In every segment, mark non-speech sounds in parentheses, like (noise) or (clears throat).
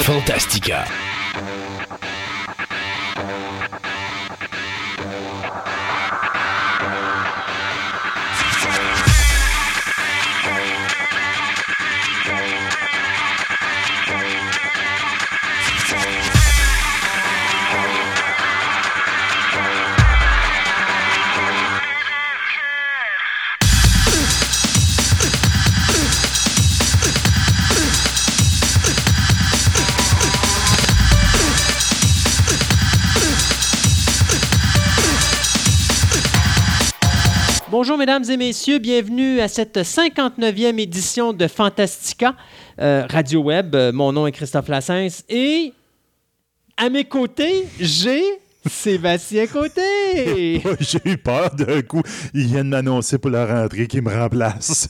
Fantastica. Bonjour mesdames et messieurs, bienvenue à cette 59e édition de Fantastica euh, Radio Web. Euh, Mon nom est Christophe Lassens et à mes côtés, j'ai Sébastien Côté. (laughs) J'ai eu peur d'un coup. Ils viennent m'annoncer pour la rentrée qu'ils me remplacent.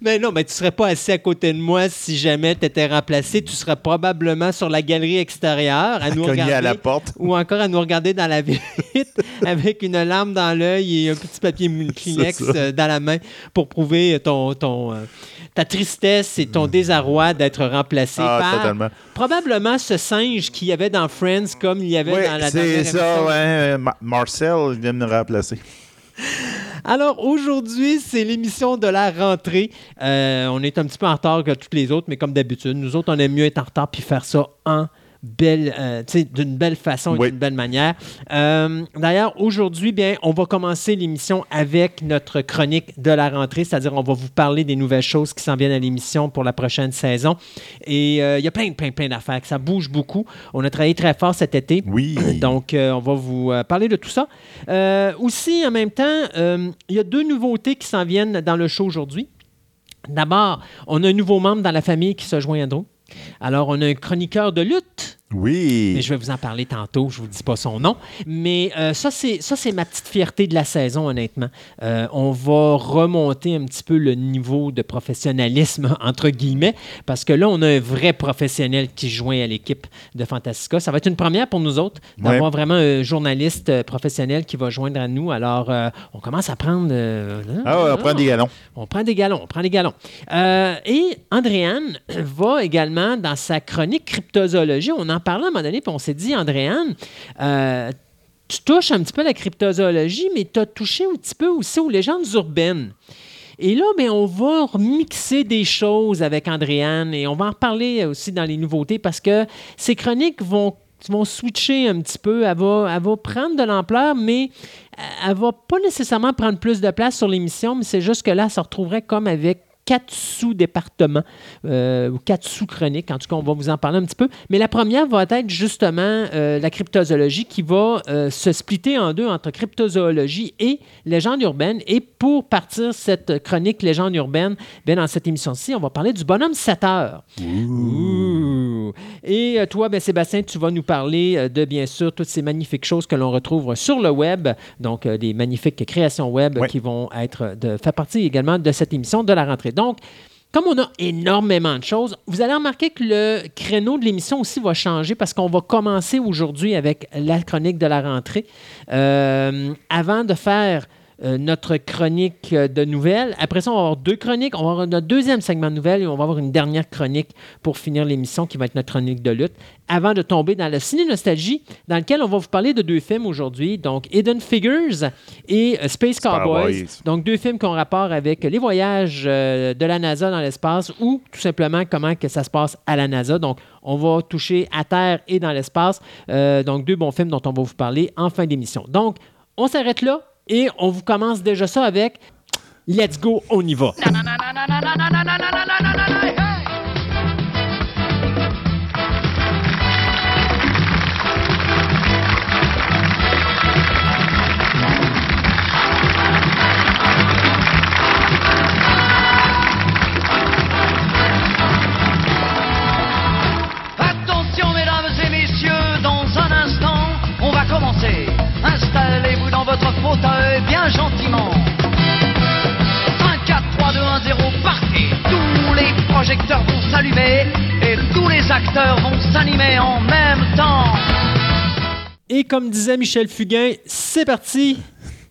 mais (laughs) non, mais tu serais pas assis à côté de moi si jamais tu étais remplacé. Tu serais probablement sur la galerie extérieure à nous regarder. à la porte. Ou encore à nous regarder dans la vitre (laughs) avec une larme dans l'œil et un petit papier Kleenex euh, dans la main pour prouver ton, ton, euh, ta tristesse et ton désarroi d'être remplacé Mm. Ah, par totalement. probablement ce singe qu'il y avait dans Friends comme il y avait Oui, dans la c'est dernière ça, ouais. Euh, Ma- Marcel vient me remplacer. Alors aujourd'hui, c'est l'émission de la rentrée. Euh, on est un petit peu en retard que toutes les autres, mais comme d'habitude, nous autres, on aime mieux être en retard puis faire ça en belle, euh, d'une belle façon et Oui. d'une belle manière. Euh, D'ailleurs, aujourd'hui, bien, on va commencer l'émission avec notre chronique de la rentrée, c'est-à-dire on va vous parler des nouvelles choses qui s'en viennent à l'émission pour la prochaine saison. Et euh, il y a plein, plein, plein d'affaires, ça bouge beaucoup. On a travaillé très fort cet été. Oui. (clears throat) Donc, on va vous parler de tout ça. Aussi, en même temps, il y a deux nouveautés qui s'en viennent dans le show aujourd'hui. D'abord, on a un nouveau membre dans la famille qui se joint à nous. Alors, on a un chroniqueur de lutte. Oui. Mais je vais vous en parler tantôt, je ne vous dis pas son nom. Mais euh, ça, c'est ça, c'est ma petite fierté de la saison, honnêtement. Euh, on va remonter un petit peu le niveau de professionnalisme, (laughs) entre guillemets, parce que là, on a un vrai professionnel qui joint à l'équipe de Fantastica. Ça va être une première pour nous autres, d'avoir vraiment un journaliste euh, professionnel qui va joindre à nous. Alors, euh, on commence à prendre... euh, Ah ouais, on prend des galons. on prend des galons, on prend des galons. Et Andréane va également dans sa chronique cryptozoologie. On en parlait à un moment donné, puis on s'est dit, Andréane, euh, tu touches un petit peu à la cryptozoologie, mais tu as touché un petit peu aussi aux légendes urbaines. Et là, ben, on va remixer des choses avec Andréane et on va en reparler aussi dans les nouveautés parce que ces chroniques vont, vont switcher un petit peu. Elle va, elle va prendre de l'ampleur, mais elle va pas nécessairement prendre plus de place sur l'émission, mais c'est juste que là, elle se retrouverait comme avec quatre sous-départements euh, ou quatre sous-chroniques. En tout cas, on va vous en parler un petit peu. Mais la première va être justement euh, la cryptozoologie qui va euh, se splitter en deux entre cryptozoologie et légende urbaine. Et pour partir cette chronique légende urbaine, bien, dans cette émission-ci, on va parler du bonhomme 7 heures. Ouh. Et toi, ben, Sébastien, tu vas nous parler de, bien sûr, toutes ces magnifiques choses que l'on retrouve sur le web, donc des magnifiques créations web qui vont être de faire partie également de cette émission de la rentrée. Donc, comme on a énormément de choses, vous allez remarquer que le créneau de l'émission aussi va changer parce qu'on va commencer aujourd'hui avec la chronique de la rentrée. Euh, avant de faire euh, notre chronique euh, de nouvelles. Après ça, on va avoir deux chroniques. On va avoir notre deuxième segment de nouvelles et on va avoir une dernière chronique pour finir l'émission qui va être notre chronique de lutte. Avant de tomber dans le ciné-nostalgie, dans lequel on va vous parler de deux films aujourd'hui, donc Hidden Figures et euh, Space Cowboys. Cowboys. Donc deux films qui ont rapport avec les voyages euh, de la NASA dans l'espace ou tout simplement comment que ça se passe à la NASA. Donc on va toucher à Terre et dans l'espace. Donc deux bons films dont on va vous parler en fin d'émission. Donc on s'arrête là et on vous commence déjà ça avec Let's go, on y va. Dans votre fauteuil bien gentiment. 1, 4, 3, 2, 1, 0, partez. Tous les projecteurs vont s'allumer et tous les acteurs vont s'animer en même temps. Et comme disait Michel Fugain, c'est parti.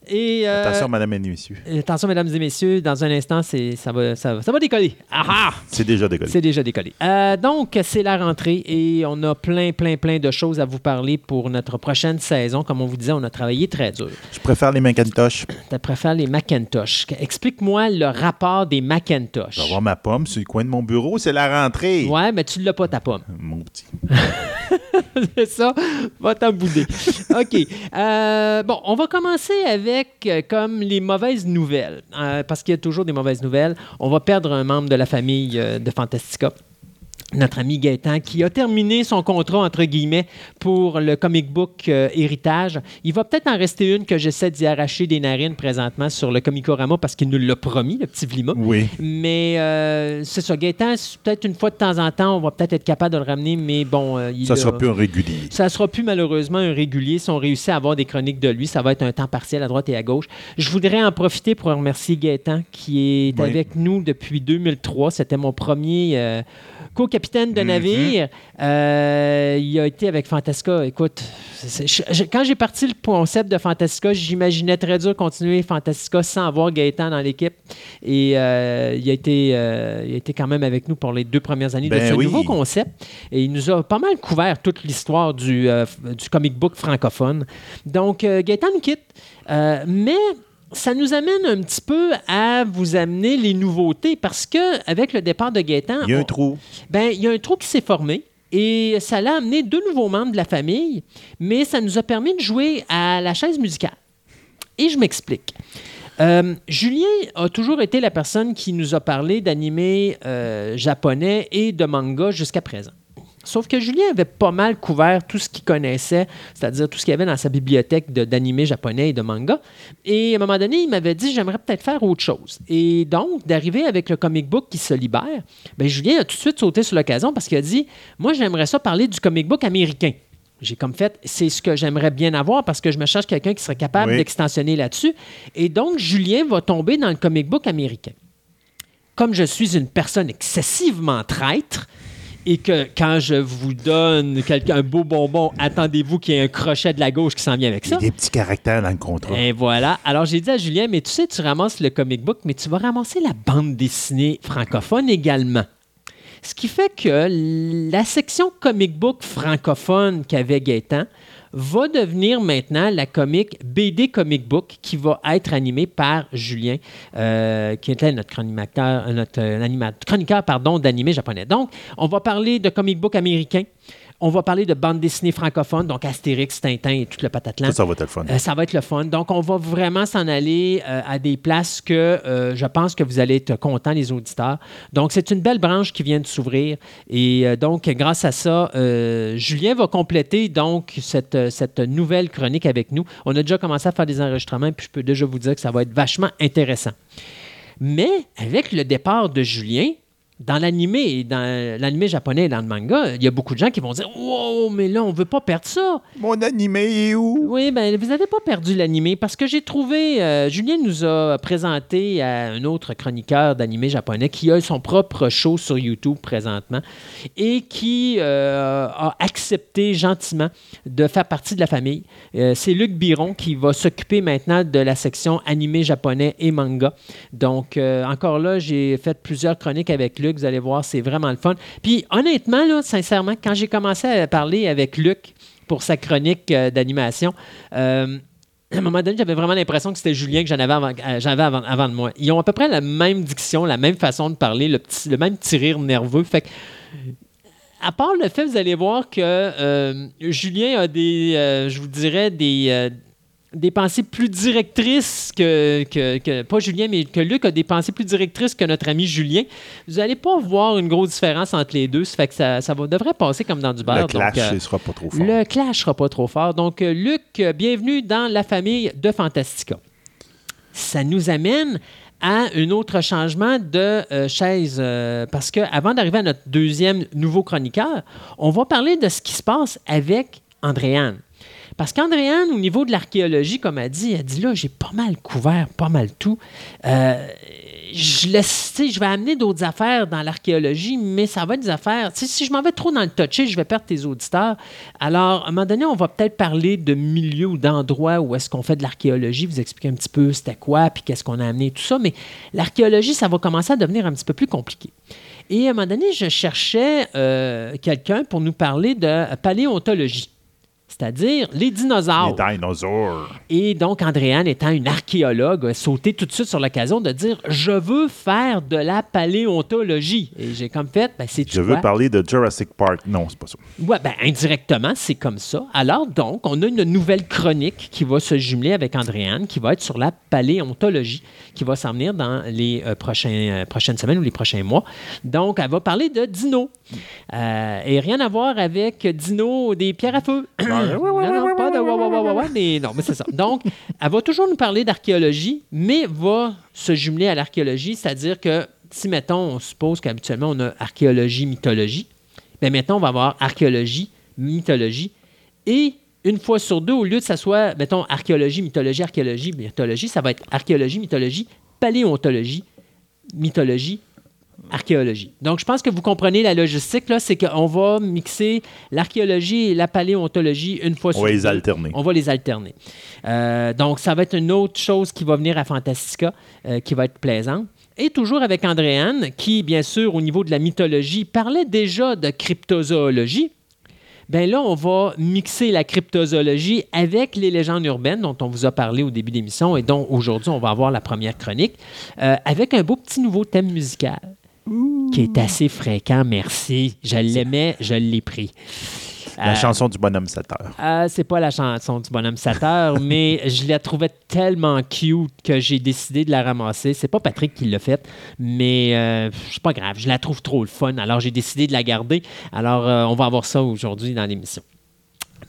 Et, euh, Attention, madame et messieurs. attention, mesdames et messieurs, dans un instant, c'est, ça, va, ça, va- ça va décoller. Ah ah! C'est déjà décollé. C'est déjà décollé. Euh, donc, c'est la rentrée et on a plein, plein, plein de choses à vous parler pour notre prochaine saison. Comme on vous disait, on a travaillé très dur. Je préfère les Macintosh. Tu préfères les Macintosh. Explique-moi le rapport des Macintosh. Je vais avoir ma pomme sur le coin de mon bureau. C'est la rentrée. Ouais, mais tu l'as pas, ta pomme. Mon petit. (laughs) (laughs) c'est ça, va t'en. OK. Euh, bon, on va commencer avec euh, comme les mauvaises nouvelles, euh, parce qu'il y a toujours des mauvaises nouvelles. On va perdre un membre de la famille euh, de Fantastica. Notre ami Gaëtan, qui a terminé son contrat, entre guillemets, pour le comic book euh, Héritage. Il va peut-être en rester une que j'essaie d'y arracher des narines présentement sur le Comicorama parce qu'il nous l'a promis, le petit Vlima. Oui. Mais euh, c'est ça, Gaëtan, c'est peut-être une fois de temps en temps, on va peut-être être capable de le ramener, mais bon, euh, il Ça sera plus un régulier. ça ne sera plus malheureusement un régulier. Si on réussit à avoir des chroniques de lui, ça va être un temps partiel à droite et à gauche. Je voudrais en profiter pour remercier Gaëtan, qui est Oui. avec nous depuis 2003. C'était mon premier co-capitaine de Mhm. navire. Euh, il a été avec Fantasca. Écoute, c'est- je- je- quand j'ai parti le concept de Fantastica, j'imaginais très dur continuer Fantastica sans avoir Gaëtan dans l'équipe. Et euh, il, a été, euh, il a été quand même avec nous pour les deux premières années de Ben ce oui. nouveau concept. Et il nous a pas mal couvert toute l'histoire du, du comic book francophone. Donc, Gaëtan nous quitte. Mais ça nous amène un petit peu à vous amener les nouveautés parce que avec le départ de Gaëtan, Il y a on- un trou. ben, il y a un trou qui s'est formé. Et ça l'a amené deux nouveaux membres de la famille, mais ça nous a permis de jouer à la chaise musicale. Et je m'explique. Euh, Julien a toujours été la personne qui nous a parlé d'animés euh, japonais et de manga jusqu'à présent. Sauf que Julien avait pas mal couvert tout ce qu'il connaissait, c'est-à-dire tout ce qu'il y avait dans sa bibliothèque d'animés japonais et de manga. Et à un moment donné, il m'avait dit j'aimerais peut-être faire autre chose. Et donc, d'arriver avec le comic book qui se libère, ben Julien a tout de suite sauté sur l'occasion parce qu'il a dit Moi, j'aimerais ça parler du comic book américain. J'ai comme fait, c'est ce que j'aimerais bien avoir parce que je me cherche quelqu'un qui serait capable Oui. d'extensionner là-dessus. Et donc, Julien va tomber dans le comic book américain. Comme je suis une personne excessivement traître, et que quand je vous donne quelqu'un un beau bonbon, attendez-vous qu'il y ait un crochet de la gauche qui s'en vient avec Il y a ça? des petits caractères dans le contrat. Et voilà. Alors, j'ai dit à Julien, mais tu sais, tu ramasses le comic book, mais tu vas ramasser la bande dessinée francophone également. Ce qui fait que la section comic book francophone qu'avait Gaëtan va devenir maintenant la comique BD Comic Book qui va être animée par Julien, euh, qui était notre euh, notre euh, anima- chroniqueur d'animé japonais. Donc, on va parler de comic book américain. On va parler de bande dessinée francophone, donc Astérix, Tintin et tout le patatlan. Ça, ça va être le fun. Euh, ça va être le fun. Donc, on va vraiment s'en aller euh, à des places que euh, je pense que vous allez être contents, les auditeurs. Donc, c'est une belle branche qui vient de s'ouvrir. Et donc, grâce à ça, Julien va compléter donc cette, cette nouvelle chronique avec nous. On a déjà commencé à faire des enregistrements, puis je peux déjà vous dire que ça va être vachement intéressant. Mais avec le départ de Julien, dans l'animé et dans l'animé japonais et dans le manga, il y a beaucoup de gens qui vont dire Wow, mais là, on veut pas perdre ça. Mon animé est où? Oui, ben vous n'avez pas perdu l'animé parce que j'ai trouvé. euh, Julien nous a présenté à un autre chroniqueur d'animé japonais qui a son propre show sur YouTube présentement et qui euh, a accepté gentiment de faire partie de la famille. Euh, C'est Luc Biron qui va s'occuper maintenant de la section animé japonais et manga. Donc, encore là, j'ai fait plusieurs chroniques avec Luc. Vous allez voir, c'est vraiment le fun. Puis, honnêtement, là, sincèrement, quand j'ai commencé à parler avec Luc pour sa chronique euh, d'animation, euh, (clears throat) à un moment donné, j'avais vraiment l'impression que c'était Julien que j'en avais, avant, euh, avant, avant de moi. Ils ont à peu près la même diction, la même façon de parler, le, petit, le même petit rire nerveux. Fait que, à part le fait, vous allez voir que Julien a des, je vous dirais, des, des pensées plus directrices que, que, que- Pas Julien, mais que Luc a des pensées plus directrices que notre ami Julien. Vous n'allez pas voir une grosse différence entre les deux. Ça fait que ça, ça va, devrait passer comme dans du beurre. Le clash, Donc, euh, sera pas trop fort. le clash sera pas trop fort. Donc, euh, Luc, euh, bienvenue dans la famille de Fantastica. Ça nous amène à un autre changement de euh, chaise, euh, parce qu'avant d'arriver à notre deuxième nouveau chroniqueur, on va parler de ce qui se passe avec Andréane. Parce qu'Andréane, au niveau de l'archéologie, comme elle dit, elle dit là, j'ai pas mal couvert, pas mal tout. Euh, je je vais amener d'autres affaires dans l'archéologie, mais ça va être des affaires. Si je m'en vais trop dans le toucher, je vais perdre tes auditeurs. Alors, à un moment donné, on va peut-être parler de milieux ou d'endroits où est-ce qu'on fait de l'archéologie, vous expliquer un petit peu c'était quoi, puis qu'est-ce qu'on a amené, tout ça. Mais l'archéologie, ça va commencer à devenir un petit peu plus compliqué. Et à un moment donné, je cherchais euh, quelqu'un pour nous parler de paléontologie, c'est-à-dire les dinosaures. Les dinosaures. Et donc, Andréane, étant une archéologue, a sauté tout de suite sur l'occasion de dire Je veux faire de la paléontologie. Et j'ai comme fait ben, c'est Je veux parler de Jurassic Park. Non, c'est pas ça. Ouais, ben, indirectement, c'est comme ça. Alors, donc, on a une nouvelle chronique qui va se jumeler avec Andréane, qui va être sur la paléontologie, qui va s'en venir dans les euh, prochains, euh, prochaines semaines ou les prochains mois. Donc, elle va parler de Dino. Euh, et rien à voir avec Dino des pierres à feu. Non, non, pas de mais non, mais c'est ça. Donc, (laughs) elle va toujours nous parler d'archéologie, mais va se jumeler à l'archéologie, c'est-à-dire que si, mettons, on suppose qu'habituellement, on a archéologie, mythologie, bien maintenant, on va avoir archéologie, mythologie, et une fois sur deux, au lieu de ça soit, mettons, archéologie, mythologie, archéologie, mythologie, ça va être archéologie, mythologie, paléontologie, mythologie, archéologie. Donc, je pense que vous comprenez la logistique, là, c'est qu'on va mixer l'archéologie et la paléontologie une fois On sur va les alterner. On va les alterner. Euh, donc, ça va être une autre chose qui va venir à Fantastica, euh, qui va être plaisante. Et toujours avec Andréane, qui, bien sûr, au niveau de la mythologie, parlait déjà de cryptozoologie. Bien là, on va mixer la cryptozoologie avec les légendes urbaines dont on vous a parlé au début d'émission et dont aujourd'hui on va avoir la première chronique, euh, avec un beau petit nouveau thème musical qui est assez fréquent, merci. Je l'aimais, je l'ai pris. La Euh, chanson du bonhomme 7 heures. euh, c'est pas la chanson du bonhomme Sateur, (laughs) mais je la trouvais tellement cute que j'ai décidé de la ramasser. C'est pas Patrick qui l'a fait, mais euh, c'est pas grave. Je la trouve trop le fun, alors j'ai décidé de la garder. Alors, euh, on va avoir ça aujourd'hui dans l'émission.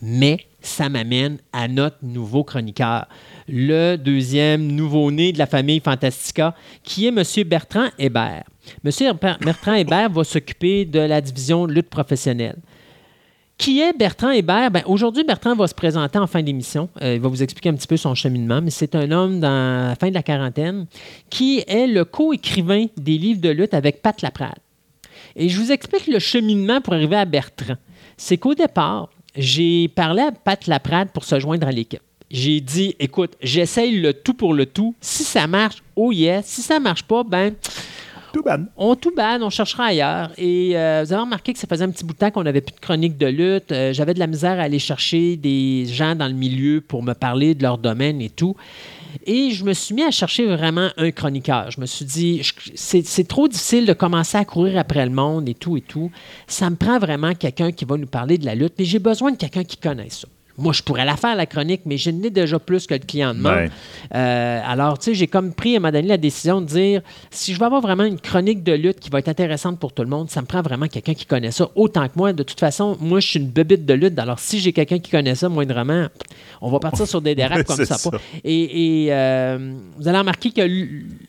Mais ça m'amène à notre nouveau chroniqueur, le deuxième nouveau-né de la famille Fantastica, qui est M. Bertrand Hébert. M. Bertrand Hébert va s'occuper de la division lutte professionnelle. Qui est Bertrand Hébert? Ben, Aujourd'hui, Bertrand va se présenter en fin d'émission. Euh, il va vous expliquer un petit peu son cheminement, mais c'est un homme dans la fin de la quarantaine qui est le co-écrivain des livres de lutte avec Pat Laprade. Et je vous explique le cheminement pour arriver à Bertrand. C'est qu'au départ, j'ai parlé à Pat Laprade pour se joindre à l'équipe. J'ai dit, écoute, j'essaye le tout pour le tout. Si ça marche, oh yes. Si ça marche pas, ben, Tout bad. on tout banne, on cherchera ailleurs. Et euh, vous avez remarqué que ça faisait un petit bout de temps qu'on n'avait plus de chronique de lutte. Euh, J'avais de la misère à aller chercher des gens dans le milieu pour me parler de leur domaine et tout. Et je me suis mis à chercher vraiment un chroniqueur. Je me suis dit, c'est trop difficile de commencer à courir après le monde et tout et tout. Ça me prend vraiment quelqu'un qui va nous parler de la lutte, mais j'ai besoin de quelqu'un qui connaisse ça. Moi, je pourrais la faire, la chronique, mais je n'ai déjà plus que le client demande. Ouais. Euh, alors, tu sais, j'ai comme pris à un moment donné la décision de dire si je veux avoir vraiment une chronique de lutte qui va être intéressante pour tout le monde, ça me prend vraiment quelqu'un qui connaît ça autant que moi. De toute façon, moi, je suis une bébite de lutte. Alors, si j'ai quelqu'un qui connaît ça moindrement, on va partir sur des dérapes (laughs) comme ça. Et, et, euh, vous allez remarquer que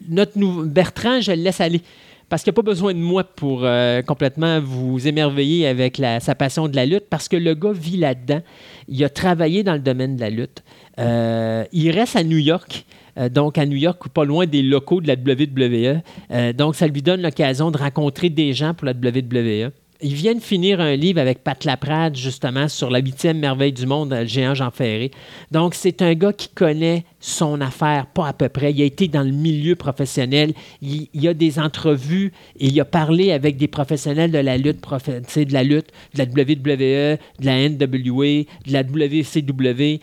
notre nouveau Bertrand, je le laisse aller. Parce qu'il n'y a pas besoin de moi pour euh, complètement vous émerveiller avec la- sa passion de la lutte, parce que le gars vit là-dedans. Il a travaillé dans le domaine de la lutte. Euh, il reste à New York. euh, donc, à New York, pas loin des locaux de la WWE. Euh, donc, ça lui donne l'occasion de rencontrer des gens pour la WWE. Ils viennent finir un livre avec Pat Laprade, justement, sur la huitième merveille du monde, le géant Jean Ferré. Donc, c'est un gars qui connaît son affaire, pas à peu près. Il a été dans le milieu professionnel. Il, a des entrevues et il a parlé avec des professionnels de la lutte, de la lutte, de la WWE, de la NWA, de la WCW.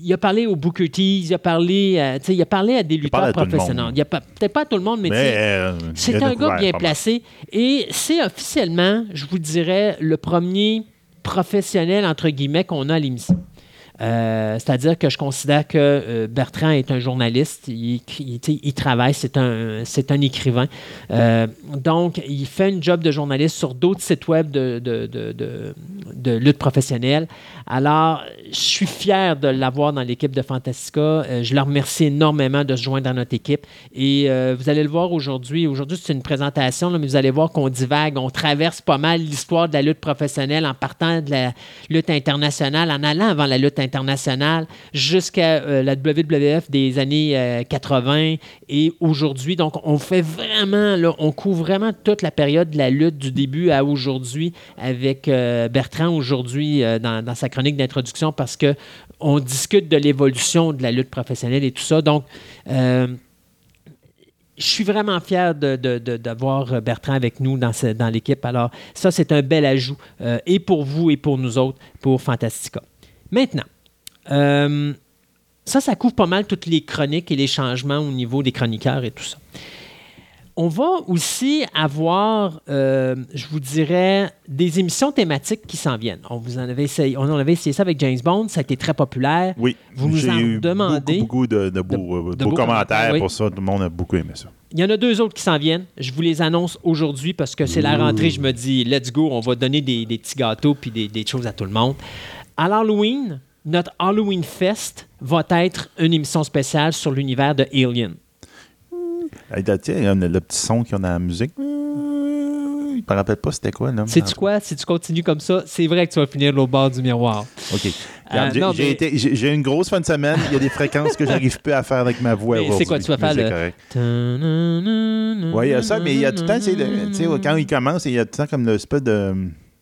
Il a parlé au Booker T, il a parlé, à- il a parlé à des lutteurs professionnels. Il a pas- peut-être pas à tout le monde, mais, euh, c'est a un gars bien placé et c'est officiellement, je vous dirais, le premier professionnel, entre guillemets, qu'on a à l'émission. Euh, C'est-à-dire que je considère que euh, Bertrand est un journaliste, il, travaille, c'est un, écrivain. Euh, donc, il fait une job de journaliste sur d'autres sites web de, lutte professionnelle. Alors, je suis fier de l'avoir dans l'équipe de Fantastica. Je le remercie énormément de se joindre à notre équipe. Et vous allez le voir aujourd'hui. Aujourd'hui, c'est une présentation, mais vous allez voir qu'on divague, on traverse pas mal l'histoire de la lutte professionnelle en partant de la lutte internationale, en allant avant la lutte internationale jusqu'à euh, la WWF des années euh, 80 et aujourd'hui. Donc, on fait vraiment, là, on couvre vraiment toute la période de la lutte du début à aujourd'hui avec euh, Bertrand aujourd'hui euh, dans, sa chronique d'introduction parce que on discute de l'évolution de la lutte professionnelle et tout ça. Donc, euh, je suis vraiment fier d'avoir Bertrand avec nous dans, dans l'équipe. Alors, ça, c'est un bel ajout, euh, et pour vous et pour nous autres, pour Fantastica. Maintenant, euh, ça, ça couvre pas mal toutes les chroniques et les changements au niveau des chroniqueurs et tout ça. On va aussi avoir, euh, je vous dirais, des émissions thématiques qui s'en viennent. On vous en avait essayé, on en avait essayé ça avec James Bond, ça a été très populaire. Oui. Vous nous en eu demandez. Beaucoup, beaucoup de, de beaux, De- de beaux beaux commentaires commentaires, oui. pour ça. Tout le monde a beaucoup aimé ça. Il y en a deux autres qui s'en viennent. Je vous les annonce aujourd'hui parce que c'est la rentrée. Je me dis, let's go, on va donner des, des petits gâteaux puis des, des choses à tout le monde. À l'Halloween, notre Halloween Fest va être une émission spéciale sur l'univers de Alien. Tiens, il y a le petit son qu'il y a dans la musique. Je me rappelle pas c'était quoi. Sais-tu quoi? Si tu continues comme ça, c'est vrai que tu vas finir au bord du miroir. OK. Euh, j'ai- mais- une grosse fin de semaine. Il y a des fréquences que j'arrive plus à faire avec ma voix. C'est quoi, tu vas faire le-. Oui, il y a ça, mais il y a tout le temps, le- quand il commence, il y a tout le temps comme le espèce de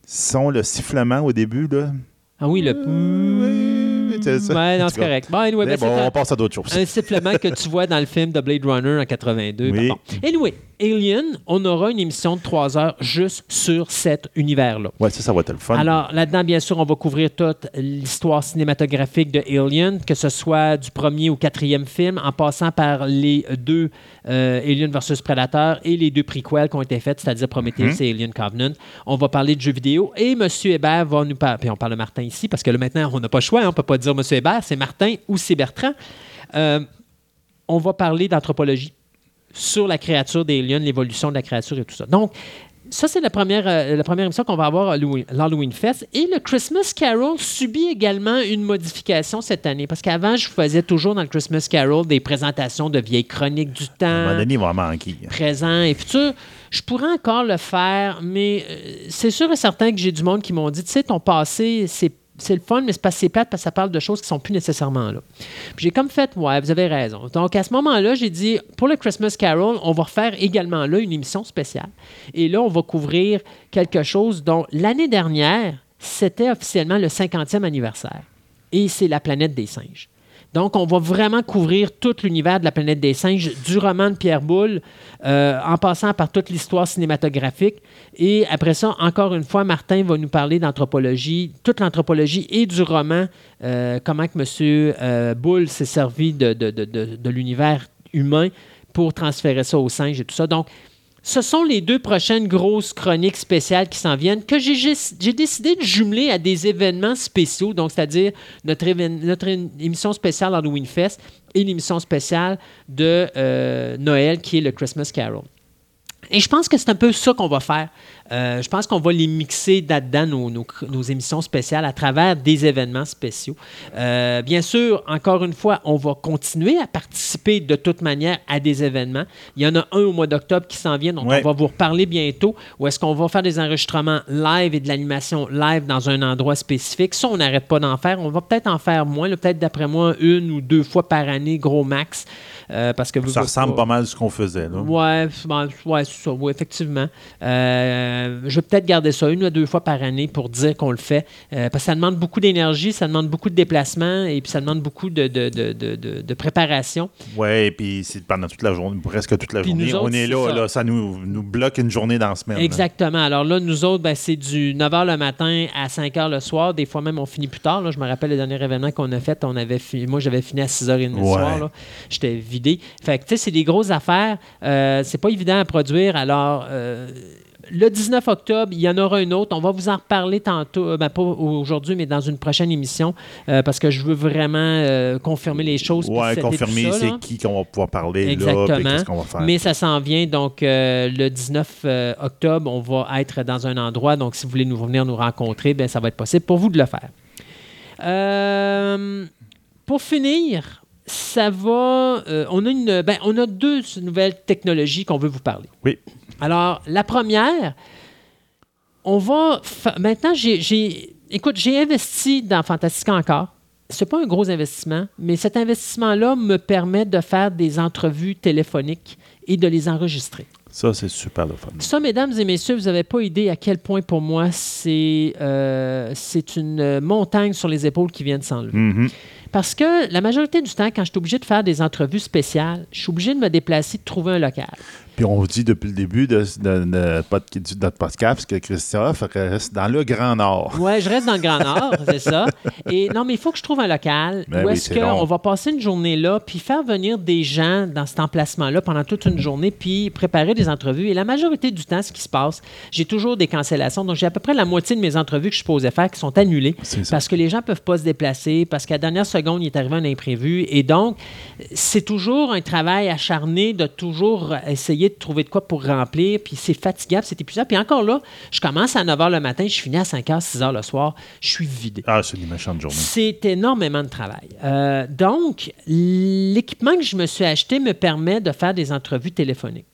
son, le sifflement au début. Là. Ah oui, le... Oui, c'est ça. Ouais, non, c'est correct. Bon, anyway, ben, bon, on passe à d'autres choses. un sifflement que tu vois dans le film de Blade Runner en 82. Oui. Bon. Anyway, Alien, on aura une émission de trois heures juste sur cet univers-là. Ouais, ça, ça va être le fun. Alors, là-dedans, bien sûr, on va couvrir toute l'histoire cinématographique de Alien, que ce soit du premier au quatrième film, en passant par les deux euh, Alien versus Predator et les deux prequels qui ont été faits, c'est-à-dire Prometheus et Alien Covenant. On va parler de jeux vidéo et M. Hébert va nous parler. Puis on parle de Martin ici, parce que là, maintenant, on n'a pas le choix. hein, on ne peut pas dire M. Hébert, c'est Martin ou c'est Bertrand. Euh, on va parler d'anthropologie sur la créature d'Alien, l'évolution de la créature et tout ça. Donc, ça, c'est la première, euh, la première émission qu'on va avoir à Halloween- l'Halloween Fest. Et le Christmas Carol subit également une modification cette année. Parce qu'avant, je faisais toujours dans le Christmas Carol des présentations de vieilles chroniques du À un moment temps, donné, il va manquer. présent et futur. Je pourrais encore le faire, mais euh, c'est sûr et certain que j'ai du monde qui m'ont dit, tu sais, ton passé, c'est c'est le fun, mais c'est pas c'est plate parce que ça parle de choses qui sont plus nécessairement là. J'ai comme fait, ouais, vous avez raison. Donc à ce moment-là, j'ai dit, pour le Christmas Carol, on va refaire également là une émission spéciale. Et là, on va couvrir quelque chose dont l'année dernière, c'était officiellement le 50e anniversaire. Et c'est la planète des singes. Donc, on va vraiment couvrir tout l'univers de la planète des singes, du roman de Pierre Boulle, euh, en passant par toute l'histoire cinématographique. Et après ça, encore une fois, Martin va nous parler d'anthropologie, toute l'anthropologie et du roman, euh, comment que M. euh, Boulle s'est servi de, l'univers humain pour transférer ça aux singes et tout ça. Ce sont les deux prochaines grosses chroniques spéciales qui s'en viennent que j'ai décidé de jumeler à des événements spéciaux, donc c'est-à-dire notre, émission spéciale Halloween Fest et l'émission spéciale de euh, Noël qui est le Christmas Carol. Et je pense que c'est un peu ça qu'on va faire. Euh, je pense qu'on va les mixer là-dedans, nos, nos- nos émissions spéciales, à travers des événements spéciaux. Euh, bien sûr, encore une fois, on va continuer à participer de toute manière à des événements. Il y en a un au mois d'octobre qui s'en vient, Ouais. on va vous reparler bientôt, où est-ce qu'on va faire des enregistrements live et de l'animation live dans un endroit spécifique. Ça, on n'arrête pas d'en faire. On va peut-être en faire moins, peut-être d'après moi, une ou deux fois par année, gros max. Euh, parce que Ça ressemble pas mal à ce qu'on faisait. Là. Ouais, ben, ouais, ça, oui, effectivement. Euh, je vais peut-être garder ça une ou deux fois par année pour dire qu'on le fait. Euh, parce que ça demande beaucoup d'énergie, ça demande beaucoup de déplacement et puis ça demande beaucoup de, de, de, de, préparation. Ouais, puis c'est pendant toute la journée, presque toute la Puis journée. autres, on est là, ça. là, ça nous, nous bloque une journée dans la semaine. là. Exactement. Alors là, nous autres, ben, c'est du 9 h le matin à 5 h le soir. Des fois même, on finit plus tard. là. Je me rappelle le dernier événement qu'on a fait. On avait Moi, j'avais fini à 6 h 30 le soir. J'étais vidé. Fait que, tu sais, c'est des grosses affaires. Euh, c'est pas évident à produire. Alors, euh, le 19 octobre, il y en aura une autre. On va vous en reparler tantôt, euh, ben, pas aujourd'hui, mais dans une prochaine émission, euh, parce que je veux vraiment euh, confirmer les choses. tout confirmer c'est là. qui qu'on va pouvoir parler là, Exactement. qu'est-ce qu'on va faire. Mais ça s'en vient. Donc, euh, le 19 euh, octobre, on va être dans un endroit. Donc, si vous voulez nous venir nous rencontrer, ben, ça va être possible pour vous de le faire. Pour finir, ça va. euh, on, a une, ben, on a deux nouvelles technologies qu'on veut vous parler. Oui. Alors, la première, on va. Maintenant, j'ai-. Écoute, j'ai investi dans Fantastica encore. C'est pas un gros investissement, mais cet investissement-là me permet de faire des entrevues téléphoniques et de les enregistrer. Ça, c'est super le fun. Ça, mesdames et messieurs, vous n'avez pas idée à quel point pour moi c'est euh, c'est une montagne sur les épaules qui vient de s'enlever. Mhm. Parce que la majorité du temps, quand je suis obligé de faire des entrevues spéciales, je suis obligé de me déplacer, de trouver un local. Puis on vous dit depuis le début de, de- de de notre podcast que Christophe reste dans le Grand Nord. Ouais, je reste dans le Grand Nord, (laughs) c'est ça. Et non, mais il faut que je trouve un local Ben où oui, est-ce qu'on va passer une journée là, puis faire venir des gens dans cet emplacement-là pendant toute une journée, puis préparer des entrevues. Et la majorité du temps, ce qui se passe, j'ai toujours des cancellations. Donc, j'ai à peu près la moitié de mes entrevues que je posais faire qui sont annulées parce que les gens ne peuvent pas se déplacer, parce qu'à la dernière seconde, il est arrivé un imprévu. Et donc, c'est toujours un travail acharné de toujours essayer de trouver de quoi pour remplir, puis c'est fatigable, c'est épuisant. Puis encore là, je commence à 9 h le matin, je finis à 5 h, 6 h le soir, je suis vidé. Ah, c'est une méchante journée. C'est énormément de travail. Euh, donc, l'équipement que je me suis acheté me permet de faire des entrevues téléphoniques.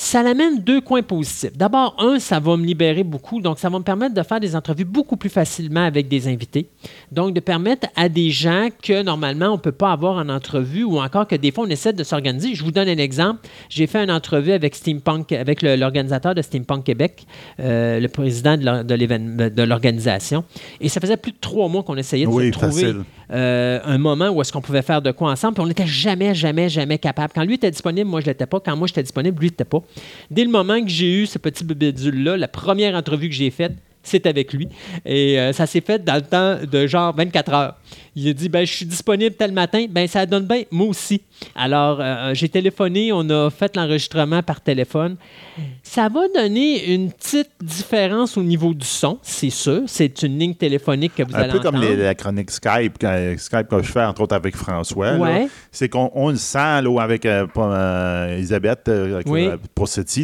Ça l'amène deux coins positifs. D'abord, un, ça va me libérer beaucoup, donc ça va me permettre de faire des entrevues beaucoup plus facilement avec des invités. Donc, de permettre à des gens que normalement on ne peut pas avoir en entrevue ou encore que des fois on essaie de s'organiser. Je vous donne un exemple. J'ai fait une entrevue avec Steampunk, avec l'organisateur de Steampunk Québec, euh, le président de l'organisation. Et ça faisait plus de trois mois qu'on essayait de Oui, se trouver facile. Euh, un moment où est-ce qu'on pouvait faire de quoi ensemble. Puis on n'était jamais, jamais, jamais capable. Quand lui était disponible, moi, je l'étais pas. Quand moi, j'étais disponible, lui, n'était pas. Dès le moment que j'ai eu ce petit bébédule-là, la première entrevue que j'ai faite, c'est avec lui. Et euh, ça s'est fait dans le temps de genre 24 heures. Il a dit ben, Je suis disponible tel matin. Ben, ça donne bien, moi aussi. Alors, euh, j'ai téléphoné, on a fait l'enregistrement par téléphone. Ça va donner une petite différence au niveau du son, c'est sûr. C'est une ligne téléphonique que vous Un allez peu comme entendre. les- la chronique Skype, Skype que je fais, entre autres avec François. là. Ouais. C'est qu'on on le sent là, avec euh, euh, Elisabeth euh, Oui. euh.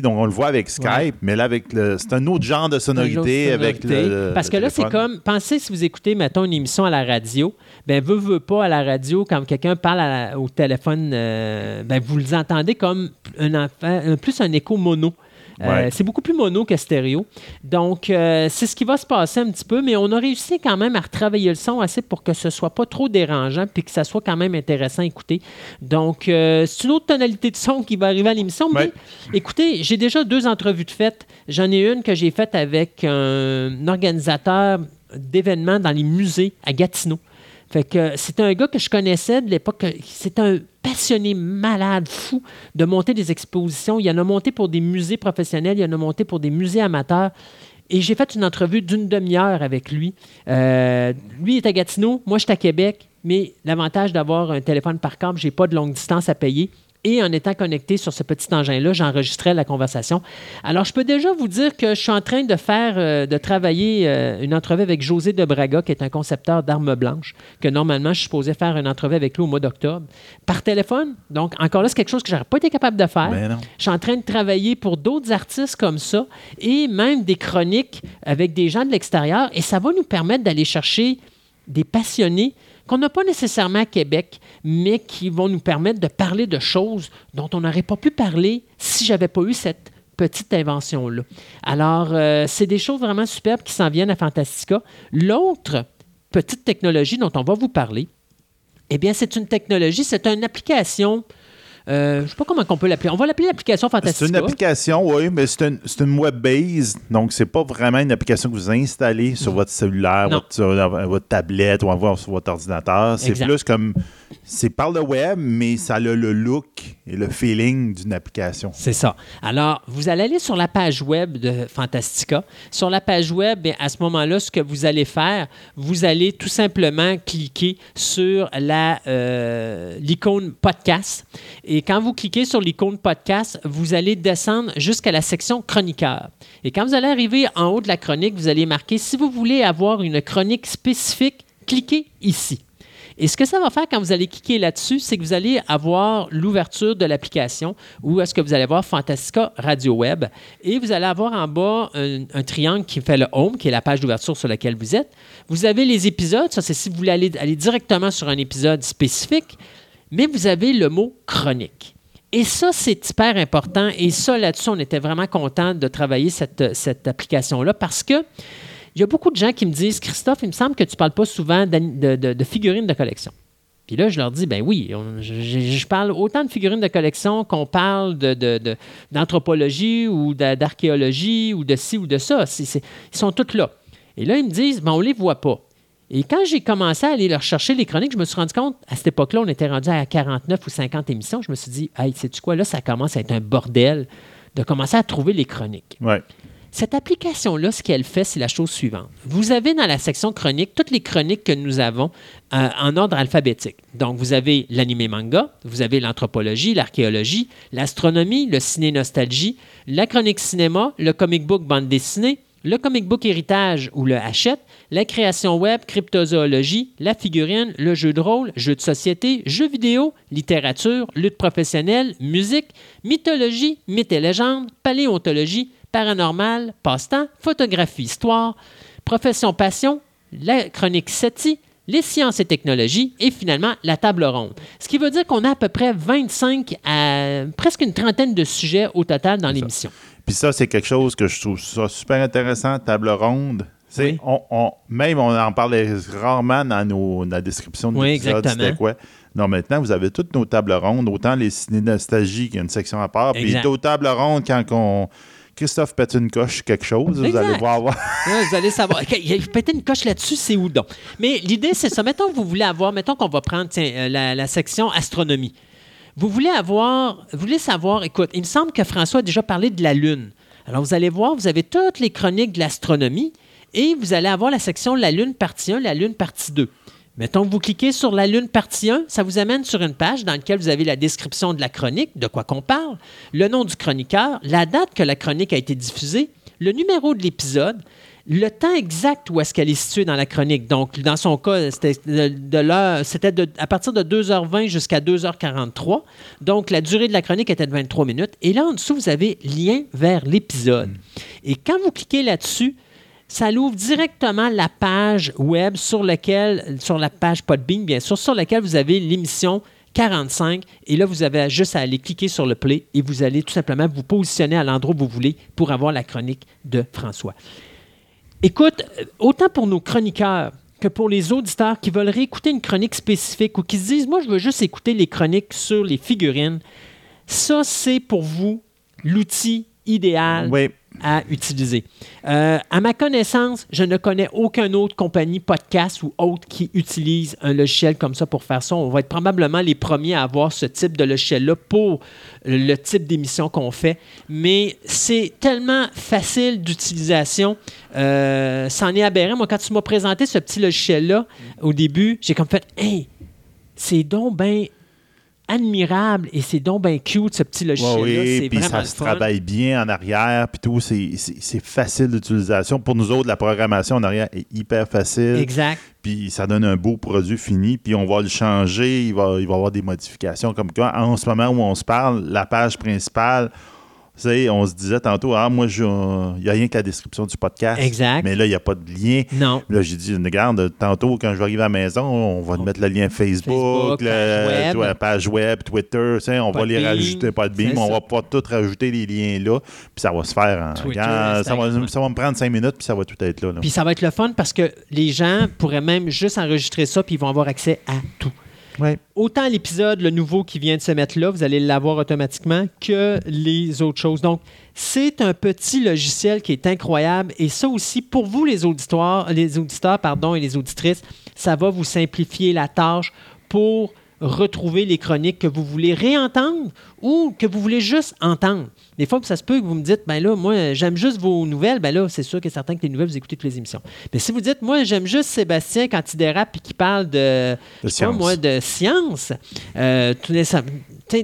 Donc, on le voit avec Skype, Ouais. mais là, avec le, c'est un autre genre de sonorité, avec le. Parce que là, c'est comme, pensez si vous écoutez, mettons, une émission à la radio, ben, veut, veut pas à la radio, quand quelqu'un parle la- au téléphone, euh, ben, vous les entendez comme un enfant, un- plus un écho mono. Euh. C'est beaucoup plus mono que stéréo. Donc, euh, c'est ce qui va se passer un petit peu, mais on a réussi quand même à retravailler le son assez pour que ce soit pas trop dérangeant puis que ça soit quand même intéressant à écouter. Donc, euh, c'est une autre tonalité de son qui va arriver à l'émission. Mais écoutez, j'ai déjà deux entrevues de fête. J'en ai une que j'ai faite avec un organisateur d'événements dans les musées à Gatineau. Fait que c'est un gars que je connaissais de l'époque. C'est un passionné, malade, fou de monter des expositions. Il en a monté pour des musées professionnels, il en a monté pour des musées amateurs. Et j'ai fait une entrevue d'une demi-heure avec lui. Euh, lui est à Gatineau, moi je suis à Québec, mais l'avantage d'avoir un téléphone par câble, j'ai pas de longue distance à payer. Et en étant connecté sur ce petit engin-là, j'enregistrais la conversation. Alors, je peux déjà vous dire que je suis en train de faire, euh, de travailler euh, une entrevue avec José de Braga, qui est un concepteur d'armes blanches, que normalement, je suis supposé faire une entrevue avec lui au mois d'octobre, par téléphone. Donc, encore là, c'est quelque chose que j'aurais pas été capable de faire. Ben. Je suis en train de travailler pour d'autres artistes comme ça et même des chroniques avec des gens de l'extérieur. Et ça va nous permettre d'aller chercher des passionnés qu'on n'a pas nécessairement à Québec, mais qui vont nous permettre de parler de choses dont on n'aurait pas pu parler si j'avais pas eu cette petite invention-là. Alors, euh, c'est des choses vraiment superbes qui s'en viennent à Fantastica. L'autre petite technologie dont on va vous parler, eh bien, c'est une technologie, c'est une application. Euh, je ne sais pas comment on peut l'appeler. On va l'appeler l'application Fantastica. C'est une application, oui, mais c'est une, une web-based. Donc, c'est pas vraiment une application que vous installez sur votre cellulaire, votre, sur, votre tablette ou encore sur votre ordinateur. C'est plus comme c'est par le web, mais ça a le look et le feeling d'une application. C'est ça. Alors, vous allez aller sur la page web de Fantastica. Sur la page web, à ce moment-là, ce que vous allez faire, vous allez tout simplement cliquer sur euh, l'icône podcast. Et quand vous cliquez sur l'icône podcast, vous allez descendre jusqu'à la section chroniqueur. Et quand vous allez arriver en haut de la chronique, vous allez marquer si vous voulez avoir une chronique spécifique, cliquez ici. Et ce que ça va faire quand vous allez cliquer là-dessus, c'est que vous allez avoir l'ouverture de l'application où est-ce que vous allez voir Fantastica Radio Web et vous allez avoir en bas un, triangle qui fait le Home, qui est la page d'ouverture sur laquelle vous êtes. Vous avez les épisodes, ça c'est si vous voulez aller, aller directement sur un épisode spécifique, mais vous avez le mot chronique. Et ça, c'est hyper important. Et ça, là-dessus, on était vraiment content de travailler cette, cette application-là parce que il y a beaucoup de gens qui me disent Christophe, il me semble que tu ne parles pas souvent de, figurines de collection. Puis là, je leur dis, ben oui, je, parle autant de figurines de collection qu'on parle d'anthropologie ou d'archéologie ou de ci ou de ça. ils sont tous là. Et là, ils me disent, ben on ne les voit pas. Et quand j'ai commencé à aller leur chercher les chroniques, je me suis rendu compte, à cette époque-là, on était rendu à 49 ou 50 émissions. Je me suis dit, hey, sais-tu quoi, là, ça commence à être un bordel de commencer à trouver les chroniques. Ouais. Cette application-là, ce qu'elle fait, c'est la chose suivante. Vous avez dans la section chronique toutes les chroniques que nous avons euh, en ordre alphabétique. Donc, vous avez l'animé manga, vous avez l'anthropologie, l'archéologie, l'astronomie, le ciné-nostalgie, la chronique cinéma, le comic book bande dessinée, le comic book héritage ou le Hachette, la création web, cryptozoologie, la figurine, le jeu de rôle, jeu de société, jeux vidéo, littérature, lutte professionnelle, musique, mythologie, mythes et légendes, paléontologie, paranormal, passe-temps, photographie, histoire, profession passion, la chronique SETI, les sciences et technologies et finalement la table ronde. Ce qui veut dire qu'on a à peu près 25 à presque une trentaine de sujets au total dans l'émission. Puis ça, c'est quelque chose que je trouve ça super intéressant, table ronde. On, même on en parlait rarement dans, nos, la description de oui, c'était quoi. Non, maintenant, vous avez toutes nos tables rondes, autant les ciné nostalgie qui a une section à part, puis aux tables rondes quand on Christophe pète une coche quelque chose, vous allez voir. (laughs) vous allez savoir. Il pète une coche là-dessus, c'est où donc? Mais l'idée, c'est ça. Mettons que vous voulez avoir, mettons qu'on va prendre euh, la, section astronomie. Vous voulez avoir, vous voulez savoir, écoute, il me semble que François a déjà parlé de la Lune. Alors, vous allez voir, vous avez toutes les chroniques de l'astronomie et vous allez avoir la section La Lune partie 1, la Lune partie 2. Mettons que vous cliquez sur la Lune partie 1, ça vous amène sur une page dans laquelle vous avez la description de la chronique, de quoi qu'on parle, le nom du chroniqueur, la date que la chronique a été diffusée, le numéro de l'épisode, le temps exact où est-ce qu'elle est située dans la chronique. Donc, dans son cas, c'était de, l'heure, c'était à partir de 2h20 jusqu'à 2h43. Donc, la durée de la chronique était de 23 minutes. Et là, en dessous, vous avez lien vers l'épisode. Mm. Et quand vous cliquez là-dessus, ça l'ouvre directement la page web sur laquelle, sur la page Podbean, bien sûr, sur laquelle vous avez l'émission 45. Et là, vous avez juste à aller cliquer sur le play et vous allez tout simplement vous positionner à l'endroit où vous voulez pour avoir la chronique de François. Écoute, autant pour nos chroniqueurs que pour les auditeurs qui veulent réécouter une chronique spécifique ou qui se disent, moi, je veux juste écouter les chroniques sur les figurines, ça, c'est pour vous l'outil idéal oui à utiliser. Euh, à ma connaissance, je ne connais aucune autre compagnie podcast ou autre qui utilise un logiciel comme ça pour faire ça. On va être probablement les premiers à avoir ce type de logiciel-là pour le type d'émission qu'on fait. Mais c'est tellement facile d'utilisation. Euh, c'en est aberrant. Moi, quand tu m'as présenté ce petit logiciel-là au début, j'ai comme fait Hey, c'est donc bien admirable et c'est donc bien cute ce petit logiciel-là. oui, puis ça se travaille bien en arrière, puis tout, c'est facile d'utilisation. Pour nous autres, la programmation en arrière est hyper facile. Exact. Puis ça donne un beau produit fini, puis on va le changer, il va, il va y avoir des modifications. Comme quoi, en ce moment où on se parle, la page principale, sais, on se disait tantôt, ah, moi, il n'y a rien que la description du podcast. Exact. Mais là, il n'y a pas de lien. Non. Là, j'ai dit, regarde, tantôt, quand je vais arriver à la maison, on va mettre le lien Facebook, la page, web. Twitter, on va les rajouter, pas de on va pas tout rajouter les liens là, puis ça va se faire en. ça, va, ça, va, me prendre cinq minutes, puis ça va tout être là. Puis ça va être le fun parce que les gens pourraient même juste enregistrer ça, puis ils vont avoir accès à tout. Autant l'épisode, le nouveau qui vient de se mettre là, vous allez l'avoir automatiquement, que les autres choses. Donc, c'est un petit logiciel qui est incroyable. Et ça aussi, pour vous, les auditeurs, les auditeurs pardon, et les auditrices, ça va vous simplifier la tâche pour retrouver les chroniques que vous voulez réentendre ou que vous voulez juste entendre. Des fois, ça se peut que vous me dites, ben là, moi, j'aime juste vos nouvelles. Ben là, c'est sûr que certains que les nouvelles, vous écoutez toutes les émissions. Mais si vous dites, moi, j'aime juste Sébastien quand il dérape et qu'il parle de, De science. moi, de science. euh,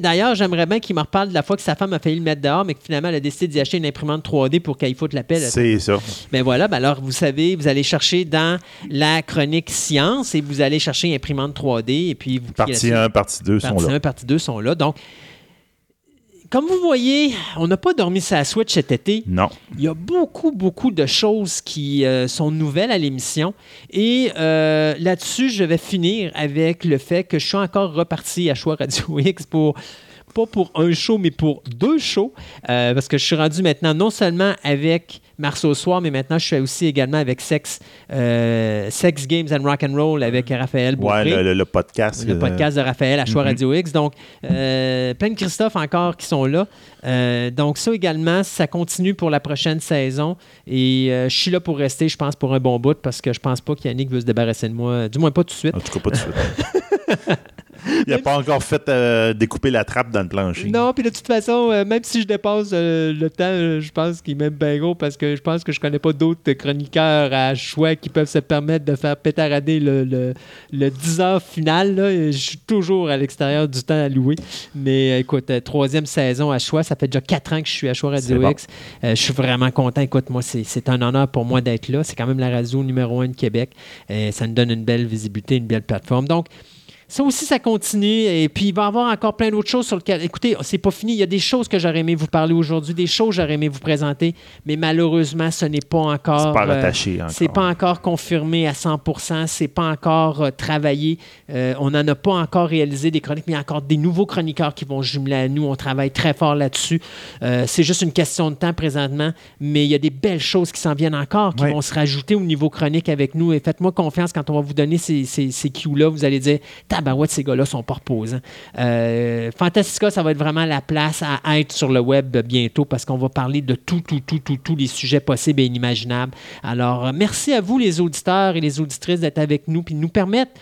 D'ailleurs, j'aimerais bien qu'il me reparle de la fois que sa femme a failli le mettre dehors, mais que finalement, elle a décidé d'y acheter une imprimante 3D pour qu'elle foute la pelle. C'est ça. Ben voilà, ben alors vous savez, vous allez chercher dans la chronique science et vous allez chercher imprimante 3D et puis vous Partie là-dessus. 1, partie 2 sont Partie là. 1, partie 2 sont là. Donc, comme vous voyez, on n'a pas dormi sa Switch cet été. Non. Il y a beaucoup, beaucoup de choses qui euh, sont nouvelles à l'émission. Et euh, là-dessus, je vais finir avec le fait que je suis encore reparti à Choix Radio X pour pas pour un show, mais pour deux shows. Euh, parce que je suis rendu maintenant non seulement avec Marceau Soir, mais maintenant je suis aussi également avec Sex, euh, Sex Games and Rock and Roll avec Raphaël Ouais, Beaupré le, le- le podcast. le euh, podcast de Raphaël à Choix Mhm. Radio X. Donc, euh, plein de Christophe encore qui sont là. Donc, ça également, ça continue pour la prochaine saison. Et je suis là pour rester, je pense, pour un bon bout parce que je pense pas qu'Yannick veut se débarrasser de moi. Du moins, pas tout de suite. En tout cas, pas de suite. (laughs) (laughs) Il n'a pas encore fait euh, découper la trappe dans le plancher. Non, puis de toute façon, euh, même si je dépasse euh, le temps, je pense qu'il m'aime bien gros parce que je pense que je connais pas d'autres chroniqueurs à choix qui peuvent se permettre de faire pétarader le, le, le 10 heures final. là. Je suis toujours à l'extérieur du temps alloué. Mais écoute, troisième saison à choix, ça fait déjà quatre ans que je suis à choix Radio. X. Je suis vraiment content. Écoute, moi, c'est un honneur pour moi d'être là. C'est quand même la radio numéro un de Québec. Ça nous donne une belle visibilité, une belle plateforme. Donc, ça aussi, ça continue. Et puis, il va y avoir encore plein d'autres choses sur lesquelles. Écoutez, c'est pas fini. Il y a des choses que j'aurais aimé vous parler aujourd'hui, des choses que j'aurais aimé vous présenter, mais malheureusement, ce n'est pas encore. C'est pas euh, rattaché encore. c'est pas encore confirmé à 100 c'est pas encore euh, travaillé. Euh, on n'en a pas encore réalisé des chroniques, mais il y a encore des nouveaux chroniqueurs qui vont jumeler à nous. On travaille très fort là-dessus. Euh, c'est juste une question de temps présentement, mais il y a des belles choses qui s'en viennent encore, qui vont se rajouter au niveau chronique avec nous. Et faites-moi confiance quand on va vous donner ces, ces, ces cues-là. Vous allez dire, tabarouette, ces gars-là sont pas reposants. Euh, Fantastica, ça va être vraiment la place à être sur le web bientôt parce qu'on va parler de tout, tout, tout, tout, tous les sujets possibles et inimaginables. Alors, merci à vous, les auditeurs et les auditrices, d'être avec nous puis de nous permettre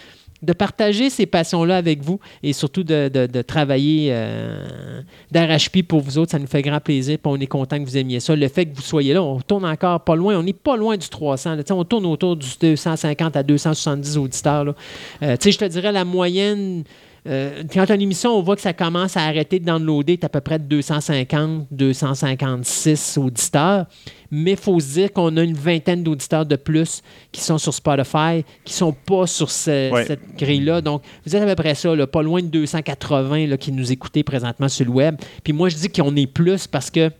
de partager ces passions-là avec vous et surtout de, travailler euh, d'arrache-pied pour vous autres. Ça nous fait grand plaisir on est content que vous aimiez ça. Le fait que vous soyez là, on tourne encore pas loin. On n'est pas loin du 300. là. Tu sais, On tourne autour du 250 à 270 auditeurs. là. Euh, je te dirais la moyenne... euh, quand une émission, on voit que ça commence à arrêter de downloader, à peu près de 250, 256 auditeurs. Mais il faut se dire qu'on a une vingtaine d'auditeurs de plus qui sont sur Spotify, qui ne sont pas sur ce- Ouais. cette grille-là. Donc, vous êtes à peu près ça, là, pas loin de 280 là, qui nous écoutez présentement sur le web. Puis moi, je dis qu'on est plus parce que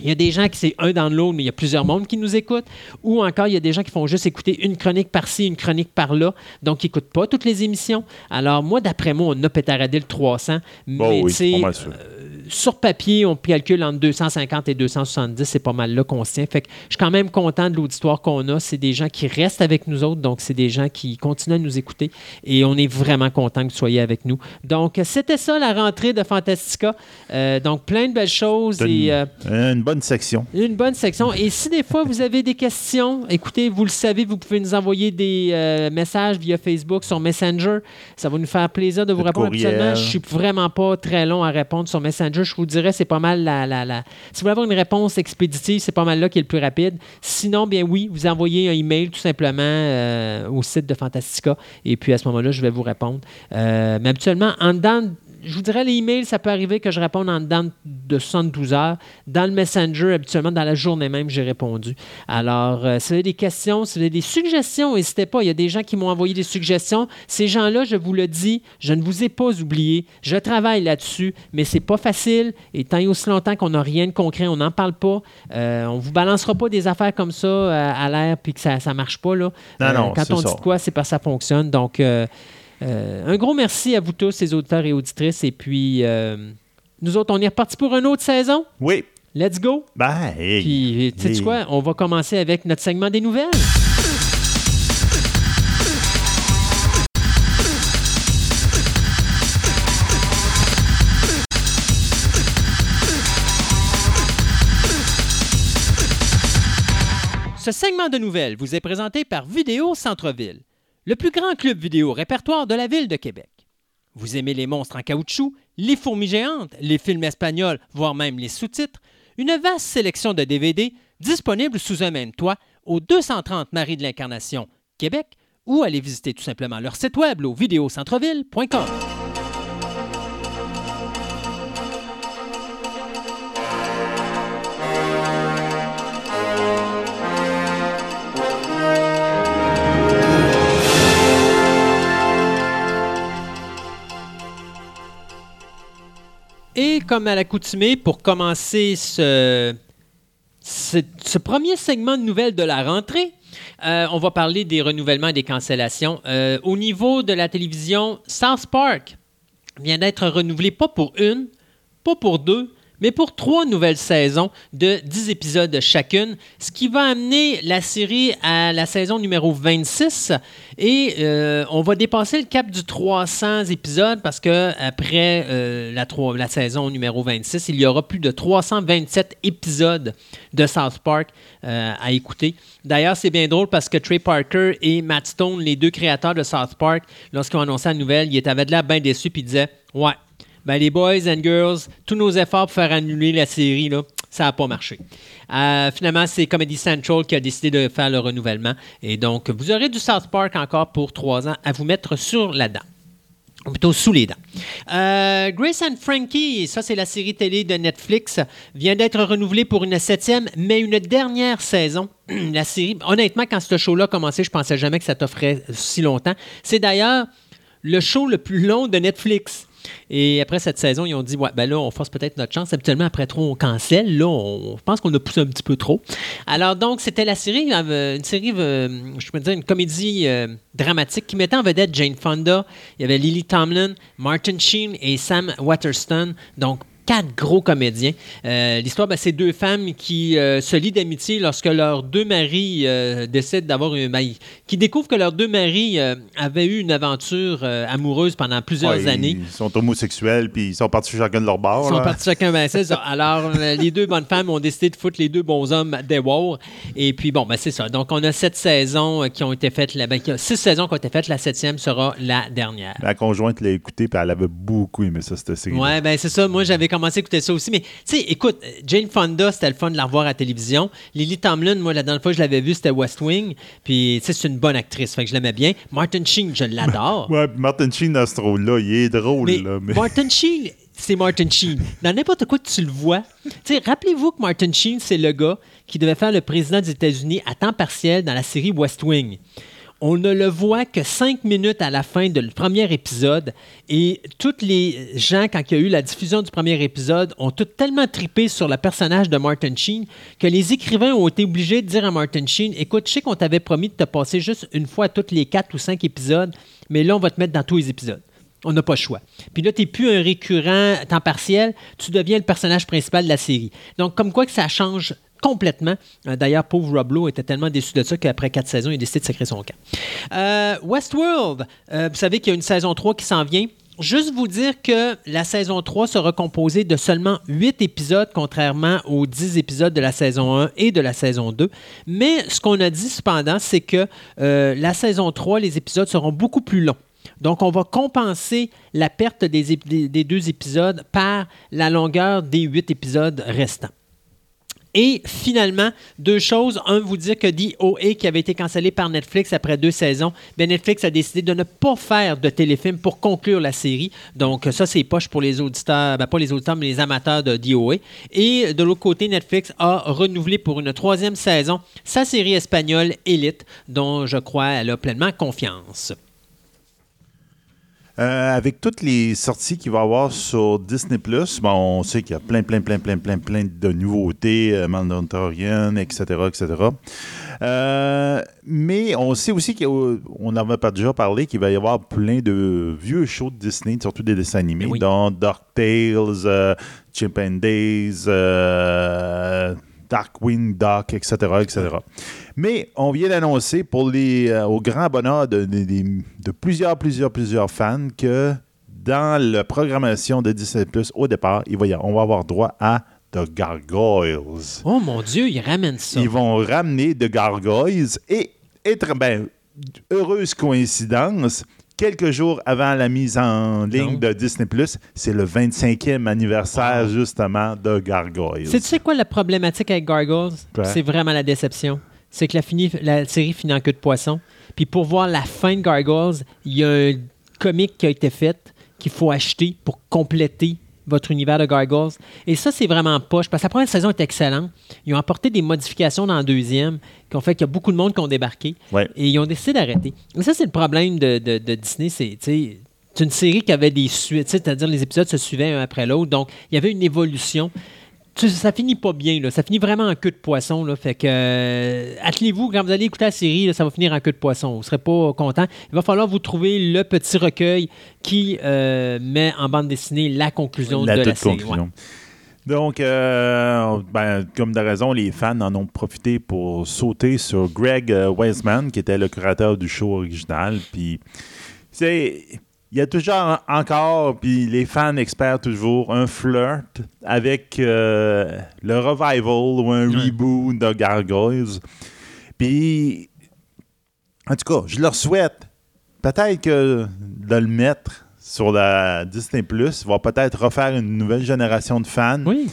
il y a des gens qui c'est un download, mais il y a plusieurs mondes qui nous écoutent. Ou encore, il y a des gens qui font juste écouter une chronique par-ci, une chronique par-là. Donc, ils n'écoutent pas toutes les émissions. Alors, moi, d'après moi, on a pétaradé le 300. Mais, oui, sur papier, on calcule entre 250 et 270. C'est pas mal là qu'on se tient. Fait que je suis quand même content de l'auditoire qu'on a. C'est des gens qui restent avec nous autres. Donc, c'est des gens qui continuent à nous écouter. Et on est vraiment content que vous soyez avec nous. Donc, c'était ça, la rentrée de Fantastica. Euh, donc, plein de belles choses. Et, euh, une bonne section. une bonne section. Et si des fois vous avez des questions, écoutez, vous le savez, vous pouvez nous envoyer des euh, messages via Facebook, sur Messenger. Ça va nous faire plaisir de vous répondre. Habituellement, je suis vraiment pas très long à répondre sur Messenger. Je vous dirais, c'est pas mal la, la, Si vous voulez avoir une réponse expéditive, c'est pas mal là qui est le plus rapide. Sinon, bien oui, vous envoyez un email tout simplement euh, au site de Fantastica. Et puis à ce moment-là, je vais vous répondre. Euh, mais habituellement, en dedans je vous dirais, les emails, ça peut arriver que je réponde en dedans de 72 heures. Dans le Messenger, habituellement, dans la journée même, j'ai répondu. Alors, euh, si vous avez des questions, si vous avez des suggestions, n'hésitez pas. Il y a des gens qui m'ont envoyé des suggestions. Ces gens-là, je vous le dis, je ne vous ai pas oublié. Je travaille là-dessus, mais c'est pas facile. Et tant et aussi longtemps qu'on n'a rien de concret, on n'en parle pas. Euh, on vous balancera pas des affaires comme ça euh, à l'air puis que ça ne marche pas. Là. Non, non, quand on ça. dit quoi, c'est parce que ça fonctionne. Donc, euh, un gros merci à vous tous, les auditeurs et auditrices. Et puis, euh, nous autres, on est reparti pour une autre saison. Oui. Let's go. Hey. Puis, tu sais Hey. quoi? On va commencer avec notre segment des nouvelles. Ce segment de nouvelles vous est présenté par Vidéo Centre-Ville, le plus grand club vidéo répertoire de la ville de Québec. Vous aimez les monstres en caoutchouc, les fourmis géantes, les films espagnols, voire même les sous-titres? Une vaste sélection de DVD disponible sous un même toit au 230 Marie de l'Incarnation, Québec, ou allez visiter tout simplement leur site web au vidéocentreville.com. comme à l'accoutumée, pour commencer ce, ce, premier segment de nouvelles de la rentrée, euh, on va parler des renouvellements et des cancellations. Euh, au niveau de la télévision, South Park vient d'être renouvelé pas pour une, pas pour deux, mais pour trois nouvelles saisons de 10 épisodes chacune, ce qui va amener la série à la saison numéro 26. Et euh, on va dépasser le cap du 300 épisodes parce que après euh, la, la saison numéro 26, il y aura plus de 327 épisodes de South Park euh, à écouter. D'ailleurs, c'est bien drôle parce que Trey Parker et Matt Stone, les deux créateurs de South Park, lorsqu'ils ont annoncé la nouvelle, ils avaient de l'air bien déçus ils disaient Ouais, ben, les boys and girls, tous nos efforts pour faire annuler la série, là, ça n'a pas marché. Euh, finalement, c'est Comedy Central qui a décidé de faire le renouvellement. Et donc, vous aurez du South Park encore pour trois ans à vous mettre sur la dent. Ou plutôt sous les dents. Euh, Grace and Frankie, ça c'est la série télé de Netflix, vient d'être renouvelée pour une septième, mais une dernière saison. (clears throat) la série, honnêtement, quand ce show-là a commencé, je pensais jamais que ça t'offrait si longtemps. C'est d'ailleurs le show le plus long de Netflix. Et après cette saison, ils ont dit, ouais, ben là, on force peut-être notre chance. Habituellement, après trop, on cancelle. Là, on, pense qu'on a poussé un petit peu trop. Alors, donc, c'était la série, euh, une série, euh, je peux dire, une comédie euh, dramatique qui mettait en vedette Jane Fonda. Il y avait Lily Tomlin, Martin Sheen et Sam Waterston. Donc, quatre gros comédiens. Euh, l'histoire, ben, c'est deux femmes qui euh, se lient d'amitié lorsque leurs deux maris euh, décident d'avoir une. Ben, qui découvrent que leurs deux maris avaient eu une aventure amoureuse pendant plusieurs années. Ils sont homosexuels, puis ils sont partis chacun de leur bord. Ils sont partis chacun, ben. Alors, les deux bonnes femmes ont décidé de foutre les deux bons hommes des wars. Et puis, bon, ben, c'est ça. Donc, on a sept saisons qui ont été faites. Ben, six saisons qui ont été faites. La septième sera la dernière. La conjointe l'a écouté, puis elle avait beaucoup aimé ça, cette série. Ouais, ben, c'est ça. Moi, j'avais commencé à écouter ça aussi. Mais, tu sais, écoute, Jane Fonda, c'était le fun de la revoir à la télévision. Lily Tomlin, moi, la dernière fois que je l'avais vue, c'était West Wing. Puis, tu sais, c'est une bonne actrice. Fait que je l'aimais bien. Martin Sheen, je l'adore. (laughs) ouais, Martin Sheen dans ce rôle-là, il est drôle. là, mais... (laughs) Martin Sheen, c'est Martin Sheen. Dans n'importe quoi, tu le vois. Tu sais, rappelez-vous que Martin Sheen, c'est le gars qui devait faire le président des États-Unis à temps partiel dans la série West Wing on ne le voit que cinq minutes à la fin du premier épisode. Et tous les gens, quand il y a eu la diffusion du premier épisode, ont tout tellement tripé sur le personnage de Martin Sheen que les écrivains ont été obligés de dire à Martin Sheen Écoute, je sais qu'on t'avait promis de te passer juste une fois tous les quatre ou cinq épisodes, mais là, on va te mettre dans tous les épisodes. On n'a pas le choix. Puis là, tu n'es plus un récurrent temps partiel, tu deviens le personnage principal de la série. Donc, comme quoi que ça change complètement. Euh, d'ailleurs, pauvre Rob était tellement déçu de ça qu'après quatre saisons, il a décidé de sacrer son camp. Euh, Westworld, euh, vous savez qu'il y a une saison 3 qui s'en vient. Juste vous dire que la saison 3 sera composée de seulement 8 épisodes, contrairement aux 10 épisodes de la saison 1 et de la saison 2. Mais ce qu'on a dit cependant, c'est que la saison 3, les épisodes seront beaucoup plus longs. Donc, on va compenser la perte des, des deux épisodes par la longueur des 8 épisodes restants. Et finalement, deux choses. Un, vous dire que DOA, qui avait été cancellé par Netflix après deux saisons, ben Netflix a décidé de ne pas faire de téléfilm pour conclure la série. Donc, ça, c'est poche pour les auditeurs, ben, pas les auditeurs, mais les amateurs de DOA. Et de l'autre côté, Netflix a renouvelé pour une troisième saison sa série espagnole Elite, dont je crois elle a pleinement confiance. Euh, avec toutes les sorties qu'il va y avoir sur Disney Plus, bon, on sait qu'il y a plein, plein, plein, plein, plein, plein de nouveautés, euh, Mandalorian, etc., etc. Euh, mais on sait aussi qu'on n'avait pas déjà parlé qu'il va y avoir plein de vieux shows de Disney, surtout des dessins animés, dont Dark Tales, euh, Chip and Days, Darkwing Duck, etc., etc. Mais on vient d'annoncer pour les, euh, au grand bonheur de, plusieurs, plusieurs, plusieurs fans que dans la programmation de Disney Plus au départ, il va on va avoir droit à The Gargoyles. Oh mon Dieu, ils ramènent ça. Ils vont ramener The Gargoyles et être ben, heureuse coïncidence quelques jours avant la mise en ligne de Disney Plus, c'est le 25e anniversaire justement de Gargoyles. C'est tu sais quoi la problématique avec Gargoyles? C'est vraiment la déception. C'est que la, la série finit en queue de poisson. Puis pour voir la fin de Gargoyles, il y a un comic qui a été fait qu'il faut acheter pour compléter votre univers de Gargoyles. Et ça, c'est vraiment poche, parce que la première saison est excellente. Ils ont apporté des modifications dans la deuxième qui ont fait qu'il y a beaucoup de monde qui ont débarqué. Et ils ont décidé d'arrêter. Et ça, c'est le problème de, de, Disney. C'est une série qui avait des suites, c'est-à-dire les épisodes se suivaient un après l'autre. Donc, il y avait une évolution ça finit pas bien, là. Ça finit vraiment en queue de poisson, là. Fait que, euh, attelez-vous, quand vous allez écouter la série, ça va finir en queue de poisson. Vous serez pas content. Il va falloir vous trouver le petit recueil qui euh, met en bande dessinée la conclusion de la série. Donc, euh, ben, comme de raison, les fans en ont profité pour sauter sur Greg Weisman, qui était le curateur du show original. Puis, c'est il y a toujours encore, puis les fans espèrent toujours, un flirt avec euh, le revival ou un reboot de Gargoyles. Puis, en tout cas, je leur souhaite peut-être que de le mettre sur la Disney Plus va peut-être refaire une nouvelle génération de fans. Oui.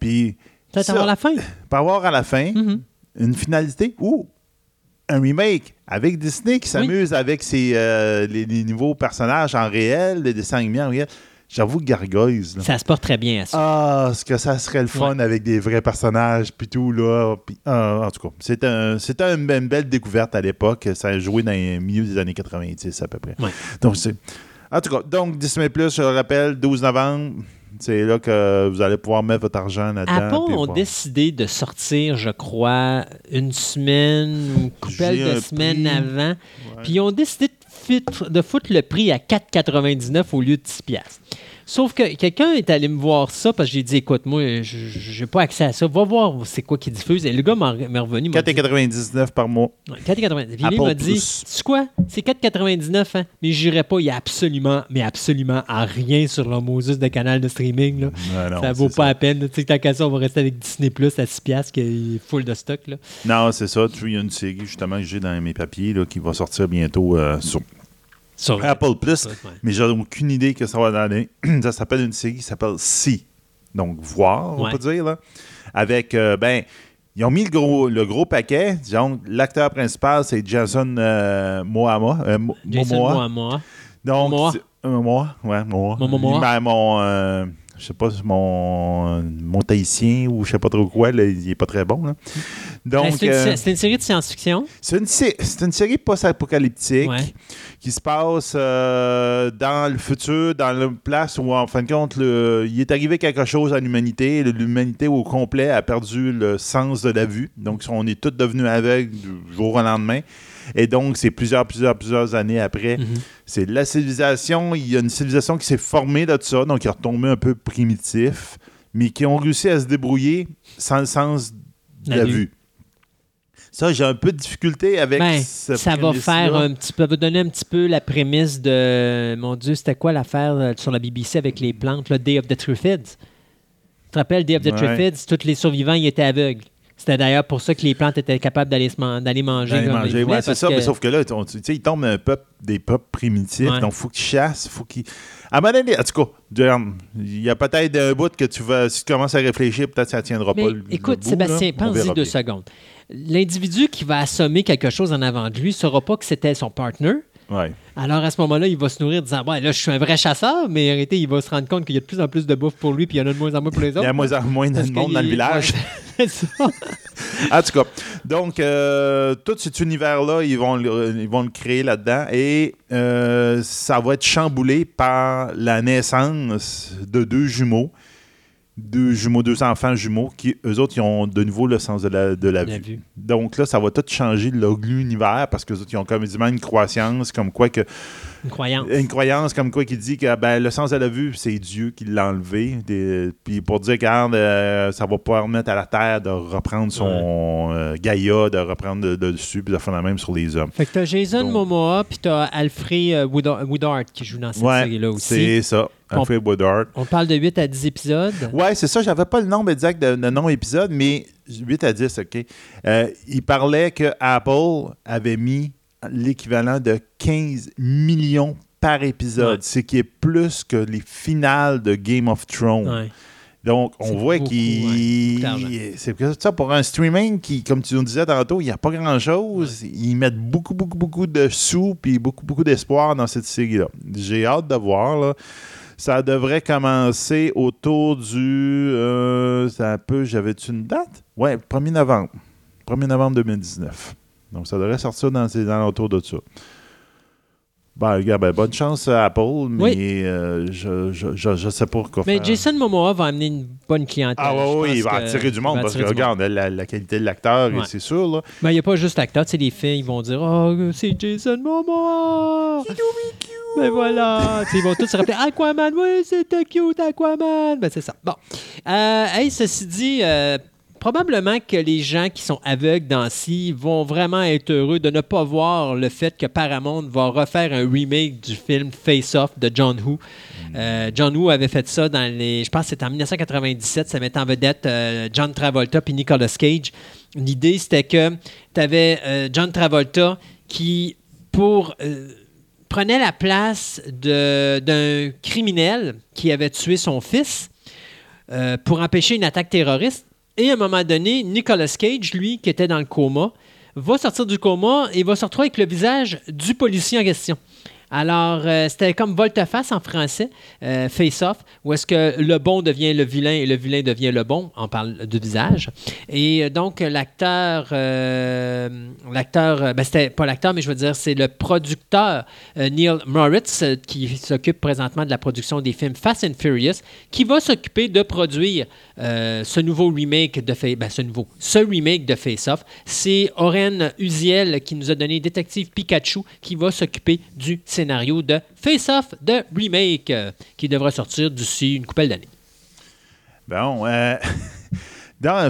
Puis. Peut-être avoir la fin. Pas avoir à la fin une finalité ou un remake avec Disney qui s'amuse avec ses, euh, les, nouveaux personnages en réel, les dessins animés en réel. J'avoue, Gargoyles. Ça se porte très bien à ça. Ah, ce que ça serait le fun avec des vrais personnages, puis tout, là. Ah, en tout cas, c'était un, une, belle découverte à l'époque. Ça a joué dans le milieu des années 90, à peu près. Donc, c'est. En tout cas, donc Disney Plus, je le rappelle, 12 novembre. C'est là que vous allez pouvoir mettre votre argent là-dedans. Apple ont décidé de sortir, je crois, une semaine ou une couple de semaines avant. Puis ils ont décidé de foutre le prix à 4,99 au lieu de 10$. Sauf que quelqu'un est allé me voir ça parce que j'ai dit écoute, moi, je n'ai pas accès à ça. Va voir c'est quoi qui diffuse. Et le gars m'est revenu. 4,99 par mois. 4,99. Puis il m'a dit C'est quoi? C'est 4,99, hein? Mais j'irai pas. Il y a absolument, mais absolument à rien sur le Moses de canal de streaming. Là. ne ça vaut pas la peine. Tu sais, tant qu'à ça, on va rester avec Disney Plus à 6$ qui est full de stock. Là. Non, c'est ça. Il y a une série justement que j'ai dans mes papiers là, qui va sortir bientôt euh, sur sur Apple Plus, mais j'ai aucune idée que ça va donner. (clears throat) ça s'appelle une série qui s'appelle Si. Donc, voir, on peut dire. Là. Avec, euh, ben, ils ont mis le gros, le gros paquet. Disons, l'acteur principal, c'est Jason euh, Moama. Euh, Jason Momoa. Donc, Momoa. Momoa, ouais, Momoa. Momoa. Mon euh, je sais pas, mon, mon tahitien ou je sais pas trop quoi, il est pas très bon. Donc, c'est, une, euh, une, série de science-fiction? C'est une, c'est une série post-apocalyptique qui se passe euh, dans le futur, dans la place où, en fin de compte, il est arrivé quelque chose à l'humanité. L'humanité au complet a perdu le sens de la vue. Donc, on est tous devenus aveugles du jour au lendemain. Et donc, c'est plusieurs, plusieurs, plusieurs années après. Mhm. C'est la civilisation. Il y a une civilisation qui s'est formée de ça, donc qui est retombé un peu primitif, mais qui ont réussi à se débrouiller sans le sens de la, vue. Ça, j'ai un peu de difficulté avec ben, Ça va faire un petit peu, va donner un petit peu la prémisse de. Mon Dieu, c'était quoi l'affaire euh, sur la BBC avec les plantes, le Day of the Triffids? Tu te rappelles, Day of the Triffids, tous les survivants, ils étaient aveugles. C'était d'ailleurs pour ça que les plantes étaient capables d'aller manger. manger ouais, c'est ça, mais sauf que là, tu sais, ils tombent un peuple, des peuples primitifs, donc il faut qu'ils chassent, faut qu'ils. À un moment donné, en tout cas, il y a peut-être un bout que tu vas, si tu commences à réfléchir, peut-être que ça ne tiendra pas. écoute, Sébastien, pense-y deux secondes. L'individu qui va assommer quelque chose en avant de lui ne saura pas que c'était son partner. Alors à ce moment-là, il va se nourrir en disant ouais, là, je suis un vrai chasseur, mais en réalité, il va se rendre compte qu'il y a de plus en plus de bouffe pour lui, puis il y en a de moins en moins pour les autres. Il y a de moins en moins de monde dans le village. (laughs) en tout cas, donc, euh, tout cet univers-là, ils vont, ils vont le créer là-dedans et euh, ça va être chamboulé par la naissance de deux jumeaux deux jumeaux, deux enfants jumeaux qui, eux autres, ils ont de nouveau le sens de la, de la, vue. Donc là, ça va tout changer l'univers parce que autres, ils ont comme une croissance comme quoi que. Une croyance. Une croyance comme quoi qui dit que ben, le sens de la vue, c'est Dieu qui l'a enlevé. puis pour dire, regarde, euh, ça va pouvoir mettre à la terre de reprendre son euh, Gaïa, de reprendre de, dessus, puis de faire la même sur les hommes. Fait que t'as Jason Momoa, puis t'as Alfred euh, Woodard qui joue dans cette série-là aussi. C'est ça. On parle de 8 à 10 épisodes. Oui, c'est ça. J'avais pas le nombre exact de, de non-épisodes, mais 8 à 10, OK. Euh, il parlait que Apple avait mis l'équivalent de 15 millions par épisode, ce qui est plus que les finales de Game of Thrones. Donc, on voit qu'il. C'est ça pour un streaming qui, comme tu nous disais tantôt, il n'y a pas grand-chose. Ils mettent beaucoup, beaucoup, beaucoup de sous et beaucoup, beaucoup d'espoir dans cette série-là. J'ai hâte de voir. Là. Ça devrait commencer autour du. Euh, un peu. J'avais-tu une date? Ouais, 1er novembre. 1er novembre 2019. Donc, ça devrait sortir dans, dans l'autour de ça. Ben, ben, bonne chance à Apple, mais euh, je, je, sais pas quoi mais Jason Momoa va amener une bonne clientèle. Ah oui, il va attirer du monde parce que, regarde, la, qualité de l'acteur, c'est sûr. Là. Ben, il n'y a pas juste l'acteur, c'est les filles, ils vont dire « Oh, c'est Jason Momoa! » Ben voilà! ils vont tous se rappeler « Aquaman, oui, c'était cute, Aquaman! » Ben c'est ça. Bon. Euh, hey, ceci dit... Euh, probablement que les gens qui sont aveugles dans ci vont vraiment être heureux de ne pas voir le fait que Paramount va refaire un remake du film Face Off de John Woo. Euh, John Woo avait fait ça dans les. Je pense que c'était en 1997. Ça mettait en vedette euh, John Travolta puis Nicolas Cage. L'idée, c'était que tu avais euh, John Travolta qui, pour. prenait la place d'un criminel qui avait tué son fils pour empêcher une attaque terroriste. Et à un moment donné, Nicolas Cage, lui, qui était dans le coma, va sortir du coma et va se retrouver avec le visage du policier en question. Alors, euh, c'était comme volte-face en français, euh, face-off, où est-ce que le bon devient le vilain et le vilain devient le bon. On parle de visage. Et euh, donc, l'acteur, l'acteur, ben, c'était pas l'acteur, mais je veux dire, c'est le producteur Neil Moritz qui s'occupe présentement de la production des films Fast and Furious, qui va s'occuper de produire ce nouveau remake de Face, ben, ce nouveau, ce remake de Face-Off. C'est Oren Uziel qui nous a donné Détective Pikachu qui va s'occuper du scénario de Face Off de Remake euh, qui devra sortir d'ici une couple d'années. Bon, euh,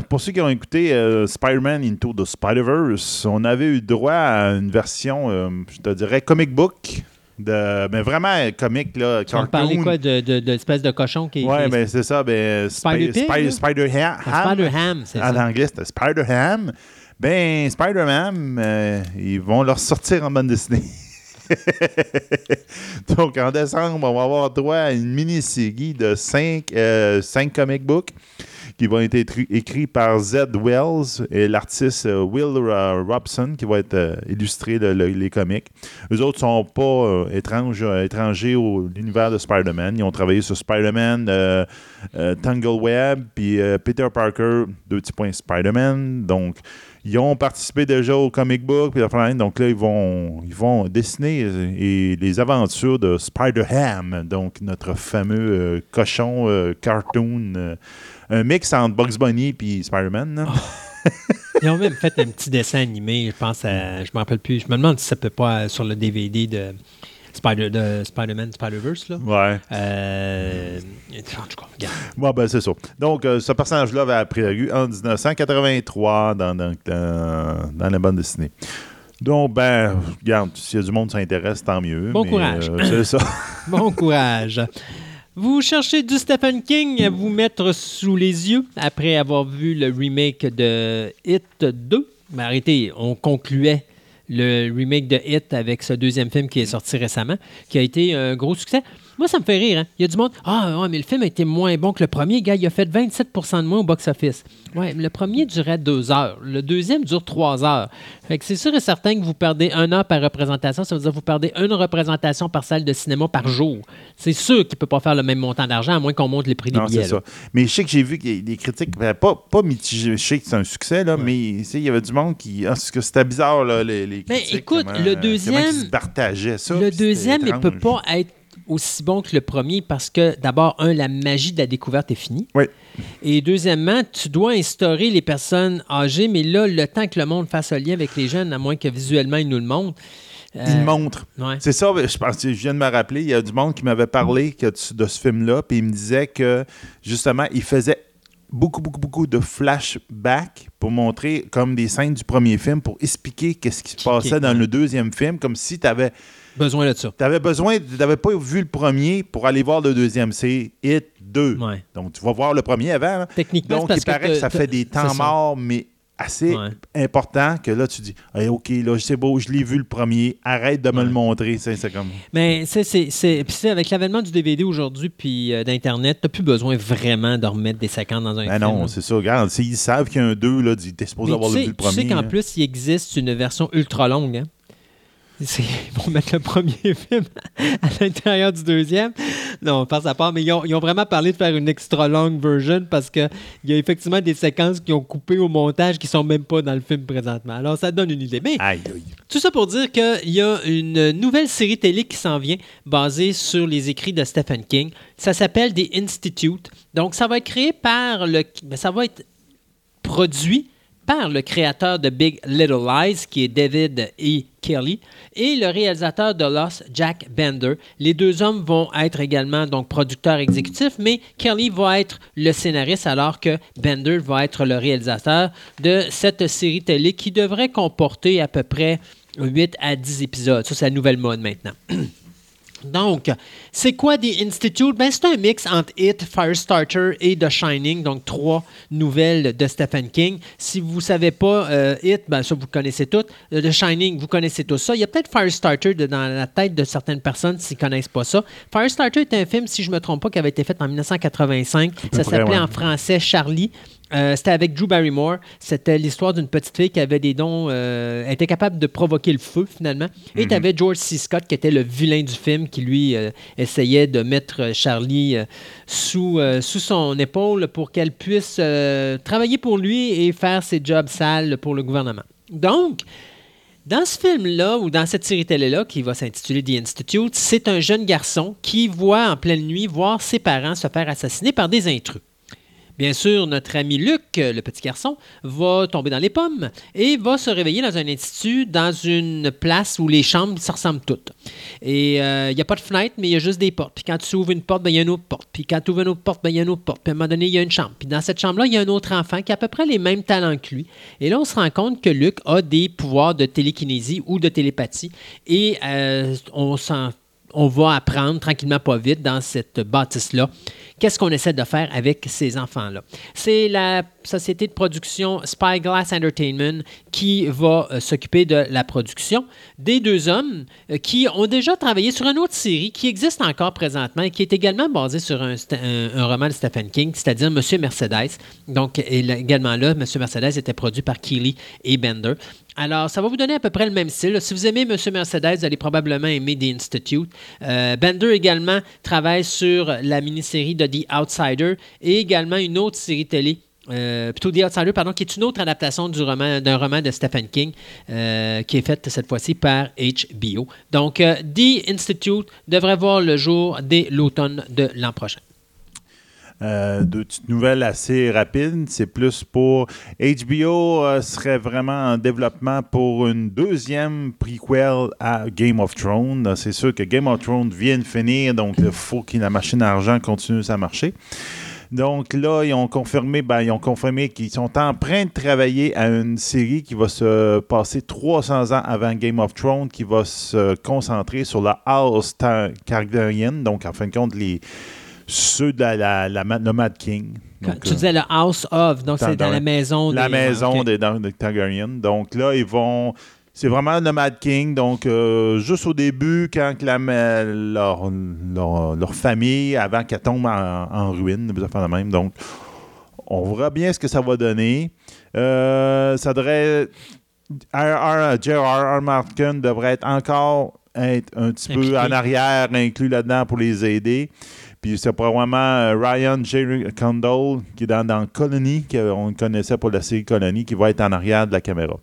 (laughs) pour ceux qui ont écouté euh, Spider-Man Into the Spider-Verse, on avait eu droit à une version, je te dirais, comic book. De, mais vraiment comique, là. Tu parlais quoi de, de, de, de cochon qui Ouais, mais c'est ça. Ben, Spider-Ham. Spider-Ham. Spider-Ham, c'est ça. En anglais, c'était Spider-Ham. Ben, Spider-Man, ils vont leur sortir en bande dessinée. (laughs) (laughs) Donc, en décembre, on va avoir droit à une mini-série de cinq, euh, cinq comic books qui vont être écrits par Zed Wells et l'artiste euh, Will euh, Robson qui va être illustrer les comics. Eux autres ne sont pas étranges, étrangers au l'univers de Spider-Man. Ils ont travaillé sur Spider-Man, Tangle Web, puis Peter Parker, deux petits points Spider-Man. Donc, ils ont participé déjà au comic book, donc là, ils vont, ils vont dessiner euh, et les aventures de Spider-Ham, donc notre fameux euh, cochon euh, cartoon, un mix entre Bugs Bunny et Spider-Man. Oh. (laughs) Ils ont même fait un petit dessin animé, je pense, à, je me rappelle plus, je me demande si ça peut pas sur le DVD de Spider, de Spider-Man, Spider-Verse. Là. Ouais. Euh, en tout cas, regarde. Ouais, ben, c'est ça. Donc, euh, ce personnage-là avait apparu en 1983 dans, dans, dans, la bande dessinée. Donc, ben, regarde, s'il y a du monde qui s'intéresse, tant mieux. Bon courage. Euh, c'est ça. (laughs) bon courage. Vous cherchez du Stephen King à vous mettre sous les yeux après avoir vu le remake de Hit 2. Mais arrêtez, on concluait le remake de Hit avec ce deuxième film qui est sorti récemment, qui a été un gros succès. Moi, ça me fait rire. Hein. Il y a du monde. Ah, ouais, mais le film a été moins bon que le premier. Gars, il a fait 27 de moins au box-office. Ouais, le premier durait deux heures. Le deuxième dure trois heures. Fait que c'est sûr et certain que vous perdez un heure par représentation. Ça veut dire que vous perdez une représentation par salle de cinéma par jour. C'est sûr qu'il ne peut pas faire le même montant d'argent, à moins qu'on monte les prix des non, billets. Ça. Mais je sais que j'ai vu que les critiques, ben, pas, pas mitigées. Je sais que c'est un succès, là, mais il y avait du monde qui. Ah, c'était bizarre, là, les, les critiques. Mais écoute, le deuxième. se partageaient ça. Le deuxième, il ne peut pas être aussi bon que le premier parce que, d'abord, un, la magie de la découverte est finie. Oui. Et deuxièmement, tu dois instaurer les personnes âgées, mais là, le temps que le monde fasse un lien avec les jeunes, à moins que visuellement ils nous le montrent. Euh, il montre. C'est ça, je pense je viens de me rappeler, il y a du monde qui m'avait parlé que de ce film-là, puis il me disait que justement, il faisait beaucoup, beaucoup, beaucoup de flashbacks pour montrer comme des scènes du premier film, pour expliquer qu'est-ce qui se passait dans le deuxième film, comme si tu avais besoin de ça. Tu avais besoin, tu n'avais pas vu le premier pour aller voir le deuxième. C'est Hit 2. Donc, tu vas voir le premier avant. Techniquement, Donc, il paraît que, ça fait des temps morts, mais assez important que là, tu dis OK, là, c'est beau, je l'ai vu le premier, arrête de me le montrer. C'est comme. (laughs) Mais c'est avec l'avènement du DVD aujourd'hui puis euh, d'Internet, tu n'as plus besoin vraiment de remettre des séquences dans un ben film. non, c'est ça. Regarde, ils savent qu'il y a un 2, là, tu es supposé avoir vu le premier. Tu sais qu'en plus, il existe une version ultra longue. Hein? Ils vont mettre le premier (laughs) film à l'intérieur du deuxième. Non, on passe à part, mais ils ont, vraiment parlé de faire une extra long version parce qu'il y a effectivement des séquences qui ont coupé au montage qui sont même pas dans le film présentement. Alors, ça donne une idée. Mais tout ça pour dire qu'il y a une nouvelle série télé qui s'en vient basée sur les écrits de Stephen King. Ça s'appelle The Institute. Donc, ça va être créé par le. Ça va être produit par le créateur de Big Little Lies, qui est David E. Kelly, et le réalisateur de Lost, Jack Bender. Les deux hommes vont être également donc producteurs exécutifs, mais Kelly va être le scénariste alors que Bender va être le réalisateur de cette série télé qui devrait comporter à peu près 8 à 10 épisodes. Ça, c'est la nouvelle mode maintenant. (clears throat) Donc, c'est quoi The Institute? Ben, c'est un mix entre It, Firestarter et The Shining, donc trois nouvelles de Stephen King. Si vous ne savez pas euh, It, ben, ça vous connaissez toutes. Euh, The Shining, vous connaissez tout ça. Il y a peut-être Firestarter dans la tête de certaines personnes s'ils ne connaissent pas ça. Firestarter est un film, si je ne me trompe pas, qui avait été fait en 1985. Ça s'appelait en français Charlie. Euh, c'était avec Drew Barrymore. C'était l'histoire d'une petite fille qui avait des dons, euh, était capable de provoquer le feu finalement. Et mhm. tu avais George C. Scott qui était le vilain du film qui lui euh, essayait de mettre Charlie sous, sous son épaule pour qu'elle puisse travailler pour lui et faire ses jobs sales pour le gouvernement. Donc, dans ce film-là, ou dans cette série télé-là, qui va s'intituler The Institute, c'est un jeune garçon qui voit en pleine nuit voir ses parents se faire assassiner par des intrus. Bien sûr, notre ami Luc, le petit garçon, va tomber dans les pommes et va se réveiller dans un institut, dans une place où les chambres se ressemblent toutes. Et euh, il n'y a pas de fenêtre, mais il y a juste des portes. Puis quand tu ouvres une porte, ben, il y a une autre porte. Puis quand tu ouvres une autre porte, ben, il y a une autre porte. Puis à un moment donné, il y a une chambre. Puis dans cette chambre-là, il y a un autre enfant qui a à peu près les mêmes talents que lui. Et là, on se rend compte que Luc a des pouvoirs de télékinésie ou de télépathie. Et euh, on on va apprendre tranquillement, pas vite, dans cette bâtisse-là, Qu'est-ce qu'on essaie de faire avec ces enfants-là? C'est la société de production Spyglass Entertainment qui va euh, s'occuper de la production des deux hommes euh, qui ont déjà travaillé sur une autre série qui existe encore présentement et qui est également basée sur un, roman de Stephen King, c'est-à-dire Monsieur Mercedes. Donc, également là, Monsieur Mercedes était produit par Keely et Bender. Alors, ça va vous donner à peu près le même style. Si vous aimez Monsieur Mercedes, vous allez probablement aimer The Institute. Euh, Bender également travaille sur la mini-série de The Outsider et également une autre série télé euh, plutôt The Outsider, pardon, qui est une autre adaptation d'un roman de Stephen King, euh, qui est faite cette fois-ci par HBO. Donc, The Institute devrait voir le jour dès l'automne de l'an prochain. Euh, deux petites nouvelles assez rapides. C'est plus pour HBO euh, serait vraiment en développement pour une deuxième prequel à Game of Thrones. C'est sûr que Game of Thrones vient de finir, donc il faut que la machine à argent continue à marcher. Donc là, ils ont confirmé, ben, ils ont confirmé qu'ils sont en train de travailler à une série qui va se passer 300 ans avant Game of Thrones, qui va se concentrer sur la House Targaryen. Donc, en fin de compte, les, ceux de la, la, Mad King. tu disais le House of, donc c'est dans, la maison La maison des, Targaryen. Donc là, ils vont. C'est vraiment Nomad King. Donc, euh, juste au début, quand la, leur, leur, famille, avant qu'elle tombe en, ruine, de même. Donc, on verra bien ce que ça va donner. Euh, ça devrait. J.R.R. Martin devrait être encore être un petit peu en arrière, inclus là-dedans pour les aider. Puis c'est probablement euh, Ryan J. Condell, qui est dans, Colony, qu'on connaissait pour la série Colony, qui va être en arrière de la caméra.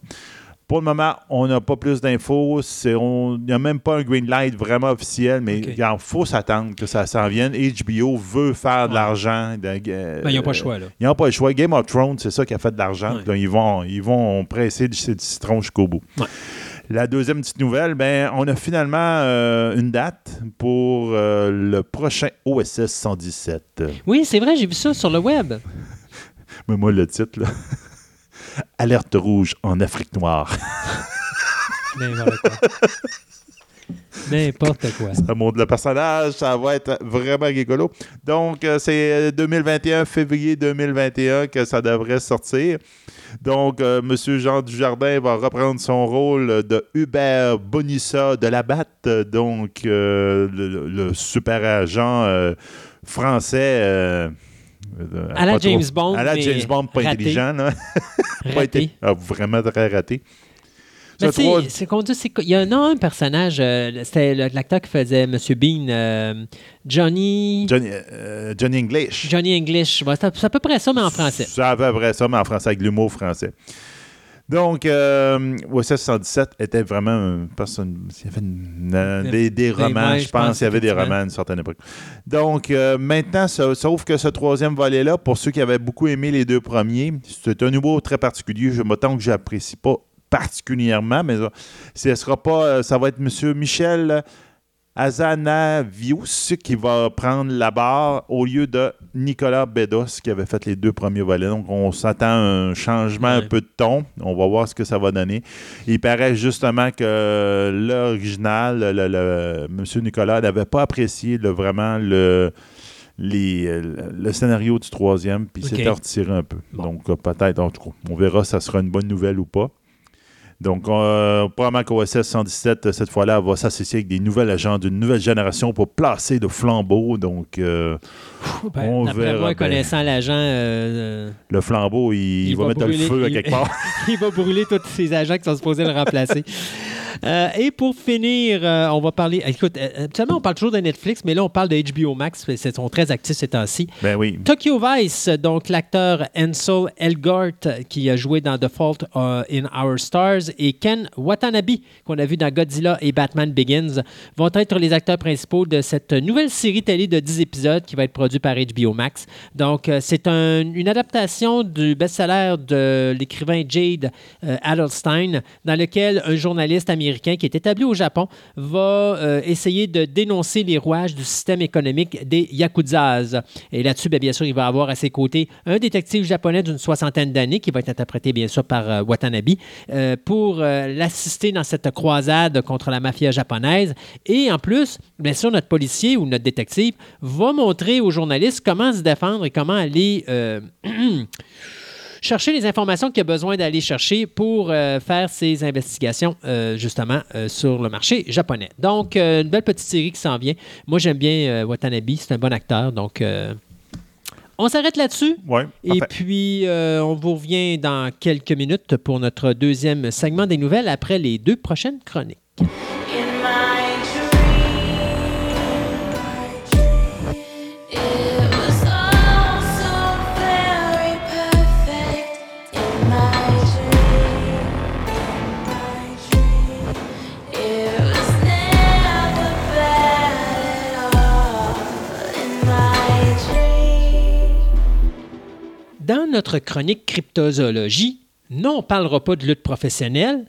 Pour le moment, on n'a pas plus d'infos. Il n'y a même pas un green light vraiment officiel, mais il faut s'attendre que ça s'en vienne. HBO veut faire de l'argent. Ben, ils n'ont pas le choix. Là. Ils n'ont pas le choix. Game of Thrones, c'est ça qui a fait de l'argent. Ils, vont, ils vont presser du citron jusqu'au bout. La deuxième petite nouvelle, ben, on a finalement euh, une date pour euh, le prochain OSS 117. Oui, c'est vrai, j'ai vu ça sur le web. (laughs) Mais moi, le titre, là. Alerte rouge en Afrique noire. N'importe quoi. Ça montre le personnage, ça va être vraiment rigolo. Donc, euh, c'est 2021, février 2021 que ça devrait sortir. Donc, euh, M. Jean Dujardin va reprendre son rôle de Hubert Bonissa de la Batte, donc le, super agent français. À la James Bond. À la James Bond, pas intelligent. (laughs) pas été, ah, vraiment très raté. C'est qu'on dit, il y a un, un personnage, euh, c'était l'acteur qui faisait M. Bean, euh, Johnny... Euh, Johnny, English. Johnny English. c'est à peu près ça, mais en français. C'est à peu près ça, mais en français, avec l'humour français. Donc, euh, 117 était vraiment une personne. Il y avait des, romans, je pense. Il y avait des romans à une certaine époque. Donc, maintenant, sauf que ce troisième volet-là, pour ceux qui avaient beaucoup aimé les deux premiers, c'est un humour très particulier. Je m'attends que j'apprécie pas particulièrement, mais ce sera pas, euh, ça va être M. Michel Azanavius qui va prendre la barre au lieu de Nicolas Bedos qui avait fait les deux premiers volets. Donc, on s'attend à un changement un peu de ton. On va voir ce que ça va donner. Il paraît justement que l'original, le, M. Nicolas n'avait pas apprécié vraiment le, le scénario du troisième, puis s'est retiré un peu. Donc, peut-être, en tout cas, on verra si ça sera une bonne nouvelle ou pas. Donc, euh, probablement qu'OSS 117, cette fois-là, va s'associer avec des nouvelles agents d'une nouvelle génération pour placer de flambeaux. Donc, euh, ben, on verra. Moi, connaissant l'agent. Euh, le flambeau, il, va, mettre le feu à quelque part. (laughs) il va brûler tous ces agents qui sont supposés le remplacer. (laughs) Euh, et pour finir, euh, on va parler. Écoute, euh, habituellement, on parle toujours de Netflix, mais là, on parle de HBO Max. Ils sont très actifs ces temps-ci. Ben oui. Tokyo Vice, donc l'acteur Ansel Elgort, qui a joué dans The Fault in Our Stars, et Ken Watanabe, qu'on a vu dans Godzilla et Batman Begins, vont être les acteurs principaux de cette nouvelle série télé de 10 épisodes qui va être produite par HBO Max. Donc, c'est une adaptation du best-seller de l'écrivain Jade Adelstein, dans lequel un journaliste américain américain qui est établi au Japon va euh, essayer de dénoncer les rouages du système économique des Yakuzas. Et là-dessus, bien, bien, sûr, il va avoir à ses côtés un détective japonais d'une soixantaine d'années qui va être interprété bien sûr par euh, Watanabe euh, pour l'assister dans cette croisade contre la mafia japonaise. Et en plus, bien sûr, notre policier ou notre détective va montrer aux journalistes comment se défendre et comment aller... (clears throat) chercher les informations qu'il a besoin d'aller chercher pour euh, faire ses investigations euh, justement euh, sur le marché japonais. Donc, une belle petite série qui s'en vient. Moi, j'aime bien Watanabe, c'est un bon acteur. Donc, on s'arrête là-dessus. Oui. Et puis, on vous revient dans quelques minutes pour notre deuxième segment des nouvelles après les deux prochaines chroniques. Dans notre chronique cryptozoologie, non, on ne parlera pas de lutte professionnelle,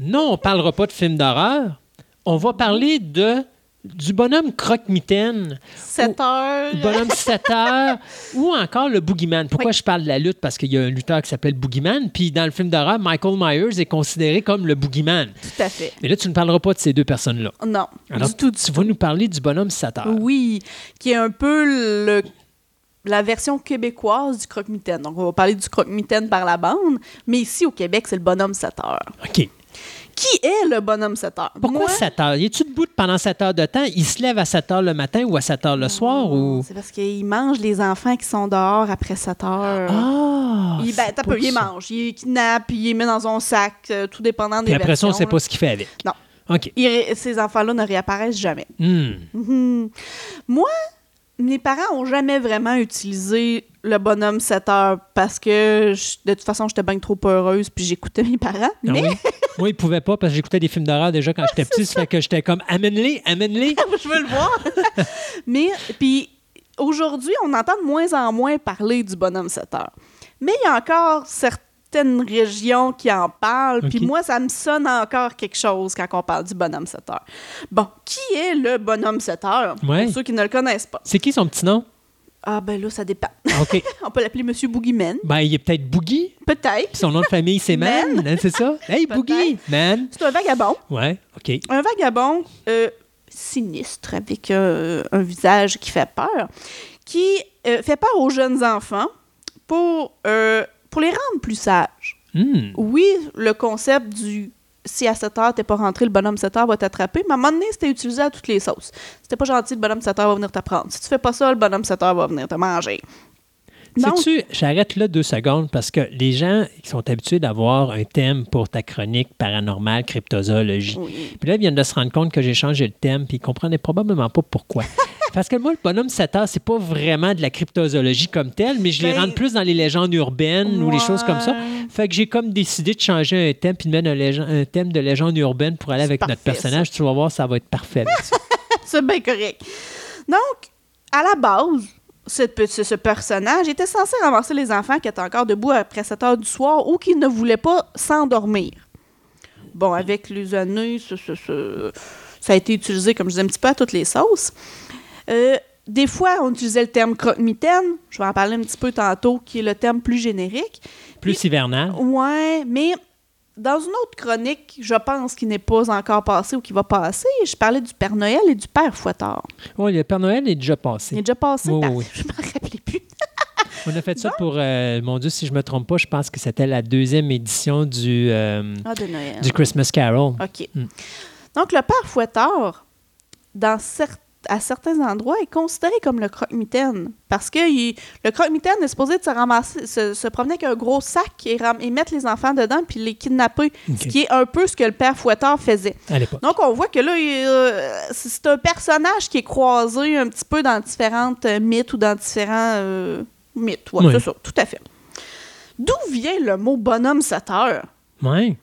non, on ne parlera pas de films d'horreur, on va parler de du bonhomme croque-mitaine. 7 heures. bonhomme 7 heures. (laughs) ou encore le boogeyman. Pourquoi je parle de la lutte? Parce qu'il y a un lutteur qui s'appelle Boogeyman. Puis dans le film d'horreur, Michael Myers est considéré comme le boogeyman. Tout à fait. Mais là, tu ne parleras pas de ces deux personnes-là. Non. Alors, du tout, tu vas nous parler du bonhomme 7 heures. Oui, qui est un peu le la version québécoise du croque-mitaine. Donc, on va parler du croque-mitaine par la bande, mais ici, au Québec, c'est le bonhomme 7 heures. OK. Qui est le bonhomme 7 heures? Pourquoi 7 heures? Y est-tu debout pendant 7 heures de temps? Il se lève à 7 heures le matin ou à 7 heures le soir? ou? C'est parce qu'il mange les enfants qui sont dehors après 7 heures. Ah! Il, ben, peu, il mange. Il kidnappe, il les met dans un sac, euh, tout dépendant des Puis après ça, on ne sait pas ce qu'il fait avec. Non. OK. ces enfants-là ne réapparaissent jamais. Hmm. Mhm. Moi, mes parents ont jamais vraiment utilisé le bonhomme 7 heures parce que de toute façon, j'étais bien trop heureuse puis j'écoutais mes parents. Ah mais... oui. Moi, ils pouvaient pas parce que j'écoutais des films d'horreur déjà quand j'étais (laughs) petit. Ça fait que j'étais comme amène-les, amène-les. (laughs) Je veux le voir. (laughs) mais puis aujourd'hui, on entend de moins en moins parler du bonhomme 7 heures. Mais il y a encore certains une région qui en parle. Puis moi, ça me sonne encore quelque chose quand on parle du bonhomme 7 heures. Bon, qui est le bonhomme 7 heures? Pour ceux qui ne le connaissent pas? C'est qui son petit nom? Ah, ben là, ça dépend. OK. (laughs) On peut l'appeler Monsieur Boogeyman. Ben, il est peut-être Boogie. Peut-être. Puis son nom de famille, c'est (laughs) Man. Man. hein, c'est ça? Hey. (laughs) Boogie, Man. C'est un vagabond. Ouais, OK. Un vagabond euh, sinistre avec euh, un visage qui fait peur, qui euh, fait peur aux jeunes enfants pour, euh, pour les rendre plus sages. Hmm. Oui, le concept du si à 7 heures t'es pas rentré, le bonhomme 7 heures va t'attraper, mais à un moment donné, c'était utilisé à toutes les sauces. C'était pas gentil, le bonhomme 7 heures va venir t'apprendre. Si tu fais pas ça, le bonhomme 7 heures va venir te manger. Sais-tu, j'arrête là deux secondes parce que les gens qui sont habitués d'avoir un thème pour ta chronique paranormale, cryptozoologie. oui. Puis là, ils viennent de se rendre compte que j'ai changé le thème, puis ils comprenaient probablement pas pourquoi. (laughs) Parce que moi, le bonhomme 7 heures, c'est pas vraiment de la cryptozoologie comme telle, mais je les Ben, rentre plus dans les légendes urbaines ou les choses comme ça. Fait que j'ai comme décidé de changer un thème puis de mettre un, thème de légende urbaine pour aller avec notre personnage. Tu vas voir, ça va être parfait. (laughs) C'est bien correct. Donc, à la base, cette ce, ce personnage était censé ramasser les enfants qui étaient encore debout après 7 heures du soir ou qui ne voulaient pas s'endormir. Bon, avec les années, ce- ce- ce- ça a été utilisé, comme je disais, un petit peu à toutes les sauces. Euh, des fois, on utilisait le terme croque-mitaine. Je vais en parler un petit peu tantôt, qui est le terme plus générique. Plus hivernal. Ouais, mais dans une autre chronique, je pense qu'il n'est pas encore passé ou qui va passer, je parlais du Père Noël et du Père Fouettard. Oui, le Père Noël est déjà Il passé. est déjà passé? Oui, oui. (laughs) Je m'en rappelais plus. (laughs) On a fait ça pour, euh, mon Dieu, si je me trompe pas, je pense que c'était la deuxième édition du, euh, Ah, de Noël. du Christmas Carol. OK. Mm. Donc, le Père Fouettard, dans cer- à certains endroits, est considéré comme le croque-mitaine. Parce que il- le croque-mitaine est supposé de se ramasser, se, se promener avec un gros sac et, ram- et mettre les enfants dedans puis les kidnapper. Ce qui est un peu ce que le Père Fouettard faisait. À. Donc, on voit que là, euh, c'est un personnage qui est croisé un petit peu dans différentes euh, mythes ou dans différents euh, mythes. Ouais, Oui. c'est ça, tout à fait. D'où vient le mot bonhomme 7 heures? Ouais.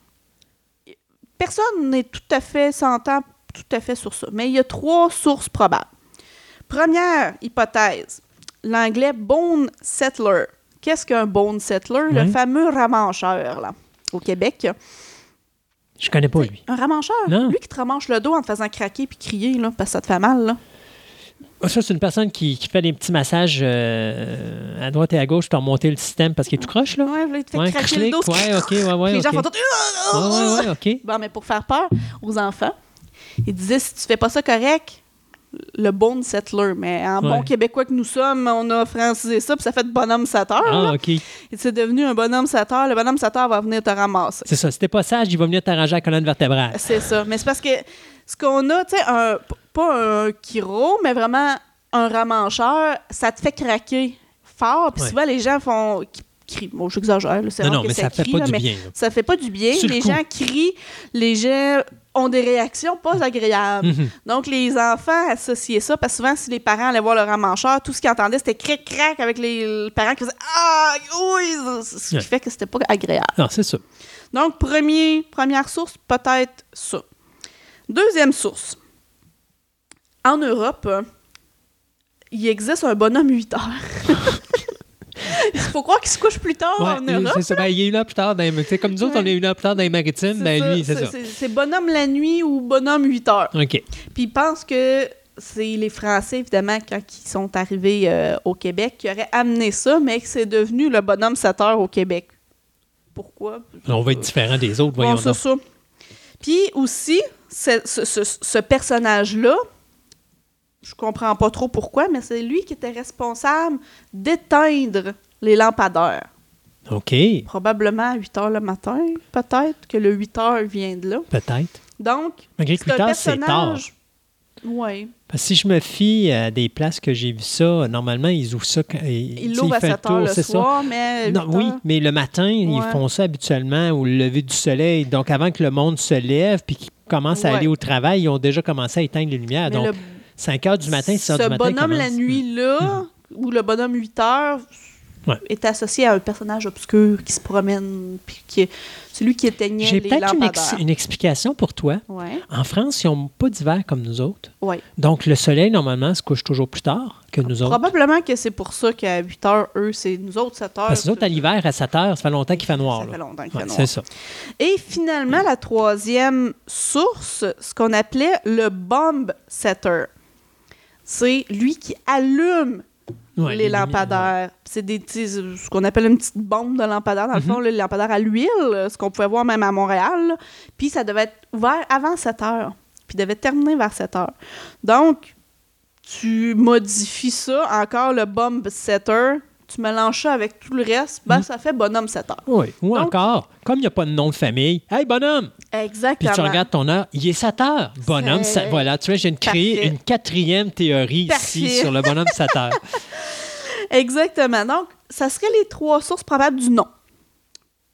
Personne n'est tout à fait s'entend tout à fait sur ça, mais il y a trois sources probables. Première hypothèse, l'anglais bone settler. Qu'est-ce qu'un bone settler? Le fameux ramancheur, là, au Québec. Je connais pas lui. Un ramancheur? Non. Lui qui te ramanche le dos en te faisant craquer puis crier, là, parce que ça te fait mal, là. Ça, c'est une personne qui, qui fait des petits massages euh, à droite et à gauche pour remonter le système parce qu'il est tout croche, là. Ouais, il te fait Ouais, craquer le dos. ouais, (laughs) ok, ouais, ouais, les gens font tout... (laughs) Ouais, ouais, ouais, OK. Bon, mais pour faire peur aux enfants, il disait si tu fais pas ça correct, le bone settler. Mais en bon québécois que nous sommes, on a francisé ça, puis ça fait de bonhomme 7 heures. Ah. OK. C'est devenu un bonhomme 7 heures. Le bonhomme 7 heures va venir te ramasser. C'est ça. Si t'es pas sage, il va venir t'arranger la colonne vertébrale. C'est ça. Mais c'est parce que ce qu'on a, tu sais, un, pas un chiro, mais vraiment un ramancheur, ça te fait craquer fort. Puis Ouais. souvent, les gens font. qui- crient. Bon, j'exagère. c'est Non, non, que mais ça fait crie, pas là, du mais bien. là. Ça fait pas du bien. Sur Les gens crient, les gens ont des réactions pas agréables. Mhm. Donc, les enfants associaient ça, parce que souvent, si les parents allaient voir le ramancheur, tout ce qu'ils entendaient, c'était cric-crac avec les, les parents qui faisaient Ah, oui! Ce qui Ouais. fait que c'était pas agréable. Non, c'est ça. Donc, premier, première source, peut-être ça. Deuxième source. En Europe, il existe un bonhomme 8 heures. (laughs) (laughs) Il faut croire qu'il se couche plus tard en Europe. c'est ça. Ben, il est une heure plus tard. Dans les- comme nous autres, Ouais. on est une heure plus tard dans les maritimes. C'est Ben, ça, lui, c'est ça. C'est bonhomme la nuit ou bonhomme 8 heures. OK. Puis ils pensent que c'est les Français, évidemment, quand ils sont arrivés euh, au Québec, qui auraient amené ça, mais que c'est devenu le bonhomme 7 heures au Québec. Pourquoi? On va être différent des autres, Bon, voyons c'est ça. Puis aussi, ce, ce- ce- ce personnage-là, je comprends pas trop pourquoi, mais c'est lui qui était responsable d'éteindre les lampadaires. OK. Probablement à 8 heures le matin, peut-être que le 8 heures vient de là. Peut-être. Donc, Malgré que c'est un 8 heures, c'est tard. Oui. Parce que si je me fie à des places que j'ai vu ça, normalement, ils ouvrent ça ils, tu Il sais, l'ouvre à fait 7 heures le c'est ça? soir, mais. Non, 8 oui, mais le matin, ils font ça habituellement au lever du soleil. Donc, avant que le monde se lève puis qu'ils commencent à aller au travail, ils ont déjà commencé à éteindre les lumières. mais Donc, le- 5 heures du matin, 6 heures ce du matin. bonhomme la nuit-là, ou le bonhomme 8 heures, Ouais. est associé à un personnage obscur qui se promène, puis qui c'est lui qui éteignait J'ai les peut-être une, ex- lampadaires. une explication pour toi. Ouais, En France, ils n'ont pas d'hiver comme nous autres. ouais. Donc, le soleil, normalement, se couche toujours plus tard que nous autres. Probablement que c'est pour ça qu'à 8 heures, eux, c'est nous autres 7 heures. Parce que nous autres, à l'hiver, à 7 heures, ça fait longtemps qu'il fait noir. Ça là. fait longtemps qu'il Ouais, fait noir. c'est ça. Et finalement, la troisième source, ce qu'on appelait le bomb setter. C'est lui qui allume Ouais, les lampadaires. C'est des ce qu'on appelle une petite bombe de lampadaire. Dans le fond, là, les lampadaires à l'huile, ce qu'on pouvait voir même à Montréal. là. Puis ça devait être ouvert avant 7 heures. Puis devait terminer vers 7 heures. Donc, tu modifies ça, encore le bomb setter, tu mélanges ça avec tout le reste, ben ça fait bonhomme 7 heures. Oui. Ou Donc- encore, comme il n'y a pas de nom de famille, hey bonhomme! Puis Exactement. tu regardes ton heure, il est 7 heures. Bonhomme, ça- voilà, tu vois, j'ai créé une quatrième théorie ici sur le bonhomme 7 heures. (laughs) Exactement. Donc, ça serait les trois sources probables du nom.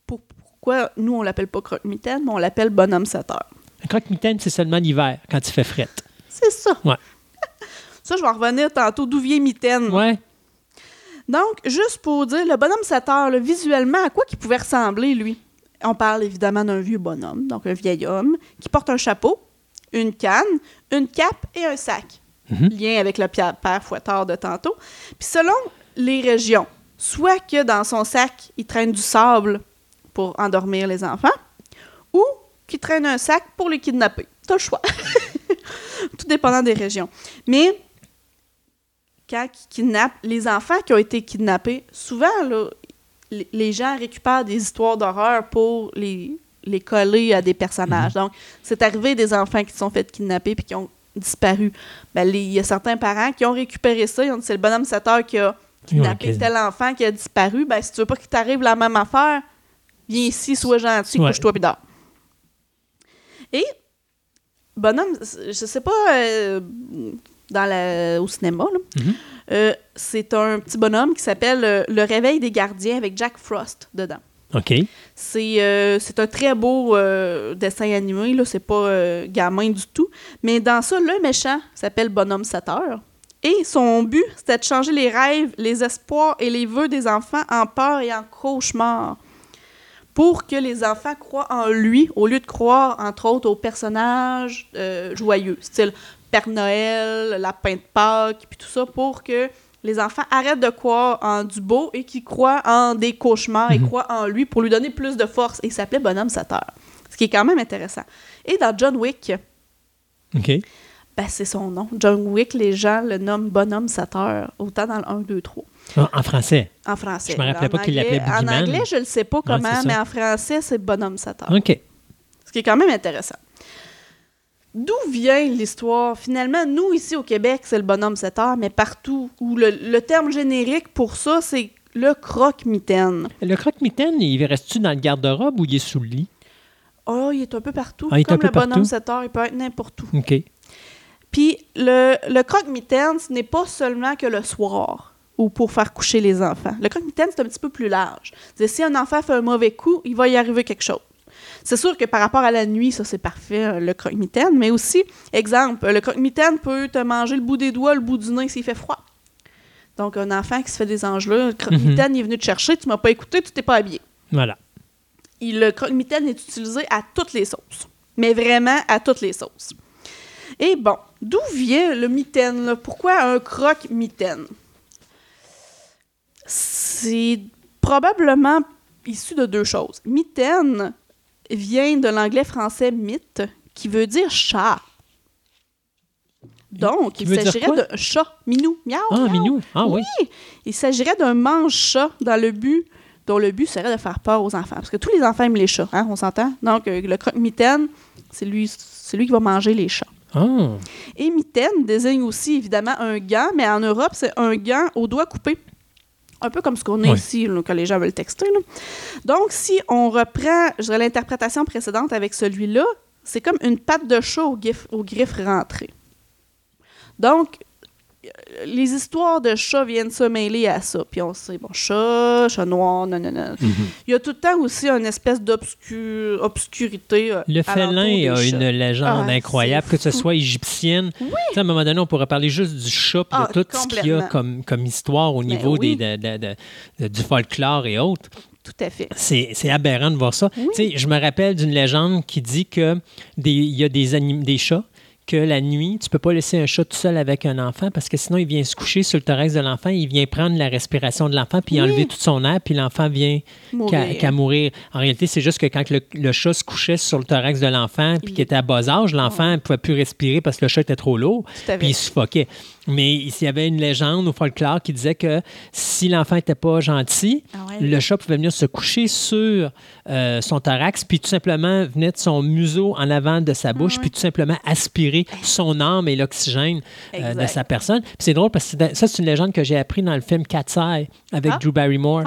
Pour- pourquoi nous, on l'appelle pas croque-mitaine, mais on l'appelle bonhomme 7 heures. Un croque-mitaine, c'est seulement l'hiver, quand il fait fret. C'est ça. Ouais. (laughs) Ça, je vais en revenir tantôt d'où vient mitaine? Ouais. Donc, juste pour dire, le bonhomme 7 heures, là, visuellement, à quoi qu'il pouvait ressembler, lui? On parle évidemment d'un vieux bonhomme, donc un vieil homme, qui porte un chapeau, une canne, une cape et un sac. Mhm. Lien avec le père fouettard de tantôt. Puis selon les régions, soit que dans son sac, il traîne du sable pour endormir les enfants, ou qu'il traîne un sac pour les kidnapper. T'as le choix. (laughs) Tout dépendant des régions. Mais quand ils kidnappent les enfants qui ont été kidnappés, souvent, là, les- gens récupèrent des histoires d'horreur pour les, les coller à des personnages. Donc, c'est arrivé des enfants qui se sont fait kidnapper puis qui ont disparu. Ben, Il y a certains parents qui ont récupéré ça. Ils ont dit c'est le bonhomme 7 heures qui a kidnappé tel enfant qui a disparu. Ben, si tu veux pas qu'il t'arrive la même affaire, viens ici, sois gentil, Ouais. couche-toi puis dors. Et bonhomme, je sais pas, euh, dans la, au cinéma, euh, c'est un petit bonhomme qui s'appelle euh, Le Réveil des gardiens avec Jack Frost dedans. OK. C'est euh, c'est un très beau euh, dessin animé, là, c'est pas euh, gamin du tout. Mais dans ça, le méchant s'appelle Bonhomme 7 heures. Et son but, c'était de changer les rêves, les espoirs et les vœux des enfants en peur et en cauchemar. Pour que les enfants croient en lui, au lieu de croire, entre autres, aux personnages euh, joyeux, style Père Noël, Lapin de Pâques, puis tout ça, pour que les enfants arrêtent de croire en du beau et qu'ils croient en des cauchemars et croient en lui pour lui donner plus de force. Et il s'appelait Bonhomme 7 heures. Ce qui est quand même intéressant. Et dans John Wick, ben, c'est son nom. John Wick, les gens le nomment Bonhomme 7 heures, autant dans le 1, 2, 3, Ah, en français. en français. Je me rappelais En pas qu'il l'appelait En anglais, je ne le sais pas comment, mais en français, c'est Bonhomme 7 heures. OK. Ce qui est quand même intéressant. D'où vient l'histoire? Finalement, nous, ici au Québec, c'est le bonhomme 7 heures, mais partout, où le, le terme générique pour ça, c'est le croque-mitaine. Le croque-mitaine, il reste-tu dans le garde-robe ou il est sous le lit? Oh, il est un peu partout. Ah, il est Comme un peu le bonhomme partout. 7 heures, il peut être n'importe où. OK. Puis le, le croque-mitaine, ce n'est pas seulement que le soir ou pour faire coucher les enfants. Le croque-mitaine, c'est un petit peu plus large. Si un enfant fait un mauvais coup, il va y arriver quelque chose. C'est sûr que par rapport à la nuit, ça c'est parfait, euh, le croque-mitaine, mais aussi, exemple, le croque-mitaine peut te manger le bout des doigts, le bout du nez s'il fait froid. Donc, un enfant qui se fait des anges-là, le croque-mitaine, il est venu te chercher, tu m'as pas écouté, tu t'es pas habillé. Voilà. Il- le croque-mitaine est utilisé à toutes les sauces. Mais vraiment à toutes les sauces. Et bon, d'où vient le mitaine? là? Pourquoi un croque-mitaine? C'est probablement issu de deux choses. Mitaine vient de l'anglais français mythe, qui veut dire chat. Donc, il s'agirait d'un chat. Minou. Miaou, Ah, miaou. Minou. Ah oui. Il s'agirait d'un mange-chat dans le but dont le but serait de faire peur aux enfants. Parce que tous les enfants aiment les chats, hein, on s'entend? Donc, euh, le croque-mitaine, c'est lui, c'est lui qui va manger les chats. Ah. Et mitaine désigne aussi évidemment un gant, mais en Europe, c'est un gant au doigt coupé. Un peu comme ce qu'on a ici, là, quand les gens veulent texter. là. Donc, si on reprend l'interprétation précédente avec celui-là, c'est comme une patte de chat aux, gif- aux griffes rentrées. Donc, les histoires de chats viennent se mêler à ça. Puis on sait, bon, chat, chat noir, non, non, non. Il y a tout le temps aussi une espèce d'obscurité. obscurité, euh, Le félin a une légende Ah, incroyable, que ce soit égyptienne. Sais, à un moment donné, on pourrait parler juste du chat puis Ah, de tout ce qu'il y a comme, comme histoire au Ben niveau oui. des, de- de- de- du folklore et autres. Tout à fait. C'est aberrant de voir ça. Oui. Tu sais, Je me rappelle d'une légende qui dit que des- il y a des, anim- des chats que la nuit, tu peux pas laisser un chat tout seul avec un enfant parce que sinon, il vient se coucher sur le thorax de l'enfant, il vient prendre la respiration de l'enfant, puis enlever tout son air, puis l'enfant vient qu'à mourir. En réalité, c'est juste que quand le, chat se couchait sur le thorax de l'enfant, puis qu'il était à bas âge, l'enfant ne pouvait plus respirer parce que le chat était trop lourd, puis il suffoquait. Mais il y avait une légende au folklore qui disait que si l'enfant n'était pas gentil, ah le chat pouvait venir se coucher sur euh, son thorax, puis tout simplement venir de son museau en avant de sa bouche, ah puis tout simplement aspirer son âme et l'oxygène euh, de sa personne. c'est drôle parce que ça, c'est une légende que j'ai appris dans le film Cat's Eye avec ah. Drew Barrymore.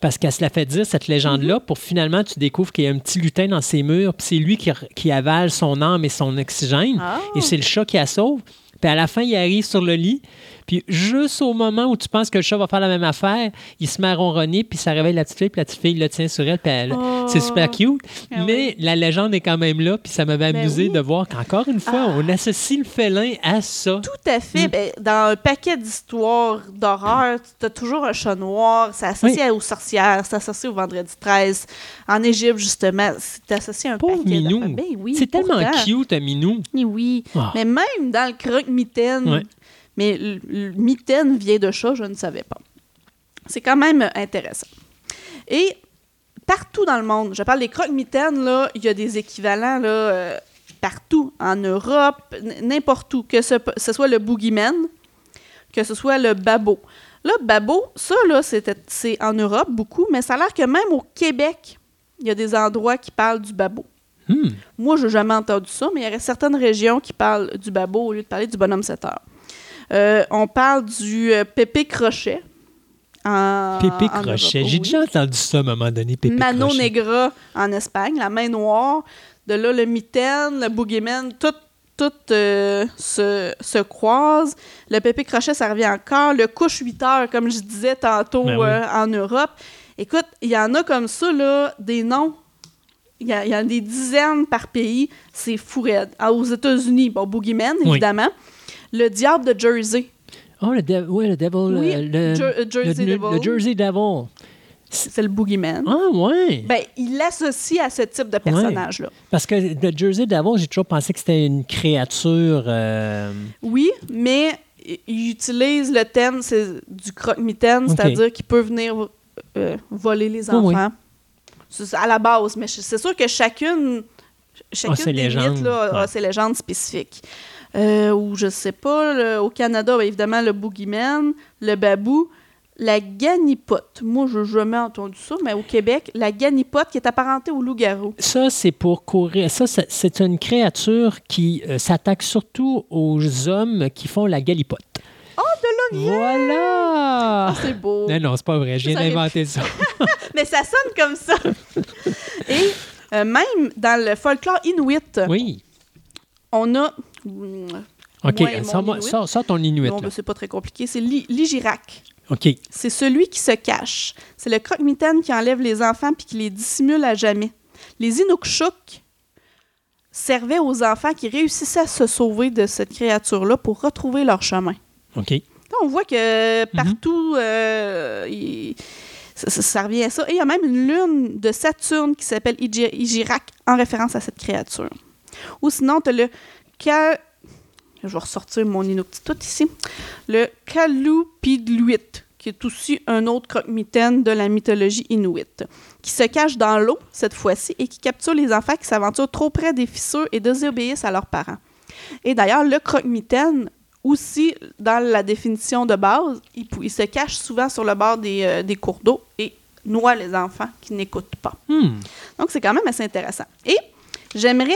Parce qu'elle se l'a fait dire, cette légende-là, mm-hmm. pour finalement, tu découvres qu'il y a un petit lutin dans ses murs, puis c'est lui qui, qui, avale son âme et son oxygène, et c'est le chat qui la sauve. Puis à la fin, il arrive sur le lit, puis juste au moment où tu penses que le chat va faire la même affaire, il se met à ronronner, puis ça réveille la petite fille, puis la petite fille le tient sur elle, puis c'est super oh. cute. Ah mais la légende est quand même là, puis ça m'avait ben amusé de voir qu'encore une fois, on ah. associe le félin à ça. Tout à fait. Mm. Ben, dans un paquet d'histoires d'horreur, tu as toujours un chat noir, c'est associé aux sorcières, c'est associé au vendredi 13. En Égypte, justement, c'est associé à un paquet Minou. Ben, oui, c'est tellement cute, un Minou. Oui, ah. Mais même dans le croque-mitaine, mais le mitaine vient de chat, je ne savais pas. C'est quand même intéressant. Et partout dans le monde, je parle des croque-mitaines, là, il y a des équivalents là, euh, partout, en Europe, n'importe où, que ce, soit le boogeyman, que ce soit le babo. Là, babo, ça, là, c'est en Europe beaucoup, mais ça a l'air que même au Québec, il y a des endroits qui parlent du babo. Hmm. Moi, je n'ai jamais entendu ça, mais il y a certaines régions qui parlent du babo au lieu de parler du bonhomme 7 heures. Euh, on parle du euh, pépé crochet. pépé crochet. J'ai déjà entendu ça à un moment donné, pépé Mano negra en Espagne, la main noire. De là, le mitaine, le boogeyman, tout, tout euh, se, se croise. Le pépé crochet, ça revient encore. Le couche 8 heures, comme je disais tantôt ben en Europe. Écoute, il y en a comme ça, là, des noms. Il y, y, a des dizaines par pays. C'est fou raide. Ah, aux États-Unis, bon, Boogeyman, évidemment. Le diable de Jersey. Oh, le, oui, le Devil. Oui, le, Jersey Devil. Le Jersey Devil. C'est le boogeyman. Ah, ouais. Ben, il l'associe à ce type de personnage-là. Parce que le Jersey Devil, j'ai toujours pensé que c'était une créature. Euh, oui, mais il utilise le thème du croque-mitaine, c'est-à-dire qu'il peut venir euh, voler les enfants. À la base, mais c'est sûr que chacune, chacune des mythes là, a ses légendes spécifiques. Euh, ou je sais pas, au Canada, ben, évidemment, le boogeyman, le babou, la ganipote. Moi, je n'ai jamais entendu ça, mais au Québec, la ganipote qui est apparentée au loup-garou. Ça, c'est pour courir. Ça, c'est une créature qui euh, s'attaque surtout aux hommes qui font la galipote. Oh, de là Voilà! Ah, c'est beau. Non, non, c'est pas vrai. Je viens d'inventer ça. (laughs) mais ça sonne comme ça. (laughs) Et euh, même dans le folklore inuit, oui. on a OK, sors, ton Inuit. Non, ben, c'est pas très compliqué. C'est l'Igirac. OK. C'est celui qui se cache. C'est le croque-mitaine qui enlève les enfants puis qui les dissimule à jamais. Les Inukshuk servaient aux enfants qui réussissaient à se sauver de cette créature-là pour retrouver leur chemin. OK. on voit que mhm. partout, euh, ça, revient à ça. Et il y a même une lune de Saturne qui s'appelle Igirac en référence à cette créature. Ou sinon, tu as le je vais ressortir mon Inuktitut ici. Le Kalupidluit, qui est aussi un autre croque-mitaine de la mythologie inuite, qui se cache dans l'eau cette fois-ci et qui capture les enfants qui s'aventurent trop près des fissures et désobéissent à leurs parents. Et d'ailleurs, le croque-mitaine, aussi dans la définition de base, il, se cache souvent sur le bord des, euh, des cours d'eau et noie les enfants qui n'écoutent pas. Hmm. Donc, c'est quand même assez intéressant. Et j'aimerais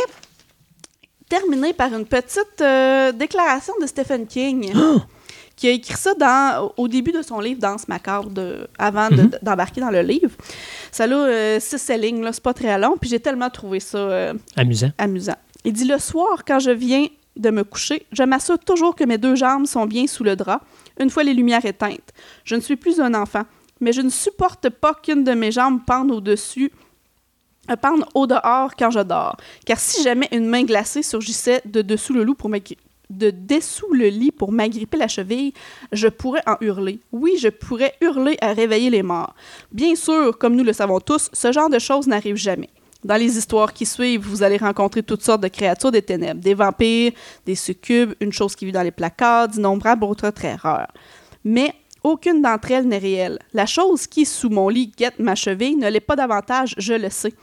terminer par une petite euh, déclaration de Stephen King. (gasps) qui a écrit ça dans, au début de son livre Danse macabre, de, avant mhm. d'embarquer dans le livre. Ça a euh, six lignes, là, c'est pas très long, puis j'ai tellement trouvé ça euh, amusant. amusant. Il dit Le soir, quand je viens de me coucher, je m'assure toujours que mes deux jambes sont bien sous le drap, une fois les lumières éteintes. Je ne suis plus un enfant, mais je ne supporte pas qu'une de mes jambes pende au-dessus pendre au dehors quand je dors. Car si jamais une main glacée surgissait de dessous le lit pour m'agripper la cheville, je pourrais en hurler. Oui, je pourrais hurler à réveiller les morts. Bien sûr, comme nous le savons tous, ce genre de choses n'arrive jamais. Dans les histoires qui suivent, vous allez rencontrer toutes sortes de créatures des ténèbres, des vampires, des succubes, une chose qui vit dans les placards, d'innombrables autres rares. Mais aucune d'entre elles n'est réelle. La chose qui, sous mon lit, guette ma cheville ne l'est pas davantage, je le sais.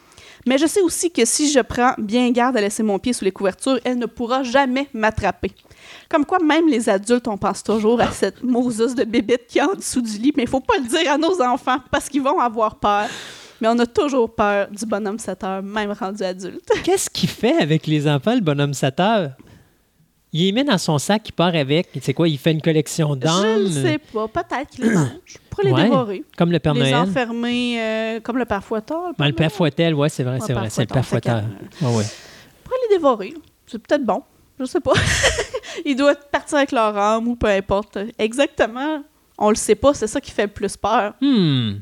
Mais je sais aussi que si je prends bien garde à laisser mon pied sous les couvertures, elle ne pourra jamais m'attraper. Comme quoi, même les adultes, on pense toujours à cette (laughs) Moses de bébête qui est en dessous du lit, mais il faut pas le dire à nos enfants parce qu'ils vont avoir peur. Mais on a toujours peur du bonhomme 7 heures, même rendu adulte. Qu'est-ce qu'il fait avec les enfants, le bonhomme 7 heures? Il les met dans son sac, il part avec. C'est quoi, il fait une collection d'âmes? Je ne sais pas. Peut-être qu'il les mange. Pour les Ouais, dévorer. Comme le Père les Noël. enfermer euh, comme le père Fouettard. Ben, le Père Fouettel, oui, c'est vrai, c'est vrai. C'est le Père. Ouais, ouais. Pour les dévorer. C'est peut-être bon. Je sais pas. (laughs) Ils doivent partir avec leur âme ou peu importe. Exactement. On le sait pas. C'est ça qui fait le plus peur. Hmm.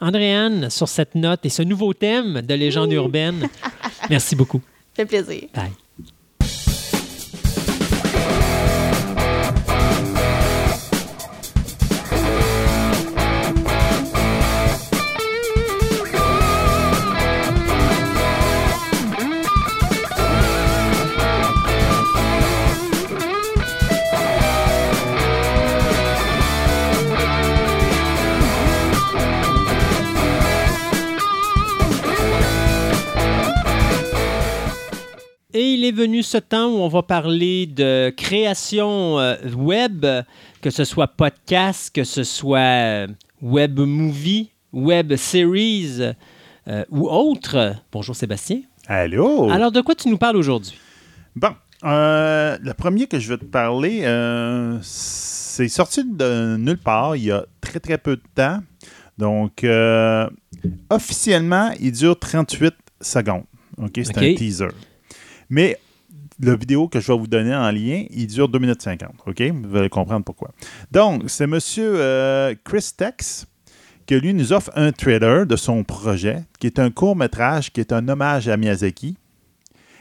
Andréane, sur cette note et ce nouveau thème de légende urbaine, (laughs) merci beaucoup. fait plaisir. Bye. Venu ce temps où on va parler de création euh, web, que ce soit podcast, que ce soit euh, web movie, web series euh, ou autre. Bonjour Sébastien. Allô? Alors, de quoi tu nous parles aujourd'hui? Bon, euh, le premier que je vais te parler, c'est sorti de nulle part il y a très très peu de temps. Donc, officiellement, il dure 38 secondes. OK, c'est un teaser. Mais la vidéo que je vais vous donner en lien, il dure 2 minutes 50. OK? Vous allez comprendre pourquoi. Donc, c'est monsieur euh, Chris Tex que lui nous offre un trailer de son projet, qui est un court-métrage, qui est un hommage à Miyazaki.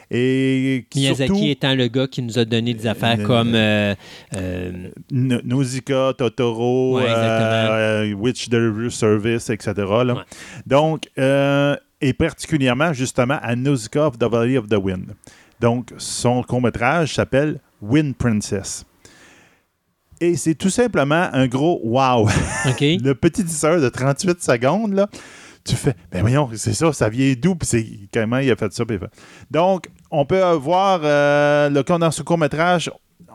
Et qui Miyazaki surtout, étant le gars qui nous a donné des affaires Euh, comme euh, euh, Nausicaa, Totoro, Ouais, Witch Delivery Service, etc. là. Ouais. Donc, et particulièrement justement à Nausicaa of the Valley of the Wind. Donc, son court-métrage s'appelle Wind Princess. Et c'est tout simplement un gros wow. (laughs) OK? Le petit teaser de 38 secondes, là, tu fais, ben voyons, c'est ça, ça vient d'où? Puis c'est comment il a fait ça. fait- Donc, on peut voir, euh, le, dans ce court-métrage,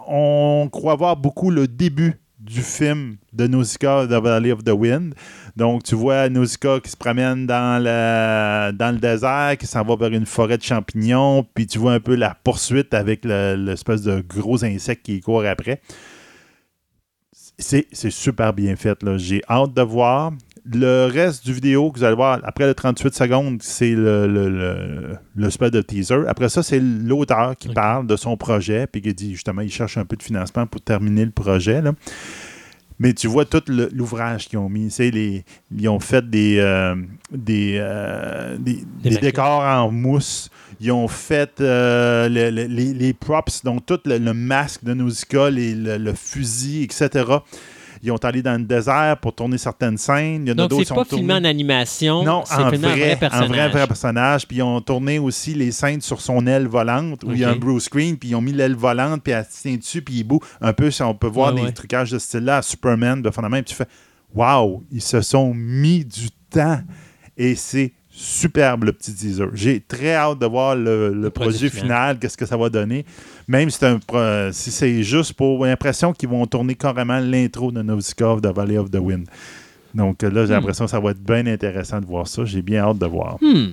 on croit voir beaucoup le début du film de Nausicaa, The Valley of the Wind. Donc, tu vois Nausicaa qui se promène dans, la, dans le désert, qui s'en va vers une forêt de champignons, puis tu vois un peu la poursuite avec le- l'espèce de gros insecte qui court après. C'est super bien fait. J'ai hâte de voir. Le reste du vidéo que vous allez voir, après les 38 secondes, c'est le, le, le, le spot de teaser. Après ça, c'est l'auteur qui parle de son projet, puis qui dit justement, il cherche un peu de financement pour terminer le projet. là. Mais tu vois tout le- l'ouvrage qu'ils ont mis. Les, ils ont fait des, euh, des, euh, des, des décors en mousse. Ils ont fait euh, le- le- les, les props, donc tout le, le masque de Nausicaa, les- le, le fusil, etc. Ils ont allé dans le désert pour tourner certaines scènes. Il y en a Donc, d'autres c'est qui pas sont filmé en animation, non, c'est en vrai, vrai en vrai, vrai personnage. Puis ils ont tourné aussi les scènes sur son aile volante, où il y a un blue screen, puis ils ont mis l'aile volante, puis elle se tient dessus, puis il bouge. Un peu, si on peut voir Ouais, des ouais. trucages de ce style-là à Superman, de fondamentalement, puis tu fais « Wow! Ils se sont mis du temps! » Et c'est superbe, le petit teaser. J'ai très hâte de voir le, le produit produit final. final, qu'est-ce que ça va donner. Même si c'est un si c'est juste pour l'impression qu'ils vont tourner carrément l'intro de of the Valley of the Wind. Donc là, j'ai Hmm. l'impression que ça va être bien intéressant de voir ça. J'ai bien hâte de voir. Hmm.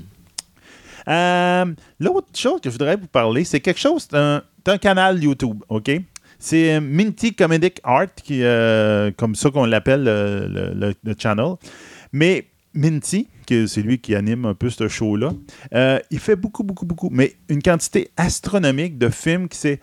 Euh, L'autre chose que je voudrais vous parler, c'est quelque chose d'un d'un canal YouTube, OK? C'est euh, Minty Comedic Art, qui, euh, comme ça qu'on l'appelle le, le- le channel. Mais Minty, que c'est lui qui anime un peu ce show-là, euh, il fait beaucoup, beaucoup, beaucoup, mais une quantité astronomique de films qui c'est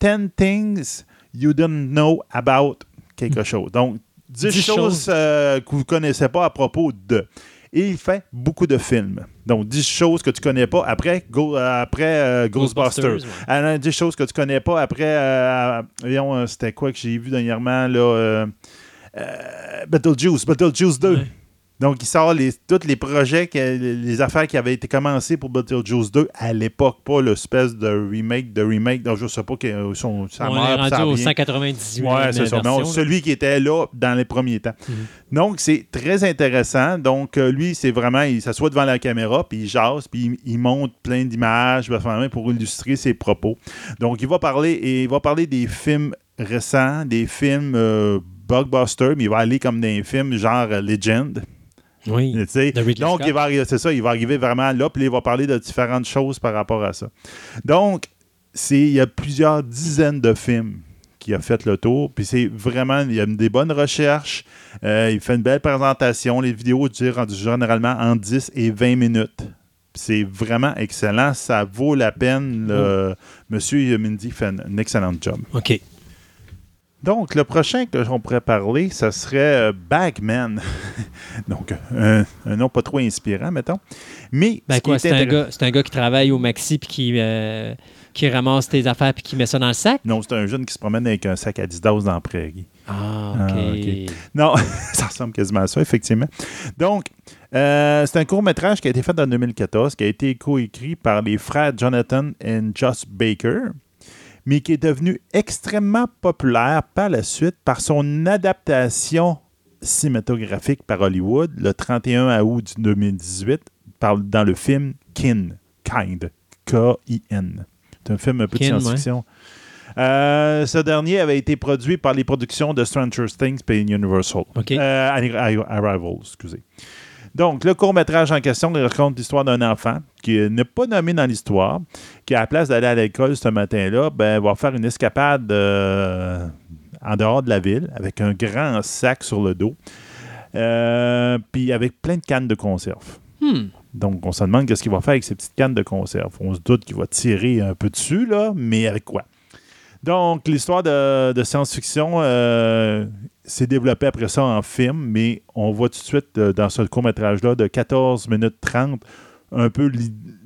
10 things you don't know about quelque chose. Donc, 10, 10 choses, choses. euh, que vous ne connaissez pas à propos de. Et il fait beaucoup de films. Donc, 10 choses que tu connais pas après, Go- après euh, Ghostbusters. Ghostbusters, ouais. Alors, 10 choses que tu connais pas après. voyons, c'était quoi que j'ai vu dernièrement là, euh, Beetlejuice, Beetlejuice 2. Ouais. Donc, il sort les, tous les projets, les affaires qui avaient été commencées pour Beetlejuice 2 à l'époque, pas l'espèce de remake, de remake, donc je sais pas, que son, sa On est rendu au 198. Ouais, c'est ça. celui qui était là dans les premiers temps. Mhm. Donc, c'est très intéressant. Donc, euh, lui, c'est vraiment, il s'assoit devant la caméra, puis il jase, puis il, monte plein d'images pour illustrer ses propos. Donc, il va parler, et il va parler des films récents, des films euh, blockbuster, mais il va aller comme des films genre Legend. Oui. Donc, il va, c'est ça, il va arriver vraiment là, puis il va parler de différentes choses par rapport à ça. Donc, il y a plusieurs dizaines de films qui a fait le tour. Puis c'est vraiment, il y a des bonnes recherches. Euh, il fait une belle présentation. Les vidéos durent généralement en 10 et 20 minutes. C'est vraiment excellent. Ça vaut la peine. Le... Monsieur Mindy fait un, excellent job. OK. Donc, le prochain que j'en pourrait parler, ce serait euh, Bagman. (laughs) Donc, un, nom pas trop inspirant, mettons. Mais. Ben c'est un, gars qui travaille au Maxi puis qui, euh, qui ramasse tes affaires puis qui met ça dans le sac? Non, c'est un jeune qui se promène avec un sac à 10 doses dans la prairie. Ah, OK. Ah, non, (laughs) ça ressemble quasiment à ça, effectivement. Donc, euh, c'est un court-métrage qui a été fait en 2014, qui a été coécrit par les frères Jonathan et Joss Baker mais qui est devenu extrêmement populaire par la suite par son adaptation cinématographique par Hollywood le 31 août 2018 dans le film Kin, Kind, K-I-N. C'est un film un peu de science-fiction. Euh, ce dernier avait été produit par les productions de Stranger Things et Universal. Euh, Arrival, excusez. Donc, le court-métrage en question raconte l'histoire d'un enfant qui n'est pas nommé dans l'histoire, qui, à la place d'aller à l'école ce matin-là, ben, va faire une escapade euh, en dehors de la ville avec un grand sac sur le dos, euh, puis avec plein de cannes de conserve. Hmm. Donc, on se demande qu'est-ce qu'il va faire avec ces petites cannes de conserve. On se doute qu'il va tirer un peu dessus, là, mais avec quoi? Donc, l'histoire de, science-fiction euh, s'est développée après ça en film, mais on voit tout de suite euh, dans ce court-métrage-là de 14 minutes 30 un peu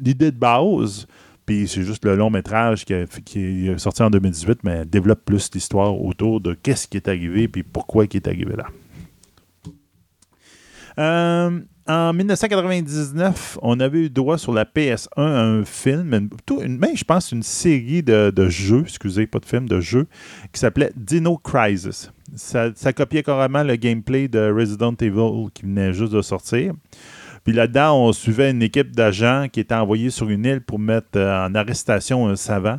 l'idée de base. Puis c'est juste le long métrage qui, est sorti en 2018, mais développe plus l'histoire autour de qu'est-ce qui est arrivé puis pourquoi il est arrivé là. Euh, en 1999, on avait eu droit sur la PS1 à un film, une, mais je pense une série de, jeux, excusez, pas de film, de jeux, qui s'appelait Dino Crisis. Ça, copiait carrément le gameplay de Resident Evil qui venait juste de sortir. Puis là-dedans, on suivait une équipe d'agents qui était envoyée sur une île pour mettre euh, en arrestation un savant.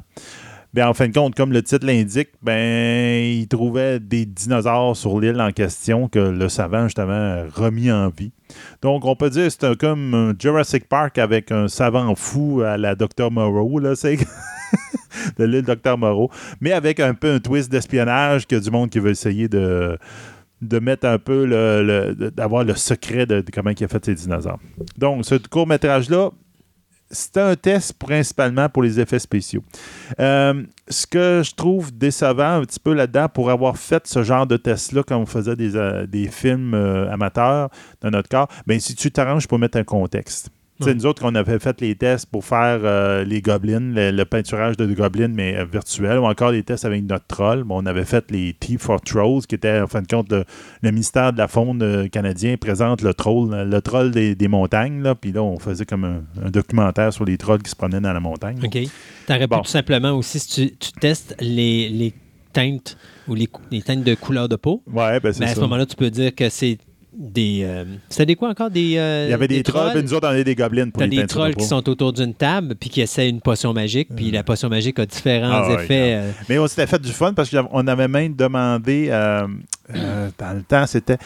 Bien, en fin de compte, comme le titre l'indique, ben, il trouvait des dinosaures sur l'île en question que le savant, justement, remis en vie. Donc, on peut dire que c'est comme Jurassic Park avec un savant fou à la Dr. Moreau, là, (laughs) c'est... de l'île Dr. Moreau, mais avec un peu un twist d'espionnage que du monde qui veut essayer de, de mettre un peu le, d'avoir le secret de, comment il a fait ses dinosaures. Donc, ce court-métrage-là, c'était un test principalement pour les effets spéciaux. Euh, ce que je trouve décevant un petit peu là-dedans, pour avoir fait ce genre de test-là quand on faisait des, euh, films euh, amateurs dans notre cas, bien, si tu t'arranges pour mettre un contexte. Nous autres, on avait fait les tests pour faire euh, les gobelins, le, peinturage de gobelins, mais euh, virtuel, ou encore les tests avec notre troll. on avait fait les T for Trolls, qui était, en fin de compte, le, ministère de la Faune euh, canadien présente le troll, le troll des, montagnes. Là, puis là, on faisait comme un, documentaire sur les trolls qui se promenaient dans la montagne. OK. Tu aurais pu tout simplement aussi, si tu, testes les, teintes ou les, teintes de couleur de peau, ouais, ben, ben à ce moment-là, tu peux dire que c'est des. Euh, c'était des quoi encore? Des, euh, Il y avait des, trolls, puis nous autres, on avait des gobelins pour les des trolls qui sont autour d'une table, puis qui essaient une potion magique, puis la potion magique a différents ah effets. Euh. Mais on s'était fait du fun parce qu'on avait même demandé, dans le temps, c'était.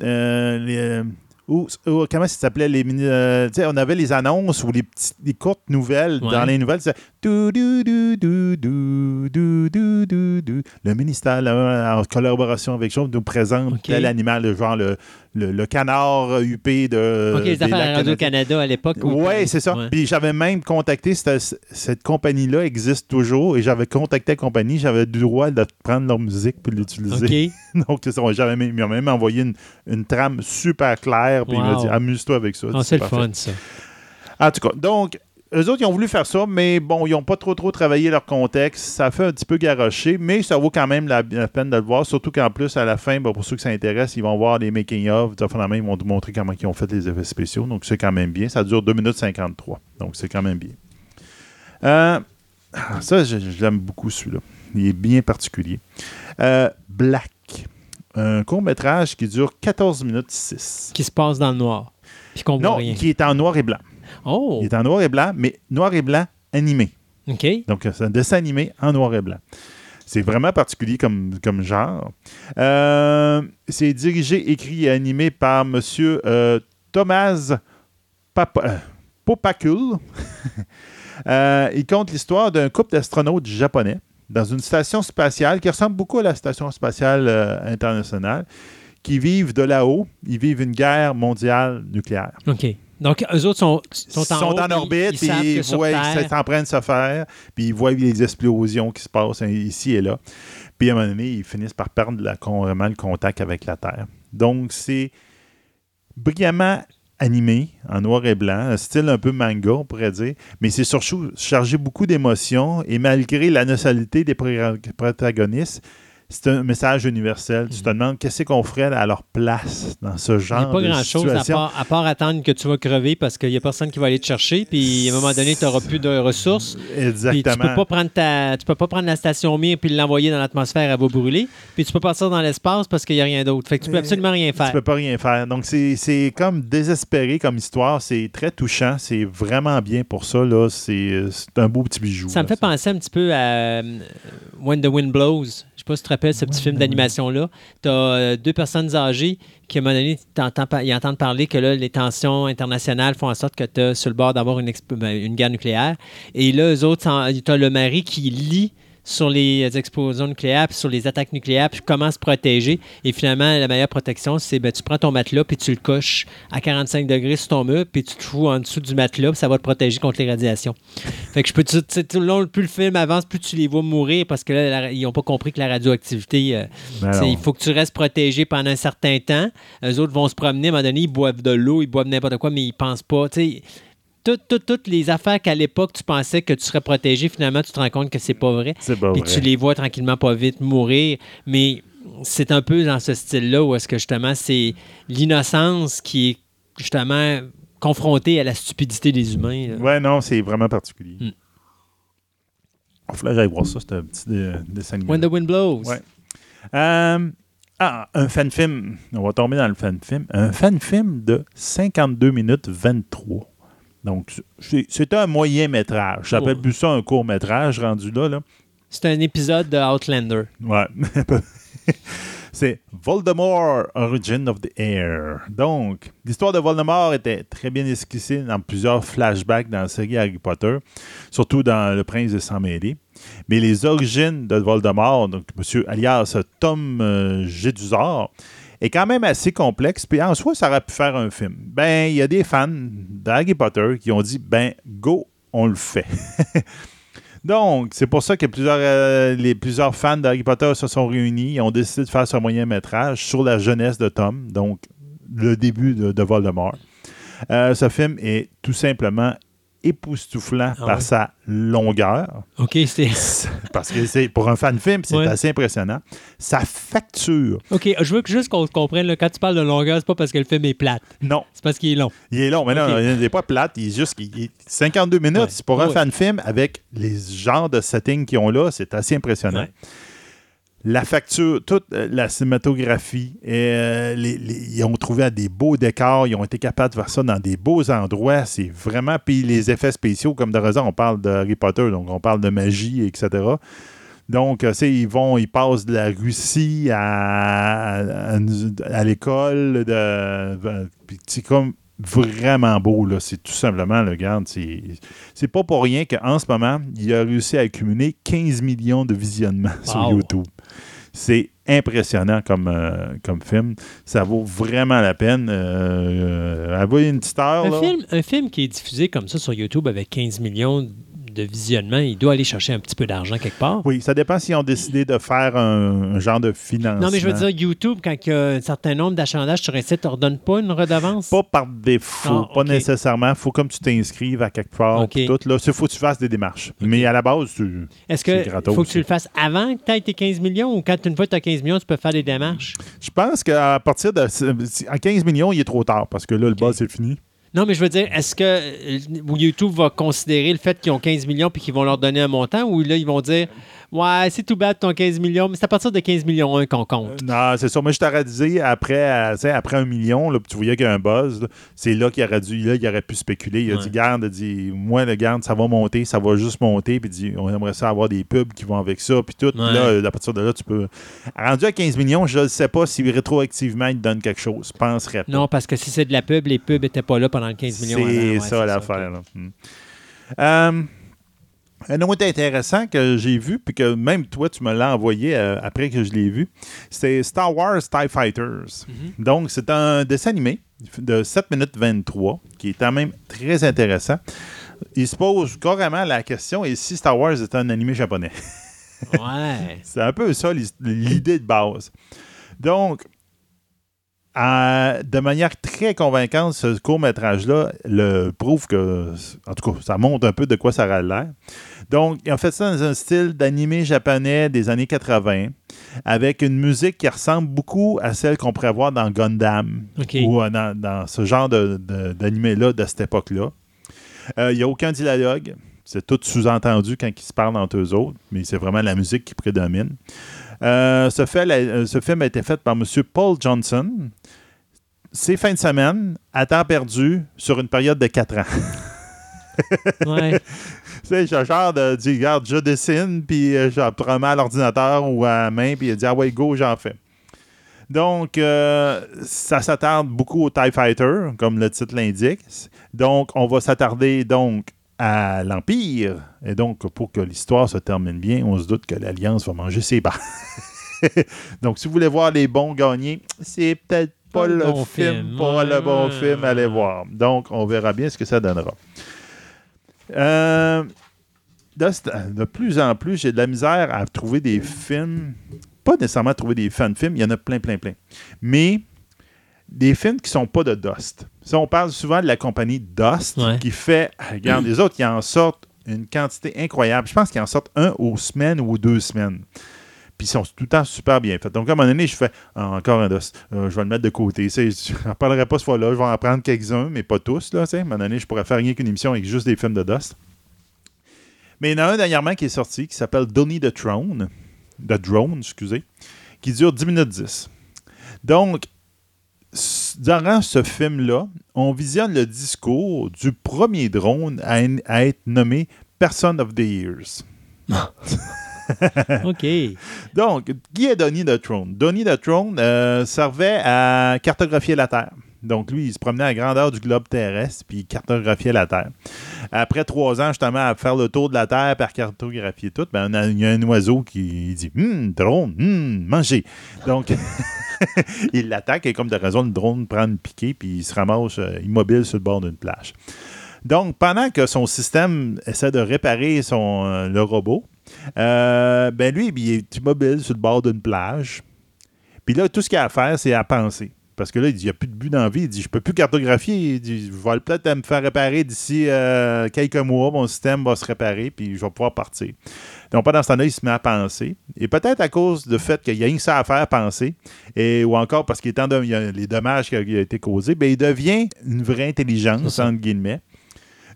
les, ou, comment ça s'appelait les mini, euh, on avait les annonces ou les petites les courtes nouvelles dans les nouvelles du, le ministère en collaboration avec Chose nous présente tel animal genre le, le, canard huppé de OK, les affaires Radio-Canada à l'époque oui c'est ça. Puis j'avais même contacté cette, cette compagnie là existe toujours et j'avais contacté la compagnie. J'avais le droit de prendre leur musique puis l'utiliser. (laughs) Donc j'avais même, ils m'ont même envoyé une, une trame super claire puis il m'a dit amuse-toi avec ça. Ah, c'est le fun, ça. En tout cas, donc, eux autres, ils ont voulu faire ça, mais bon, ils n'ont pas trop trop travaillé leur contexte. Ça fait un petit peu garocher, mais ça vaut quand même la, peine de le voir. Surtout qu'en plus, à la fin, pour ceux qui s'intéressent, ils vont voir les making-of. Ils vont te montrer comment ils ont fait les effets spéciaux. Donc, c'est quand même bien. Ça dure 2 minutes 53. Donc, c'est quand même bien. Euh, ça, je, l'aime beaucoup, celui-là. Il est bien particulier. Euh, Black. Un court-métrage qui dure 14 minutes 6. Qui se passe dans le noir. non, qui est en noir et blanc. Oh. Il est en noir et blanc, mais noir et blanc animé. OK. Donc, c'est un dessin animé en noir et blanc. C'est vraiment particulier comme, comme genre. Euh, c'est dirigé, écrit et animé par M. Euh, Thomas Papa, euh, Popakul. (laughs) il compte l'histoire d'un couple d'astronautes japonais dans une station spatiale qui ressemble beaucoup à la station spatiale internationale, qui vivent de là-haut. Ils vivent une guerre mondiale nucléaire. OK. Donc, eux autres sont, sont, en, sont en, orbite, puis ils, voient que c'est en train de se faire, puis ils voient les explosions qui se passent ici et là. Puis à un moment donné, ils finissent par perdre la, vraiment le contact avec la Terre. Donc, c'est brillamment animé, en noir et blanc, un style un peu manga, on pourrait dire, mais c'est surtout chargé beaucoup d'émotions, et malgré la nationalité des protagonistes, c'est un message universel. Tu te mhm. demandes qu'est-ce qu'on ferait à leur place dans ce genre de Il n'y a pas grand-chose à part, attendre que tu vas crever parce qu'il n'y a personne qui va aller te chercher. Puis à un moment donné, tu n'auras plus de ressources. Exactement. Puis tu peux pas prendre ta, tu peux pas prendre la station Mir puis l'envoyer dans l'atmosphère, elle va brûler. Puis tu peux partir dans l'espace parce qu'il n'y a rien d'autre. Fait que tu peux absolument rien faire. Tu peux pas rien faire. Donc c'est comme désespéré comme histoire. C'est très touchant. C'est vraiment bien pour ça. C'est un beau petit bijou. Ça me fait penser un petit peu à euh, When the Wind Blows sais pas si tu te rappelles ce petit film d'animation-là. Tu as euh, deux personnes âgées qui, à un moment donné, ils entendent parler que là, les tensions internationales font en sorte que tu es sur le bord d'avoir une, ben, une, guerre nucléaire. Et là, eux autres, tu as le mari qui lit sur les explosions nucléaires, puis sur les attaques nucléaires, puis comment se protéger. Et finalement, la meilleure protection, c'est ben, tu prends ton matelas, puis tu le coches à 45 degrés sur ton mur, puis tu te fous en dessous du matelas, puis ça va te protéger contre les radiations. (laughs) Fait que je peux, tu sais, plus le film avance, plus tu les vois mourir, parce que là, ils n'ont pas compris que la radioactivité, euh, ben il faut que tu restes protégé pendant un certain temps. Les autres vont se promener, à un moment donné, ils boivent de l'eau, ils boivent n'importe quoi, mais ils pensent pas. Tu sais, toutes, les affaires qu'à l'époque tu pensais que tu serais protégé, finalement tu te rends compte que c'est pas vrai. C'est pas Puis tu les vois tranquillement pas vite mourir. Mais c'est un peu dans ce style-là où est-ce que justement c'est l'innocence qui est justement confrontée à la stupidité des humains. Ouais, non, c'est vraiment particulier. Mm. Il faut que j'aille voir ça, c'est un petit dessin When the Wind Blows. Ouais. Euh, ah, un fan-film. On va tomber dans le fan-film. Un fan-film de 52 minutes 23. Donc, c'est un moyen métrage. J'appelle plus ça un court métrage rendu là. là. C'est un épisode de Outlander. Ouais. (laughs) c'est Voldemort, Origin of the Air. Donc, l'histoire de Voldemort était très bien esquissée dans plusieurs flashbacks dans la série Harry Potter, surtout dans Le Prince de Sang-Mêlé. Mais les origines de Voldemort, donc M. alias Tom euh, est quand même assez complexe. Puis en soi, ça aurait pu faire un film. Ben, il y a des fans d'Harry Potter qui ont dit ben, go, on le fait. (laughs) Donc, c'est pour ça que plusieurs, euh, les plusieurs fans d'Harry Potter se sont réunis et ont décidé de faire ce moyen métrage sur la jeunesse de Tom, donc le début de, Voldemort. Euh, ce film est tout simplement époustouflant ah par sa longueur. OK, c'est. (laughs) Parce que c'est pour un fan film, c'est assez impressionnant. Sa facture. OK, je veux juste qu'on comprenne, quand tu parles de longueur, c'est pas parce que le film est plate. Non. C'est parce qu'il est long. Il est long, mais non, il n'est pas plate. Il est juste 52 minutes. C'est pour un fan film avec les genres de settings qu'ils ont là, c'est assez impressionnant la facture, toute euh, la cinématographie, et, euh, ils ont trouvé à des beaux décors, ils ont été capables de faire ça dans des beaux endroits. C'est vraiment. Puis les effets spéciaux, comme de raison, on parle de Harry Potter, donc on parle de magie, etc. Donc, euh, ils vont, ils passent de la Russie à, à, l'école. C'est comme vraiment beau. Là. C'est tout simplement, le garde, c'est pas pour rien qu'en ce moment, il a réussi à accumuler 15 millions de visionnements sur YouTube. C'est impressionnant comme, euh, comme film. Ça vaut vraiment la peine. Euh, euh une petite heure. Un, Film, un film qui est diffusé comme ça sur YouTube avec 15 millions de, visionnement, il doit aller chercher un petit peu d'argent quelque part. Oui, ça dépend s'ils ont décidé de faire un, genre de financement. Non, mais je veux dire, YouTube, quand il y a un certain nombre d'achalandages sur un site, ne redonne pas une redevance? Pas par défaut, ah, pas nécessairement. Il faut comme tu t'inscrives à quelque part. Tout, là, il faut que tu fasses des démarches. Mais à la base, tu. Est-ce que faut que tu le fasses avant que tu aies tes 15 millions ou quand une fois que tu as 15 millions, tu peux faire des démarches? Je pense qu'à partir de. À 15 millions, il est trop tard parce que là, le bas, c'est fini. Non, mais je veux dire, est-ce que euh, YouTube va considérer le fait qu'ils ont 15 millions puis qu'ils vont leur donner un montant ou là, ils vont dire Ouais, c'est tout bad ton 15 millions, mais c'est à partir de 15 millions 1 qu'on compte. non, c'est sûr. Moi, je t'aurais dit, après, après un million, là, tu voyais qu'il y a un buzz, c'est là qu'il aurait dû, là, il aurait pu spéculer. Il a dit, garde, dit, moi, le garde, ça va monter, ça va juste monter, puis dit, on aimerait ça avoir des pubs qui vont avec ça, puis tout. là, à partir de là, tu peux. Rendu à 15 millions, je ne sais pas si rétroactivement, il te donne quelque chose. Je penserais pas. Non, parce que si c'est de la pub, les pubs n'étaient pas là pendant 15 millions. C'est ça l'affaire. Euh, un autre intéressant que j'ai vu, puis que même toi, tu me l'as envoyé euh, après que je l'ai vu, c'est Star Wars TIE Fighters. Mhm. Donc, c'est un dessin animé de 7 minutes 23, qui est quand même très intéressant. Il se pose carrément la question et si Star Wars est un animé japonais? (laughs) Ouais. c'est un peu ça l'idée de base. Donc, de manière très convaincante, ce court-métrage-là le prouve que, en tout cas, ça montre un peu de quoi ça a l'air. Donc, ils ont fait ça dans un style d'animé japonais des années 80, avec une musique qui ressemble beaucoup à celle qu'on pourrait voir dans Gundam ou euh, dans, ce genre d'animé-là de, cette époque-là. Euh, il n'y a aucun dialogue. C'est tout sous-entendu quand ils se parlent entre eux autres, mais c'est vraiment la musique qui prédomine. Euh, ce, ce, film a été fait par M. Paul Johnson. C'est fin de semaine, à temps perdu, sur une période de 4 ans. (laughs) (laughs) ouais. sais, genre de regarde, je dessine, puis euh, je prends à l'ordinateur ou à la main, puis il dit, ah ouais, go, j'en fais. Donc, euh, ça s'attarde beaucoup au TIE Fighter, comme le titre l'indique. Donc, on va s'attarder donc à l'Empire. Et donc, pour que l'histoire se termine bien, on se doute que l'Alliance va manger ses barres. (laughs) donc, si vous voulez voir les bons gagner, c'est peut-être pas, le, film, film, pas le bon film à aller voir. Donc, on verra bien ce que ça donnera. Euh, de, plus en plus, j'ai de la misère à trouver des films, pas nécessairement à trouver des fan-films, il y en a plein, plein, plein. Mais des films qui sont pas de Dust. on parle souvent de la compagnie Dust qui fait, regarde, les autres, ils en sortent une quantité incroyable. Je pense qu'ils en sortent un aux semaines ou deux semaines. Puis ils sont tout le temps super bien faits. Donc, à un moment donné, je fais ah, encore un Dust. Euh, je vais le mettre de côté. Je (laughs) n'en parlerai pas ce fois-là. Je vais en prendre quelques-uns, mais pas tous. Là, à un moment donné, je pourrais faire rien qu'une émission avec juste des films de Dust. Mais il y en a un dernièrement qui est sorti qui s'appelle Donnie the Throne. The Drone, excusez. Qui dure 10 minutes 10. Donc, durant ce film-là, on visionne le discours du premier drone à, à être nommé Person of the Years. (laughs) (laughs) OK. Donc, qui est Donnie the Throne? Donnie the Throne euh, servait à cartographier la Terre. Donc, lui, il se promenait à grandeur du globe terrestre, puis il cartographiait la Terre. Après trois ans, justement, à faire le tour de la Terre, par cartographier tout, ben, il y a un oiseau qui dit Hum, drone, hum, manger. Donc, (laughs) il l'attaque et, comme de raison, le drone prend une piquée, puis il se ramasse euh, immobile sur le bord d'une plage. Donc, pendant que son système essaie de réparer son, euh, le robot, euh, ben lui, il est immobile sur le bord d'une plage. Puis là, tout ce qu'il a à faire, c'est à penser. Parce que là, il dit, il n'y a plus de but dans la vie. Il dit, je ne peux plus cartographier. Il dit, je vais peut-être me faire réparer d'ici euh, quelques mois. Mon système va se réparer, puis je vais pouvoir partir. Donc, pendant ce temps-là, il se met à penser. Et peut-être à cause du fait qu'il y a rien que ça à faire à penser, et, ou encore parce qu'il y a les dommages qui ont été causés, ben, il devient une vraie intelligence, entre guillemets.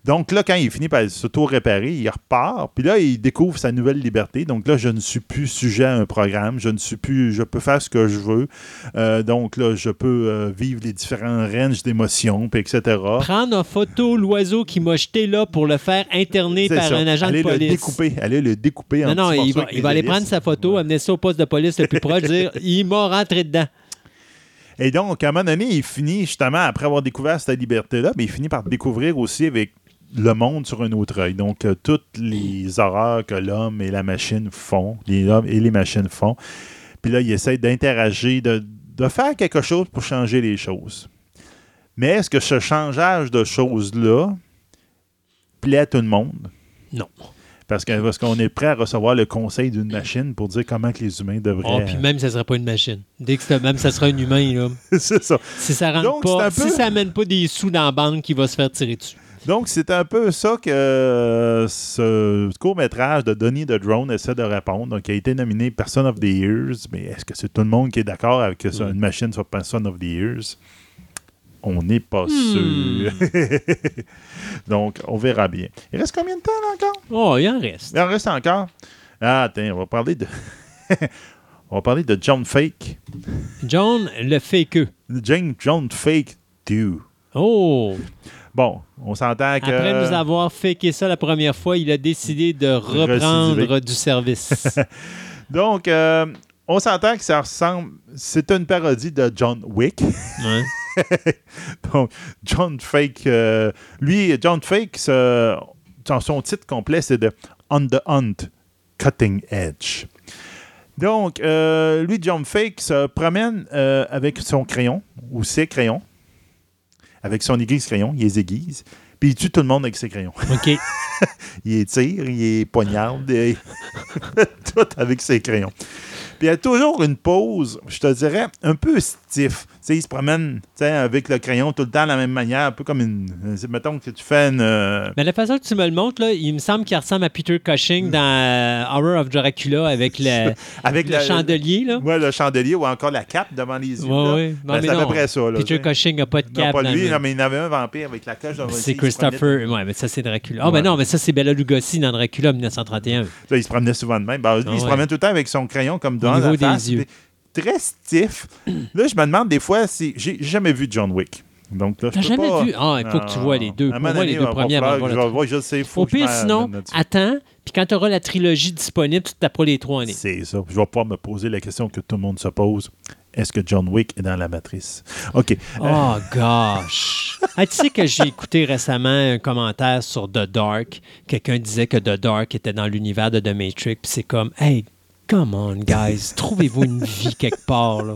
Donc là, quand il finit par s'auto-réparer, il repart. Puis là, il découvre sa nouvelle liberté. Donc là, je ne suis plus sujet à un programme. Je ne suis plus. Je peux faire ce que je veux. Euh, donc là, je peux euh, vivre les différents ranges d'émotions, etc. Prendre en photo l'oiseau qui m'a jeté là pour le faire interner par un agent de police. Le découper, allez le découper en Non, non, il va, il va aller prendre sa photo, amener ça au poste de police le plus proche, dire (laughs) il m'a rentré dedans. Et donc, à un moment donné, il finit justement, après avoir découvert cette liberté-là, mais il finit par découvrir aussi avec le monde sur un autre œil. Donc, euh, toutes les horreurs que l'homme et la machine font, les hommes et les machines font. Puis là, il essaie d'interagir, de, faire quelque chose pour changer les choses. Mais est-ce que ce changeage de choses-là plaît à tout le monde? Non. Parce que- parce qu'on est prêt à recevoir le conseil d'une machine pour dire comment que les humains devraient. Oh, puis même, ça ne serait pas une machine. Dès que même ça sera un humain, là. (laughs) c'est ça. Si ça rentre Donc, pas, peu- si ça amène pas des sous dans la banque, qui va se faire tirer dessus. Donc, c'est un peu ça que euh, ce court-métrage de Donnie the Drone essaie de répondre. Donc, il a été nominé Person of the Years, mais est-ce que c'est tout le monde qui est d'accord avec que ça, Mm. une machine soit Person of the Years? On n'est pas Hmm. sûr. (laughs) Donc, on verra bien. Il reste combien de temps là, encore? Oh, il en reste. Il en reste encore. Ah, attends, on va parler de. (laughs) on va parler de John Fake. John, le fakeux. Jane John Fake 2. Oh! Bon, on s'entend que. Après nous avoir faké ça la première fois, il a décidé de reprendre du service. (laughs) Donc, euh, on s'entend que ça ressemble. C'est une parodie de John Wick. Ouais. (laughs) Donc, John Fake. euh, lui, John Fake, ce- dans son titre complet, c'est de On the Hunt, Cutting Edge. Donc, euh, lui, John Fake se promène euh, avec son crayon, ou ses crayons, avec son aiguise crayon, il les aiguise, puis il tue tout le monde avec ses crayons. OK. (laughs) Il les tire, il les poignarde, et (laughs) tout avec ses crayons. Puis il y a toujours une pause, je te dirais, un peu stiff. Sais, il se promène tu sais, avec le crayon tout le temps de la même manière, un peu comme une. c'est- Mettons que tu fais une. euh, Mais la façon que tu me le montres, là, il me semble qu'il ressemble à Peter Cushing dans euh, Horror of Dracula avec le, (laughs) avec le chandelier. Là. Ouais, le chandelier ou encore la cape devant les yeux. Ouais, ouais. Non, Ben, mais c'est à non. peu près ça. Là, Peter. Cushing n'a pas de Non, cap. pas lui, non, mais il y en avait un vampire avec la les C'est promenait- Christopher. Ouais, mais ça, c'est Dracula. Ah, Ouais. ben non, mais ça, c'est Bella Lugosi dans Dracula 1931. Là, il se promenait souvent de même. Ben, Ah il se ouais. promène tout le temps avec son crayon comme dans niveau la des face. yeux. Très stiff. (clears throat) Là, je me demande des fois si. J'ai jamais vu John Wick. Donc là, je T'as jamais pas- vu? Ah, il faut que tu vois les deux. Pour moi, les deux voir je sais, faut Au pire, sinon, attends, puis quand tu auras la trilogie disponible, tu taperas les trois ligne. C'est ça. Je vais pouvoir me poser la question que tout le monde se pose. Est-ce que John Wick est dans la matrice? OK. Oh, gosh! (laughs) Ah, tu sais que j'ai écouté récemment un commentaire sur The Dark. Quelqu'un disait que The Dark était dans l'univers de The Matrix. Puis c'est comme, hey, come on, guys, (laughs) trouvez-vous une vie quelque part, là?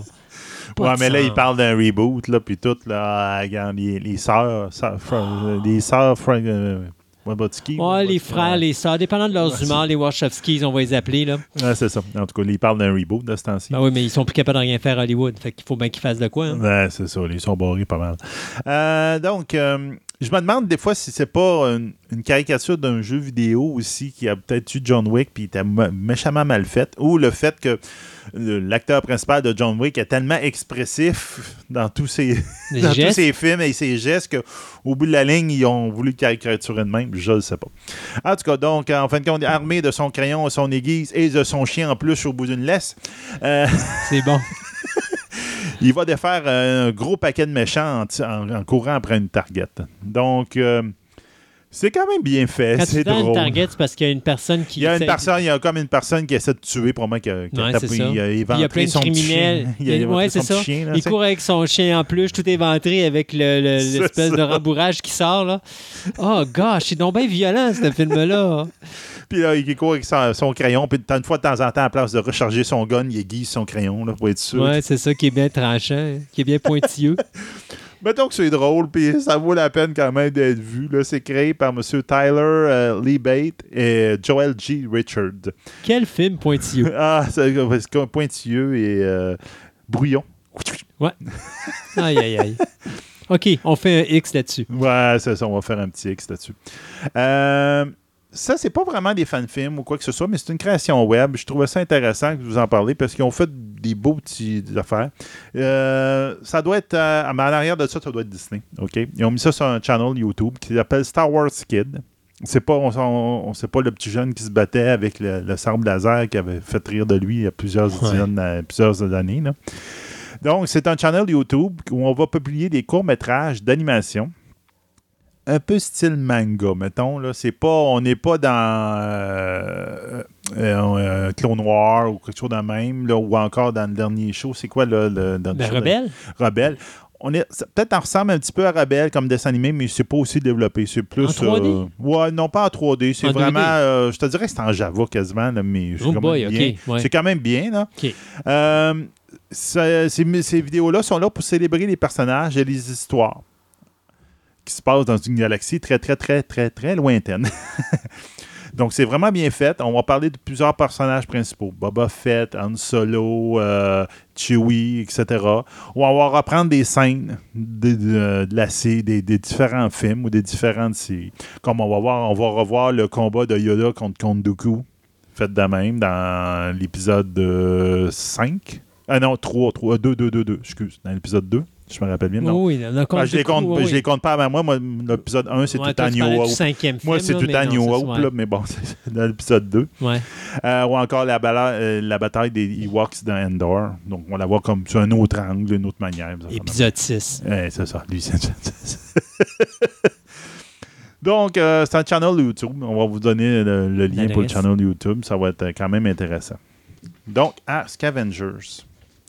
Pas Ouais, mais là, sens. il parle d'un reboot, là, puis tout, là, regarde, les, les sœurs, euh, les sœurs, Frank, euh, Ouais, les frères, les sœurs, dépendant de leurs Ouais, humeurs, les Wachowskis, on va les appeler, là. Ouais, c'est ça. En tout cas, il parle d'un reboot de ce temps-ci. Ben oui, mais ils sont plus capables de rien faire à Hollywood. Fait qu'il faut bien qu'ils fassent de quoi, hein. Ouais, c'est ça, ils sont barrés pas mal. Euh, donc, euh, je me demande des fois si c'est pas une, une caricature d'un jeu vidéo aussi qui a peut-être eu John Wick puis était méchamment mal fait, ou le fait que l'acteur principal de John Wick est tellement expressif dans tous ses, Les dans tous gestes. ses films et ses gestes qu'au bout de la ligne, ils ont voulu caricaturer de même. Je ne sais pas. En tout cas, donc, en fin de compte, armé de son crayon, son aiguise et de son chien en plus au bout d'une laisse, euh, C'est bon. (laughs) il va défaire euh, un gros paquet de méchants en, ti- en- en courant après une target. Donc, euh, c'est quand même bien fait. Quand tu C'est donnes une drôle. target, c'est parce qu'il y a une personne qui. Il y a une personne, il y a comme une personne qui essaie de tuer probablement qui a, qui a tapé, il a Puis il y a plein de son petit criminels. chien. Il a- ouais, c'est ça. chien, là, court avec son chien en plus, tout éventré avec le- le- (laughs) C'est l'espèce ça. de rembourrage qui sort. là. Oh, gosh, c'est donc bien violent, ce film-là. Puis là, il court avec son, son crayon, puis une fois de temps en temps, à place de recharger son gun, il aiguise son crayon là, pour être sûr. Ouais, c'est ça qui est bien tranchant, qui est bien pointilleux. (laughs) Mettons que c'est drôle, puis ça vaut la peine quand même d'être vu. là. C'est créé par M. Tyler euh, Lee Bate et Joel G. Richard. Quel film pointilleux. (laughs) Ah, c'est pointilleux et euh, brouillon. Aïe, aïe, aïe. OK, on fait un X là-dessus. Ouais, c'est ça, on va faire un petit X là-dessus. Euh, ça, c'est pas vraiment des fan-films ou quoi que ce soit, mais c'est une création web. Je trouvais ça intéressant que vous en parlez parce qu'ils ont fait des beaux petits affaires. Euh, ça doit être. euh, en arrière de ça, ça doit être Disney. OK? Ils ont mis ça sur un channel YouTube qui s'appelle Star Wars Kid. C'est pas, on, on, on sait pas le petit jeune qui se battait avec le, le sabre laser qui avait fait rire de lui il y a plusieurs, Ouais. dizaines, euh, plusieurs années. là. Donc, c'est un channel YouTube où on va publier des courts-métrages d'animation. Un peu style manga, mettons. Là. C'est pas, on n'est pas dans euh, euh, euh, Clone Noir ou quelque chose de même, là, ou encore dans le dernier show. C'est quoi là, le, dans le Ben, show de- Rebelle? Rebelle. On est, peut-être on ressemble un petit peu à Rebelle comme dessin animé, mais c'est pas aussi développé. C'est plus. En 3D? euh, ouais, non, pas en 3D. C'est En vraiment. 2D? euh, je te dirais que c'est en Java quasiment, là, mais c'est Oh quand boy, bien. ouais. C'est quand même bien, là. Euh, ces vidéos-là sont là pour célébrer les personnages et les histoires qui se passent dans une galaxie très, très, très, très, très lointaine. (laughs) Donc, c'est vraiment bien fait. On va parler de plusieurs personnages principaux. Boba Fett, Han Solo, euh, Chewie, etc. On va reprendre des scènes de, la des, des, différents films ou des différentes séries. Comme on va voir, on va revoir le combat de Yoda contre Count fait de même dans l'épisode 5. Ah non, 3, 3, 2, 2, 2, 2, excuse, dans l'épisode 2. Je me rappelle bien. Non. Oui, ah, je, les compte, oui. je les compte pas avant moi. Moi, l'épisode 1, c'est tout en New Hope. Moi, c'est tout en New Hope, mais bon, (laughs) c'est dans l'épisode 2. Ouais. Euh, ou encore la, euh, la, bataille des Ewoks dans Endor. Donc, on la voit comme sur un autre angle, une autre manière. Épisode 6. Ouais, c'est ça. Lui, c'est (laughs) Donc, euh, c'est un channel YouTube. On va vous donner le, lien pour le channel YouTube. Ça va être quand même intéressant. Donc, à Scavengers.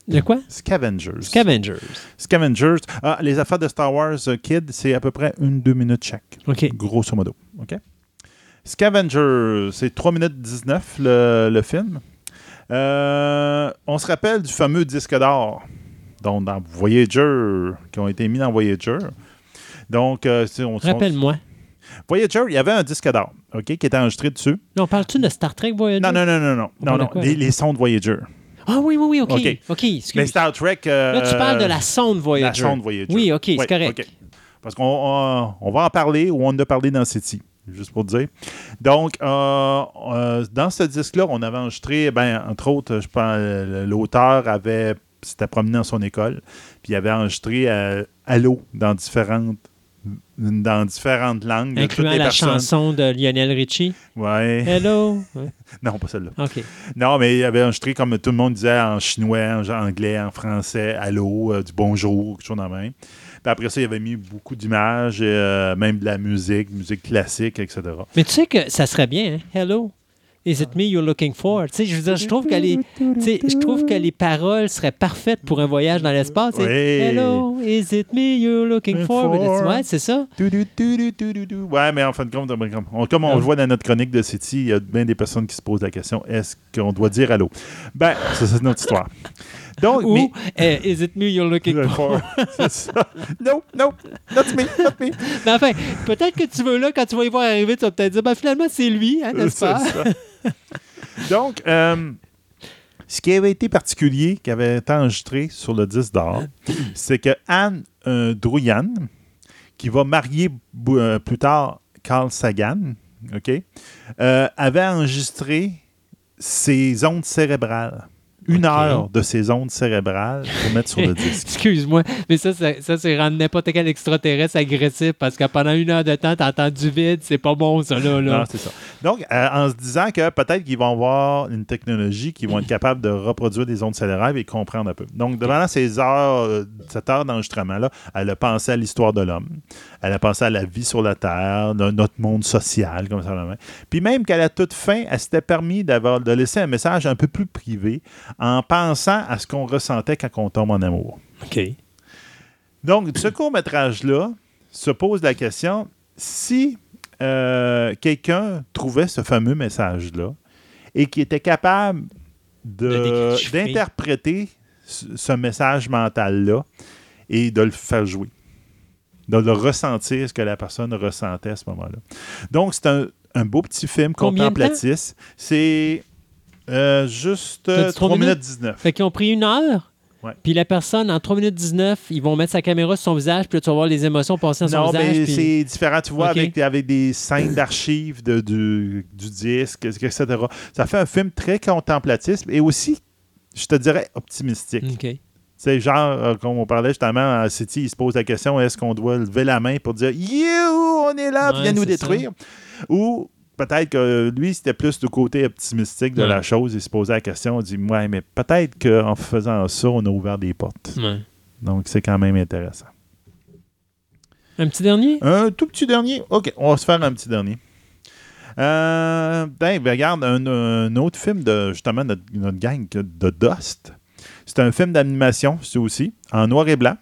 De quoi? Scavengers. Scavengers. Scavengers. Ah, les affaires de Star Wars euh, Kid, c'est à peu près une, deux minutes chaque. OK. Grosso modo. OK? Scavengers, c'est 3 minutes 19 le, le film. Euh, on se rappelle du fameux disque d'or donc dans Voyager, qui ont été mis dans Voyager. Donc, euh, on Rappelle-moi. Voyager, il y avait un disque d'or, OK, qui était enregistré dessus. Non, parles-tu de Star Trek Voyager? Non, non, non, non, non. non, non les, les, sons de Voyager. Ah oui, oui, oui, OK. OK, okay Mais Star Trek. Euh, Là, tu parles de la sonde Voyager. La sonde Voyager. Oui, OK, c'est correct. Parce qu'on on, va en parler ou on en a parlé dans City, juste pour dire. Donc, euh, euh, dans ce disque-là, on avait enregistré, ben, entre autres, je pense, l'auteur avait s'était promené dans son école, puis il avait enregistré Allo dans différentes dans différentes langues. Incluant la chanson de Lionel Richie. Ouais. Hello. (laughs) non, pas celle-là. OK. Non, mais il avait enregistré, comme tout le monde disait, en chinois, en anglais, en français, allô, euh, du bonjour, quelque chose dans la main. Puis après ça, il avait mis beaucoup d'images, euh, même de la musique, musique classique, etc. Mais tu sais que ça serait bien, hein? Hello. Is it me you're looking for? Tu sais, je veux dire, je trouve que les, je trouve que les paroles seraient parfaites pour un voyage dans l'espace. Oui. Hello, is it me you're looking for? Ouais, c'est ça. Ouais, mais en fin de compte, comme on le voit dans notre chronique de City, il y a bien des personnes qui se posent la question est-ce qu'on doit dire allô? Ben, c'est notre histoire. Donc, Ou, mais, eh, is it me you're looking for? (laughs) c'est ça. No, no, not me, not me. Mais enfin, peut-être que tu veux là, quand tu vas y voir arriver, tu vas peut-être dire, ben finalement, c'est lui, hein, n'est-ce pas? (laughs) Donc, euh, ce qui avait été particulier, qui avait été enregistré sur le disque d'or, c'est que Anne euh, Drouyan, qui va marier euh, plus tard Carl Sagan, OK, avait enregistré ses ondes cérébrales une heure de ces ondes cérébrales pour mettre sur le (laughs) disque. Excuse-moi, mais ça, ça, c'est rendre n'importe quel extraterrestre agressif parce que pendant une heure de temps, tu entends du vide, c'est pas bon, ça, là. Non, c'est ça. Donc, euh, en se disant que peut-être qu'ils vont avoir une technologie qui vont être capable de reproduire des ondes cérébrales et comprendre un peu. Donc, devant ces heures, euh, cette heure d'enregistrement-là, elle a pensé à l'histoire de l'homme. Elle a pensé à la vie sur la Terre, notre monde social, comme ça. Puis même qu'à la toute fin, elle s'était permis d'avoir, de laisser un message un peu plus privé en pensant à ce qu'on ressentait quand on tombe en amour. OK. Donc, ce court-métrage-là se pose la question si euh, quelqu'un trouvait ce fameux message-là et qui était capable d'interpréter ce message mental-là et de le faire jouer, de le ressentir, ce que la personne ressentait à ce moment-là. Donc, c'est un, beau petit film contemplatif. C'est euh, juste 3, euh, minutes? 19. Fait qu'ils ont pris une heure. Puis la personne, en 3 minutes 19, ils vont mettre sa caméra sur son visage, puis là, tu vas voir les émotions passer dans son visage. Non, mais c'est différent. Tu vois, avec, avec, des scènes d'archives de, du, du, disque, etc. Ça fait un film très contemplatif et aussi, je te dirais, optimistique. C'est genre, euh, comme on parlait justement à City, il se pose la question est-ce qu'on doit lever la main pour dire You, on est là, viens nous détruire? Ou peut-être que lui, c'était plus du côté optimistique de la chose. Il se posait la question, il dit Ouais, mais peut-être qu'en faisant ça, on a ouvert des portes. Donc, c'est quand même intéressant. Un petit dernier? Un tout petit dernier. OK, on va se faire un petit dernier. Euh, ben, regarde, un, autre film de justement notre, notre gang de Dust. C'est un film d'animation, c'est aussi, en noir et blanc,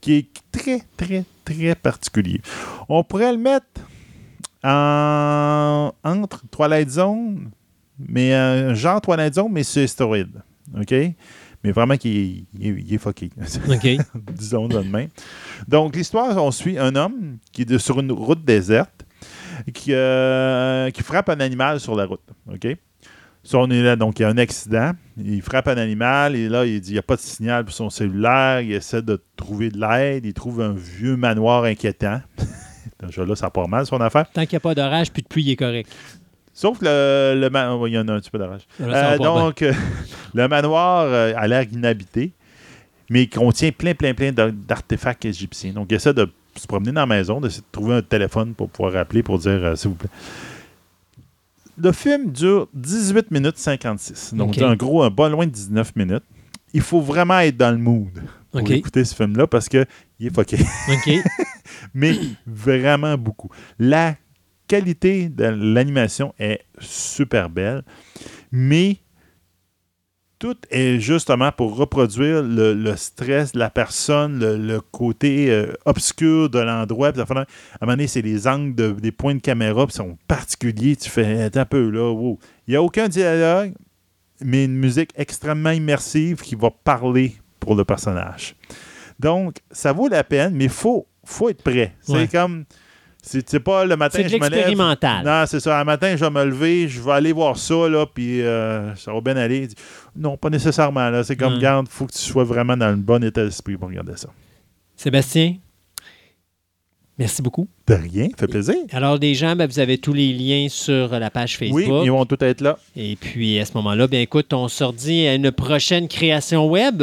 qui est très, très, très particulier. On pourrait le mettre entre Twilight Zone, mais un euh, genre Twilight Zone, mais c'est stéroïde. OK? Mais vraiment qu'il est, fucké. (laughs) OK. Disons de même. Donc, l'histoire, on suit un homme qui est sur une route déserte. qui, euh, qui frappe un animal sur la route. OK? Ça, on est là, donc il y a un accident. Il frappe un animal et là, il dit il n'y a pas de signal pour son cellulaire. Il essaie de trouver de l'aide. Il trouve un vieux manoir inquiétant. (laughs) Déjà là, ça part mal son affaire. Tant qu'il n'y a pas d'orage puis de pluie, il est correct. Sauf le, le manoir. il y en a un petit peu d'orage. Euh, donc, (laughs) le manoir euh, a l'air inhabité, mais il contient plein, plein, plein d'artefacts égyptiens. Donc, il essaie de se promener dans la maison, d'essayer de trouver un téléphone pour pouvoir appeler pour dire euh, s'il vous plaît. Le film dure 18 minutes 56. Donc, un gros, un pas loin de 19 minutes. Il faut vraiment être dans le mood pour écouter ce film-là parce qu'il est fucké. (laughs) Mais vraiment beaucoup. La qualité de l'animation est super belle, mais tout est justement pour reproduire le, stress de la personne, le, côté euh, obscur de l'endroit. À un moment donné, c'est les angles des points de caméra qui sont particuliers. Tu fais un peu là. Il n'y a aucun dialogue, mais une musique extrêmement immersive qui va parler pour le personnage. Donc, ça vaut la peine, mais il faut, faut être prêt. C'est comme c'est pas le matin, je me lève. Non, c'est ça. Le matin, je vais me lever, je vais aller voir ça, là, puis euh, ça va bien aller. Non, pas nécessairement. Là. C'est comme, garde, il faut que tu sois vraiment dans le bon état d'esprit pour regarder ça. Sébastien, merci beaucoup. De rien, fait plaisir. Alors, les gens, ben, vous avez tous les liens sur la page Facebook. Oui, ils vont tous être là. Et puis, à ce moment-là, bien écoute, on se redit à une prochaine création web.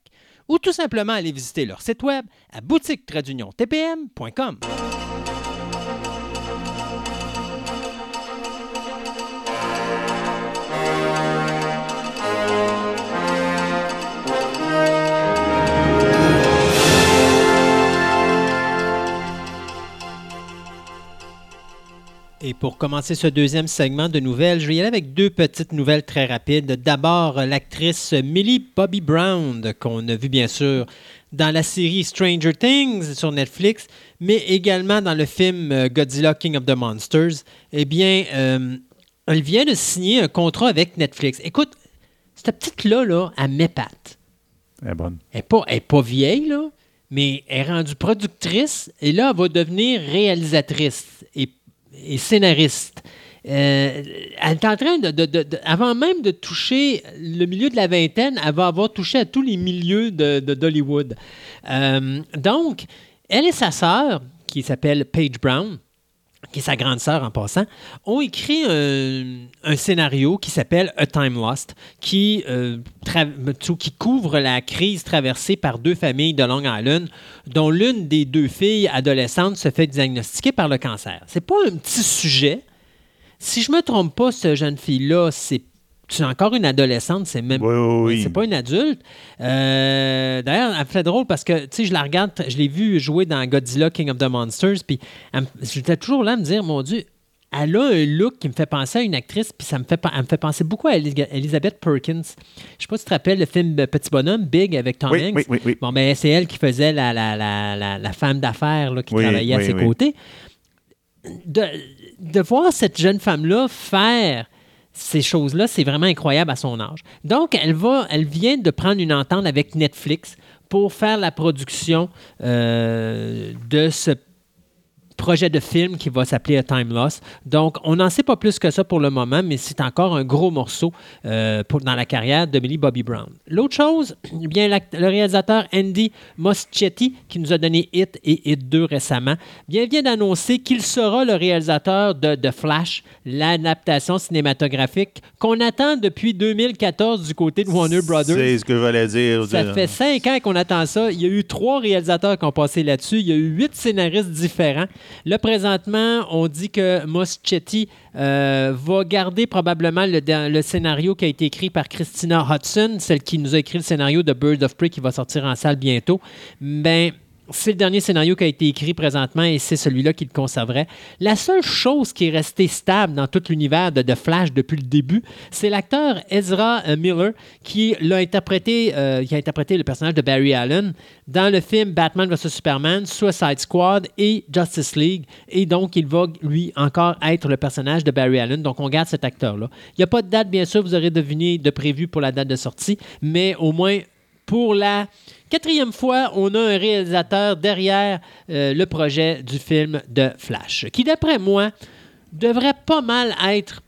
ou tout simplement aller visiter leur site web à boutique-tpm.com. Et pour commencer ce deuxième segment de nouvelles, je vais y aller avec deux petites nouvelles très rapides. D'abord, l'actrice Millie Bobby Brown, qu'on a vu bien sûr dans la série Stranger Things sur Netflix, mais également dans le film euh, Godzilla King of the Monsters. Eh bien, euh, elle vient de signer un contrat avec Netflix. Écoute, cette petite-là, là, elle m'épate. Elle est bonne. Elle n'est pas, pas vieille, là, mais elle est rendue productrice et là, elle va devenir réalisatrice. Et scénariste. Euh, elle est en train de, Avant même de toucher le milieu de la vingtaine, elle va avoir touché à tous les milieux d'Hollywood. Euh, donc, elle et sa sœur, qui s'appelle Paige Brown, qui est sa grande sœur en passant, ont écrit un, scénario qui s'appelle A Time Lost, qui, euh, qui couvre la crise traversée par deux familles de Long Island, dont l'une des deux filles adolescentes se fait diagnostiquer par le cancer. C'est pas un petit sujet. Si je me trompe pas, cette jeune fille-là, c'est c'est encore une adolescente, c'est même c'est pas une adulte. Euh, d'ailleurs, elle fait drôle parce que tu sais, je la regarde, je l'ai vue jouer dans Godzilla King of the Monsters, puis j'étais toujours là à me dire, mon Dieu, elle a un look qui me fait penser à une actrice, puis ça me fait, elle me fait penser beaucoup à Elizabeth Perkins. Je sais pas si tu te rappelles le film Petit Bonhomme, Big, avec Tom Hanks. Oui, oui, bon, ben, c'est elle qui faisait la, la, la, la femme d'affaires qui travaillait à ses côtés. De, de voir cette jeune femme-là faire ces choses-là, c'est vraiment incroyable à son âge. Donc, elle, va, elle vient de prendre une entente avec Netflix pour faire la production euh, de ce projet de film qui va s'appeler A Time Loss. Donc, on n'en sait pas plus que ça pour le moment, mais c'est encore un gros morceau euh, pour, dans la carrière de Millie Bobby Brown. L'autre chose, eh bien, le réalisateur Andy Moschetti, qui nous a donné Hit et Hit 2 récemment, bien, vient d'annoncer qu'il sera le réalisateur de, de Flash, l'adaptation cinématographique qu'on attend depuis 2014 du côté de Warner Brothers. C'est ce que je voulais dire. Ça fait cinq ans qu'on attend ça. Il y a eu trois réalisateurs qui ont passé là-dessus. Il y a eu huit scénaristes différents. Là, présentement, on dit que Moschetti euh, va garder probablement le, scénario qui a été écrit par Christina Hudson, celle qui nous a écrit le scénario de Bird of Prey qui va sortir en salle bientôt. Mais c'est le dernier scénario qui a été écrit présentement et c'est celui-là qui le conserverait. La seule chose qui est restée stable dans tout l'univers de, Flash depuis le début, c'est l'acteur Ezra euh, Miller qui l'a interprété, euh, qui a interprété le personnage de Barry Allen dans le film Batman vs Superman, Suicide Squad et Justice League. Et donc, il va lui encore être le personnage de Barry Allen. Donc, on garde cet acteur-là. Il n'y a pas de date, bien sûr, vous aurez deviné de prévu pour la date de sortie, mais au moins pour la quatrième fois, on a un réalisateur derrière euh, le projet du film de Flash, qui d'après moi devrait pas mal être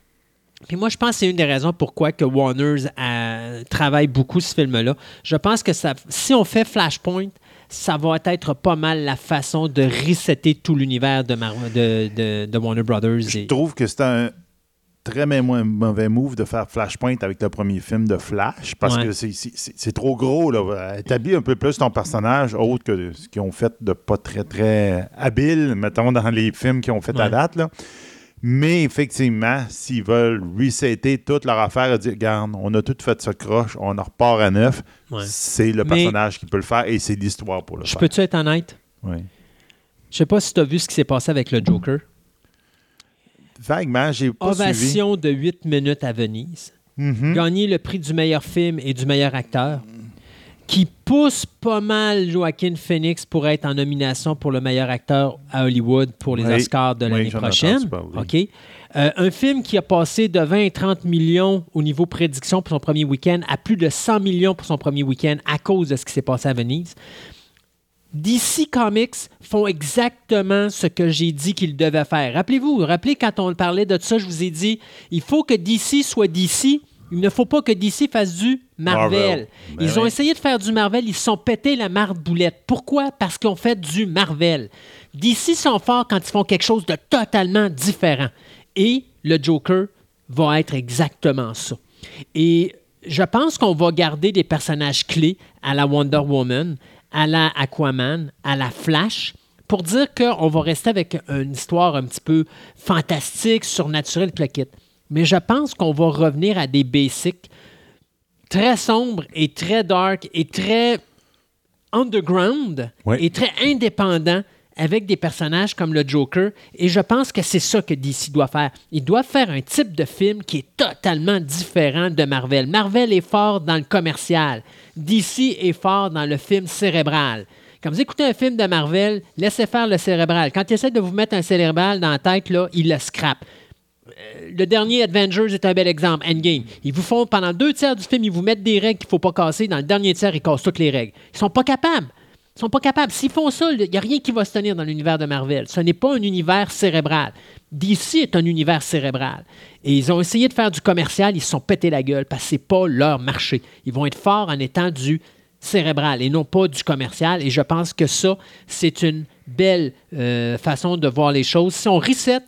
puis moi, je pense que c'est une des raisons pourquoi que Warner euh, travaille beaucoup ce film-là. Je pense que ça, si on fait Flashpoint, ça va être pas mal la façon de resetter tout l'univers de, de, de, Warner Brothers. Je trouve que c'est un, très mauvais move de faire Flashpoint avec le premier film de Flash parce que c'est trop gros. Là. Établis un peu plus ton personnage, autre que ce qu'ils ont fait de pas très, très habile, mettons, dans les films qu'ils ont fait à date. Là. Mais effectivement, s'ils veulent resetter toute leur affaire et dire Regarde, on a tout fait ce croche, on en repart à neuf, c'est le personnage qui peut le faire et c'est l'histoire pour le je faire. Peux-tu être honnête? Oui. Je sais pas si tu as vu ce qui s'est passé avec le Joker. Vaguement, j'ai pas Ovation de 8 minutes à Venise. Mm-hmm. Gagner le prix du meilleur film et du meilleur acteur. Qui pousse pas mal Joaquin Phoenix pour être en nomination pour le meilleur acteur à Hollywood pour les Oscars de l'année prochaine. OK? Euh, un film qui a passé de 20 et 30 millions au niveau prédiction pour son premier week-end à plus de 100 millions pour son premier week-end à cause de ce qui s'est passé à Venise. DC Comics font exactement ce que j'ai dit qu'ils devaient faire. Rappelez-vous, rappelez quand on parlait de ça, je vous ai dit, il faut que DC soit DC. Il ne faut pas que DC fasse du Marvel. Ben ils ont essayé de faire du Marvel, ils se sont pété la marde boulette. Pourquoi? Parce qu'ils ont fait du Marvel. DC sont forts quand ils font quelque chose de totalement différent. Et le Joker va être exactement ça. Et je pense qu'on va garder des personnages clés à la Wonder Woman, à la Aquaman, à la Flash, pour dire qu'on va rester avec une histoire un petit peu fantastique, surnaturelle, plaquette. Mais je pense qu'on va revenir à des basics très sombres et très dark et très underground et très indépendants avec des personnages comme le Joker. Et je pense que c'est ça que DC doit faire. Il doit faire un type de film qui est totalement différent de Marvel. Marvel est fort dans le commercial. DC est fort dans le film cérébral. Quand vous écoutez un film de Marvel, laissez faire le cérébral. Quand il essaie de vous mettre un cérébral dans la tête, là, il le scrape. Euh, le dernier Avengers est un bel exemple, Endgame. Ils vous font, pendant deux tiers du film, ils vous mettent des règles qu'il ne faut pas casser. Dans le dernier tiers, ils cassent toutes les règles. Ils sont pas capables. Ils sont pas capables. S'ils font ça, il n'y a rien qui va se tenir dans l'univers de Marvel. Ce n'est pas un univers cérébral. DC est un univers cérébral. Et ils ont essayé de faire du commercial, ils se sont pété la gueule parce que ce n'est pas leur marché. Ils vont être forts en étant du cérébral et non pas du commercial. Et je pense que ça, c'est une belle euh, façon de voir les choses. Si on reset,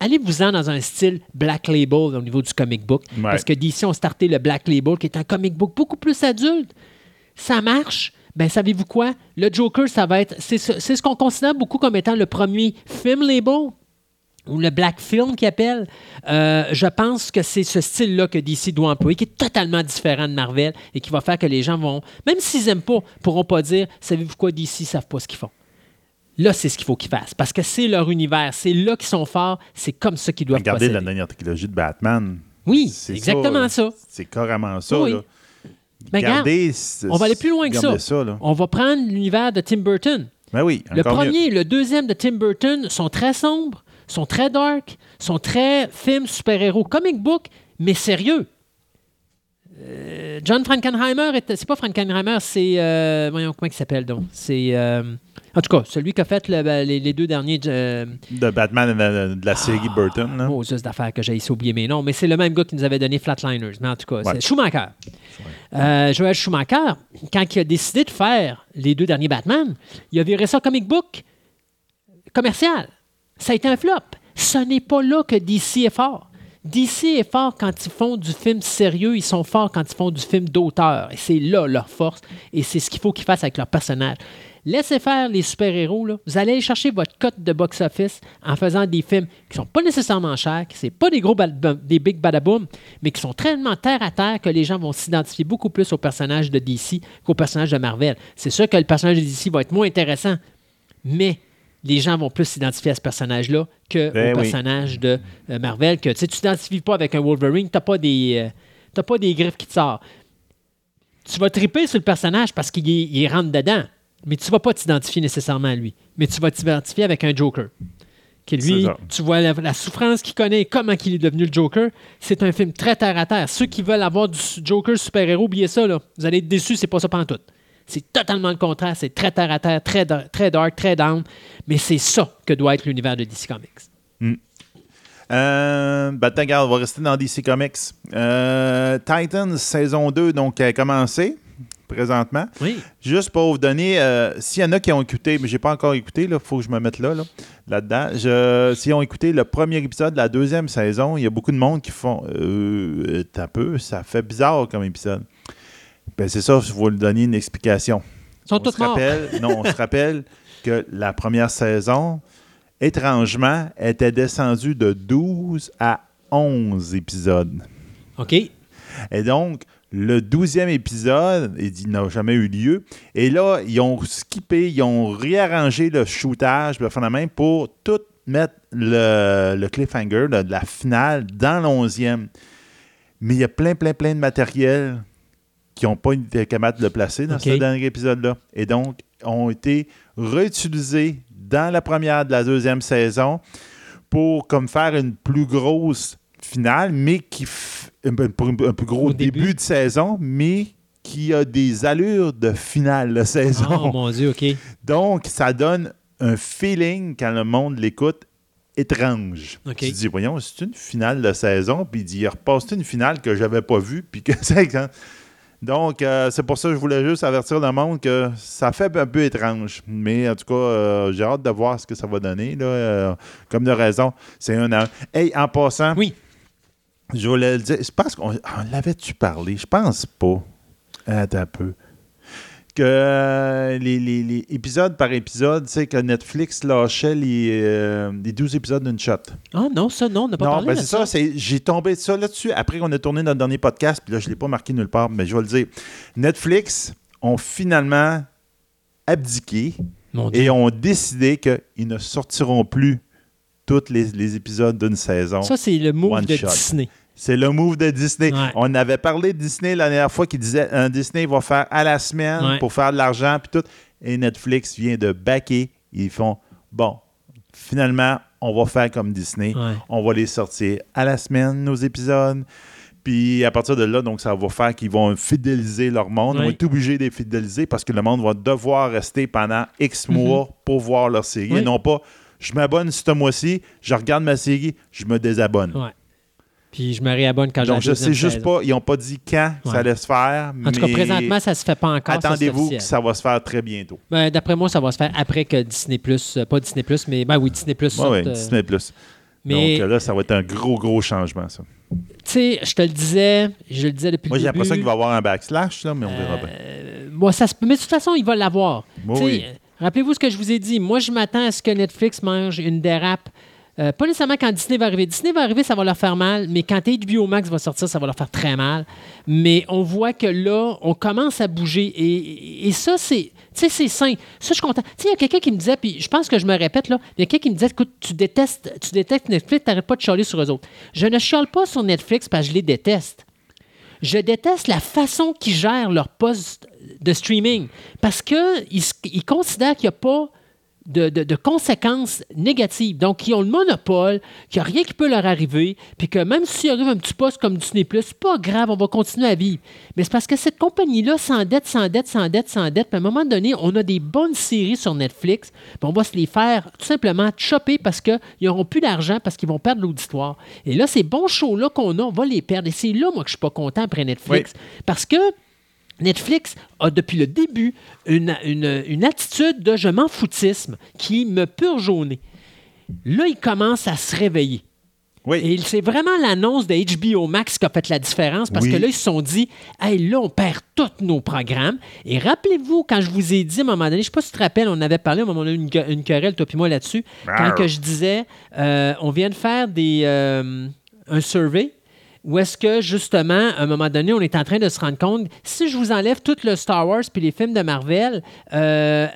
allez-vous-en dans un style Black Label au niveau du comic book? Parce que DC ont starté le Black Label, qui est un comic book beaucoup plus adulte. Ça marche ben savez-vous quoi? Le Joker, ça va être. C'est ce, qu'on considère beaucoup comme étant le premier film label ou le black film qui appelle, euh, je pense que c'est ce style-là que DC doit employer, qui est totalement différent de Marvel et qui va faire que les gens vont, même s'ils n'aiment pas, pourront pas dire, savez-vous quoi, DC ne savent pas ce qu'ils font. Là, c'est ce qu'il faut qu'ils fassent, parce que c'est leur univers, c'est là qu'ils sont forts, c'est comme ça qu'ils doivent Regardez la dernière trilogie de Batman. Oui, c'est exactement ça. C'est carrément ça. Là. Mais on va aller plus loin que ça. on va prendre l'univers de Tim Burton. Ben oui, le premier et le deuxième de Tim Burton sont très sombres, sont très dark, sont très films super-héros, comic book, mais sérieux. Euh, John Frankenheimer, c'est pas Frankenheimer, c'est. Euh, voyons, comment il s'appelle donc? C'est. Euh, en tout cas, celui qui a fait ben, les, deux derniers. de Batman de, de la série ah, Burton. Oh, juste d'affaires que j'ai oublié mes noms, mais c'est le même gars qui nous avait donné Flatliners. Mais en tout cas, c'est Schumacher. Joel Schumacher, quand il a décidé de faire les deux derniers Batman, il a viré ça comic book commercial. Ça a été un flop. Ce n'est pas là que DC est fort. DC est fort quand ils font du film sérieux, ils sont forts quand ils font du film d'auteur. Et c'est là leur force. Et c'est ce qu'il faut qu'ils fassent avec leur personnage. Laissez faire les super-héros. Vous allez aller chercher votre cote de box-office en faisant des films qui sont pas nécessairement chers, qui ne sont pas des gros des big badaboom, mais qui sont tellement terre à terre que les gens vont s'identifier beaucoup plus au personnage de DC qu'au personnage de Marvel. C'est sûr que le personnage de DC va être moins intéressant, mais les gens vont plus s'identifier à ce personnage-là qu'au ben personnage de euh, Marvel. Que tu ne t'identifies pas avec un Wolverine, tu n'as pas, des, euh, pas des griffes qui te sortent. Tu vas triper sur le personnage parce qu'il rentre dedans, mais tu ne vas pas t'identifier nécessairement à lui. Mais tu vas t'identifier avec un Joker. Qui lui, tu vois la, souffrance qu'il connaît comment il est devenu le Joker. C'est un film très terre à terre. Ceux qui veulent avoir du Joker super-héros, oubliez ça. Là. Vous allez être déçus, c'est pas ça tout. C'est totalement le contraire. C'est très terre à terre, très, très dark, très down. Mais c'est ça que doit être l'univers de DC Comics. Mm. Euh, ben, on va rester dans DC Comics. Euh, Titans, saison 2, donc, a commencé présentement. Oui. Juste pour vous donner, euh, s'il y en a qui ont écouté, mais je n'ai pas encore écouté, il faut que je me mette là, là, dedans S'ils ont écouté le premier épisode de la deuxième saison, il y a beaucoup de monde qui font euh, un peu, ça fait bizarre comme épisode. Ben, c'est ça, je vais vous donner une explication. Ils sont tous morts. non, on se (laughs) rappelle que la première saison, étrangement, était descendue de 12 à 11 épisodes. OK. Et donc, le douzième épisode, il n'a jamais eu lieu. Et là, ils ont skippé, ils ont réarrangé le shootage pour tout mettre le, cliffhanger de la finale dans l'onzième. Mais il y a plein, plein, plein de matériel qui n'ont pas été capables de le placer dans ce dernier épisode-là. Et donc, ont été réutilisés dans la première de la deuxième saison pour comme faire une plus grosse finale, mais qui un, plus gros début. de saison, mais qui a des allures de finale de saison. Oh mon Dieu, OK. (laughs) Donc, ça donne un feeling quand le monde l'écoute étrange. Tu dis, voyons, c'est une finale de saison, puis il dit, il repasse une finale que j'avais pas vue, puis que (laughs) c'est donc, euh, c'est pour ça que je voulais juste avertir le monde que ça fait un peu étrange. Mais en tout cas, euh, j'ai hâte de voir ce que ça va donner. Là. Euh, comme de raison, c'est un an. Hey, en passant, oui. je voulais le dire. Je pense qu'on l'avait-tu parlé? Je pense pas. Attends un peu que euh, les, épisodes par épisode, tu sais, que Netflix lâchait les, euh, les 12 épisodes d'une shot. Ah non, ça, non, on n'a pas parlé ben, c'est ça. j'ai tombé ça là-dessus après qu'on a tourné notre dernier podcast, puis là, je ne l'ai pas marqué nulle part, mais je vais le dire. Netflix ont finalement abdiqué et ont décidé qu'ils ne sortiront plus tous les, les épisodes d'une saison. Ça, c'est le move de Disney. C'est le move de Disney. On avait parlé de Disney la dernière fois qui disait un Disney va faire à la semaine pour faire de l'argent puis tout. Et Netflix vient de backer. Ils font bon, finalement, on va faire comme Disney. On va les sortir à la semaine, nos épisodes. Puis à partir de là, donc ça va faire qu'ils vont fidéliser leur monde. On va être obligé de les fidéliser parce que le monde va devoir rester pendant X mhm. mois pour voir leur série. Et non pas je m'abonne ce mois-ci, je regarde ma série, je me désabonne. Puis je me réabonne quand Donc, je sais juste pas, ils n'ont pas dit quand ça allait se faire. En tout cas, présentement, ça ne se fait pas encore. Attendez-vous que ça va se faire très bientôt. Ben, D'après moi, ça va se faire après que Disney Plus, euh, pas Disney Plus, mais ben oui, Disney Plus. Oui, ouais, Disney Plus. Mais... Donc là, ça va être un gros, gros changement, ça. Tu sais, je te le disais, je le disais depuis moi, le début. Moi, j'ai l'impression qu'il va y avoir un backslash, là, mais on verra bien. Euh, moi, ça se... Mais de toute façon, il va l'avoir. Oui. Rappelez-vous ce que je vous ai dit. Moi, je m'attends à ce que Netflix mange une dérape euh, pas nécessairement quand Disney va arriver. Disney va arriver, ça va leur faire mal, mais quand HBO Max va sortir, ça va leur faire très mal. Mais on voit que là, on commence à bouger et, ça, c'est. c'est sain. Ça, je suis content. Tu sais, il y a quelqu'un qui me disait, puis je pense que je me répète, là, il y a quelqu'un qui me disait, écoute, tu détestes, tu détestes Netflix, t'arrêtes pas de chialer sur eux autres. Je ne chiale pas sur Netflix parce que je les déteste. Je déteste la façon qu'ils gèrent leur poste de streaming parce qu'ils ils considèrent qu'il n'y a pas de, conséquences négatives. Donc, ils ont le monopole, qu'il n'y a rien qui peut leur arriver, puis que même s'il arrive un petit poste comme Disney, c'est pas grave, on va continuer à vivre. Mais c'est parce que cette compagnie-là s'endette, s'endette, s'endette, s'endette, puis à un moment donné, on a des bonnes séries sur Netflix, puis on va se les faire tout simplement chopper parce qu'ils n'auront plus d'argent, parce qu'ils vont perdre l'auditoire. Et là, ces bons shows-là qu'on a, on va les perdre. Et c'est là, moi, que je suis pas content après Netflix. Parce que Netflix a depuis le début une, une, attitude de je m'en foutisme qui me purge au nez. Là, il commence à se réveiller. Oui. Et c'est vraiment l'annonce de HBO Max qui a fait la différence parce Oui. que là, ils se sont dit, hey, là, on perd tous nos programmes. Et rappelez-vous, quand je vous ai dit à un moment donné, je ne sais pas si tu te rappelles, on avait parlé, à un moment donné, une, que- une querelle, toi et moi, là-dessus, quand que je disais, euh, on vient de faire des, euh, un survey. Où est-ce que, justement, à un moment donné, on est en train de se rendre compte, si je vous enlève tout le Star Wars puis les films de Marvel, euh,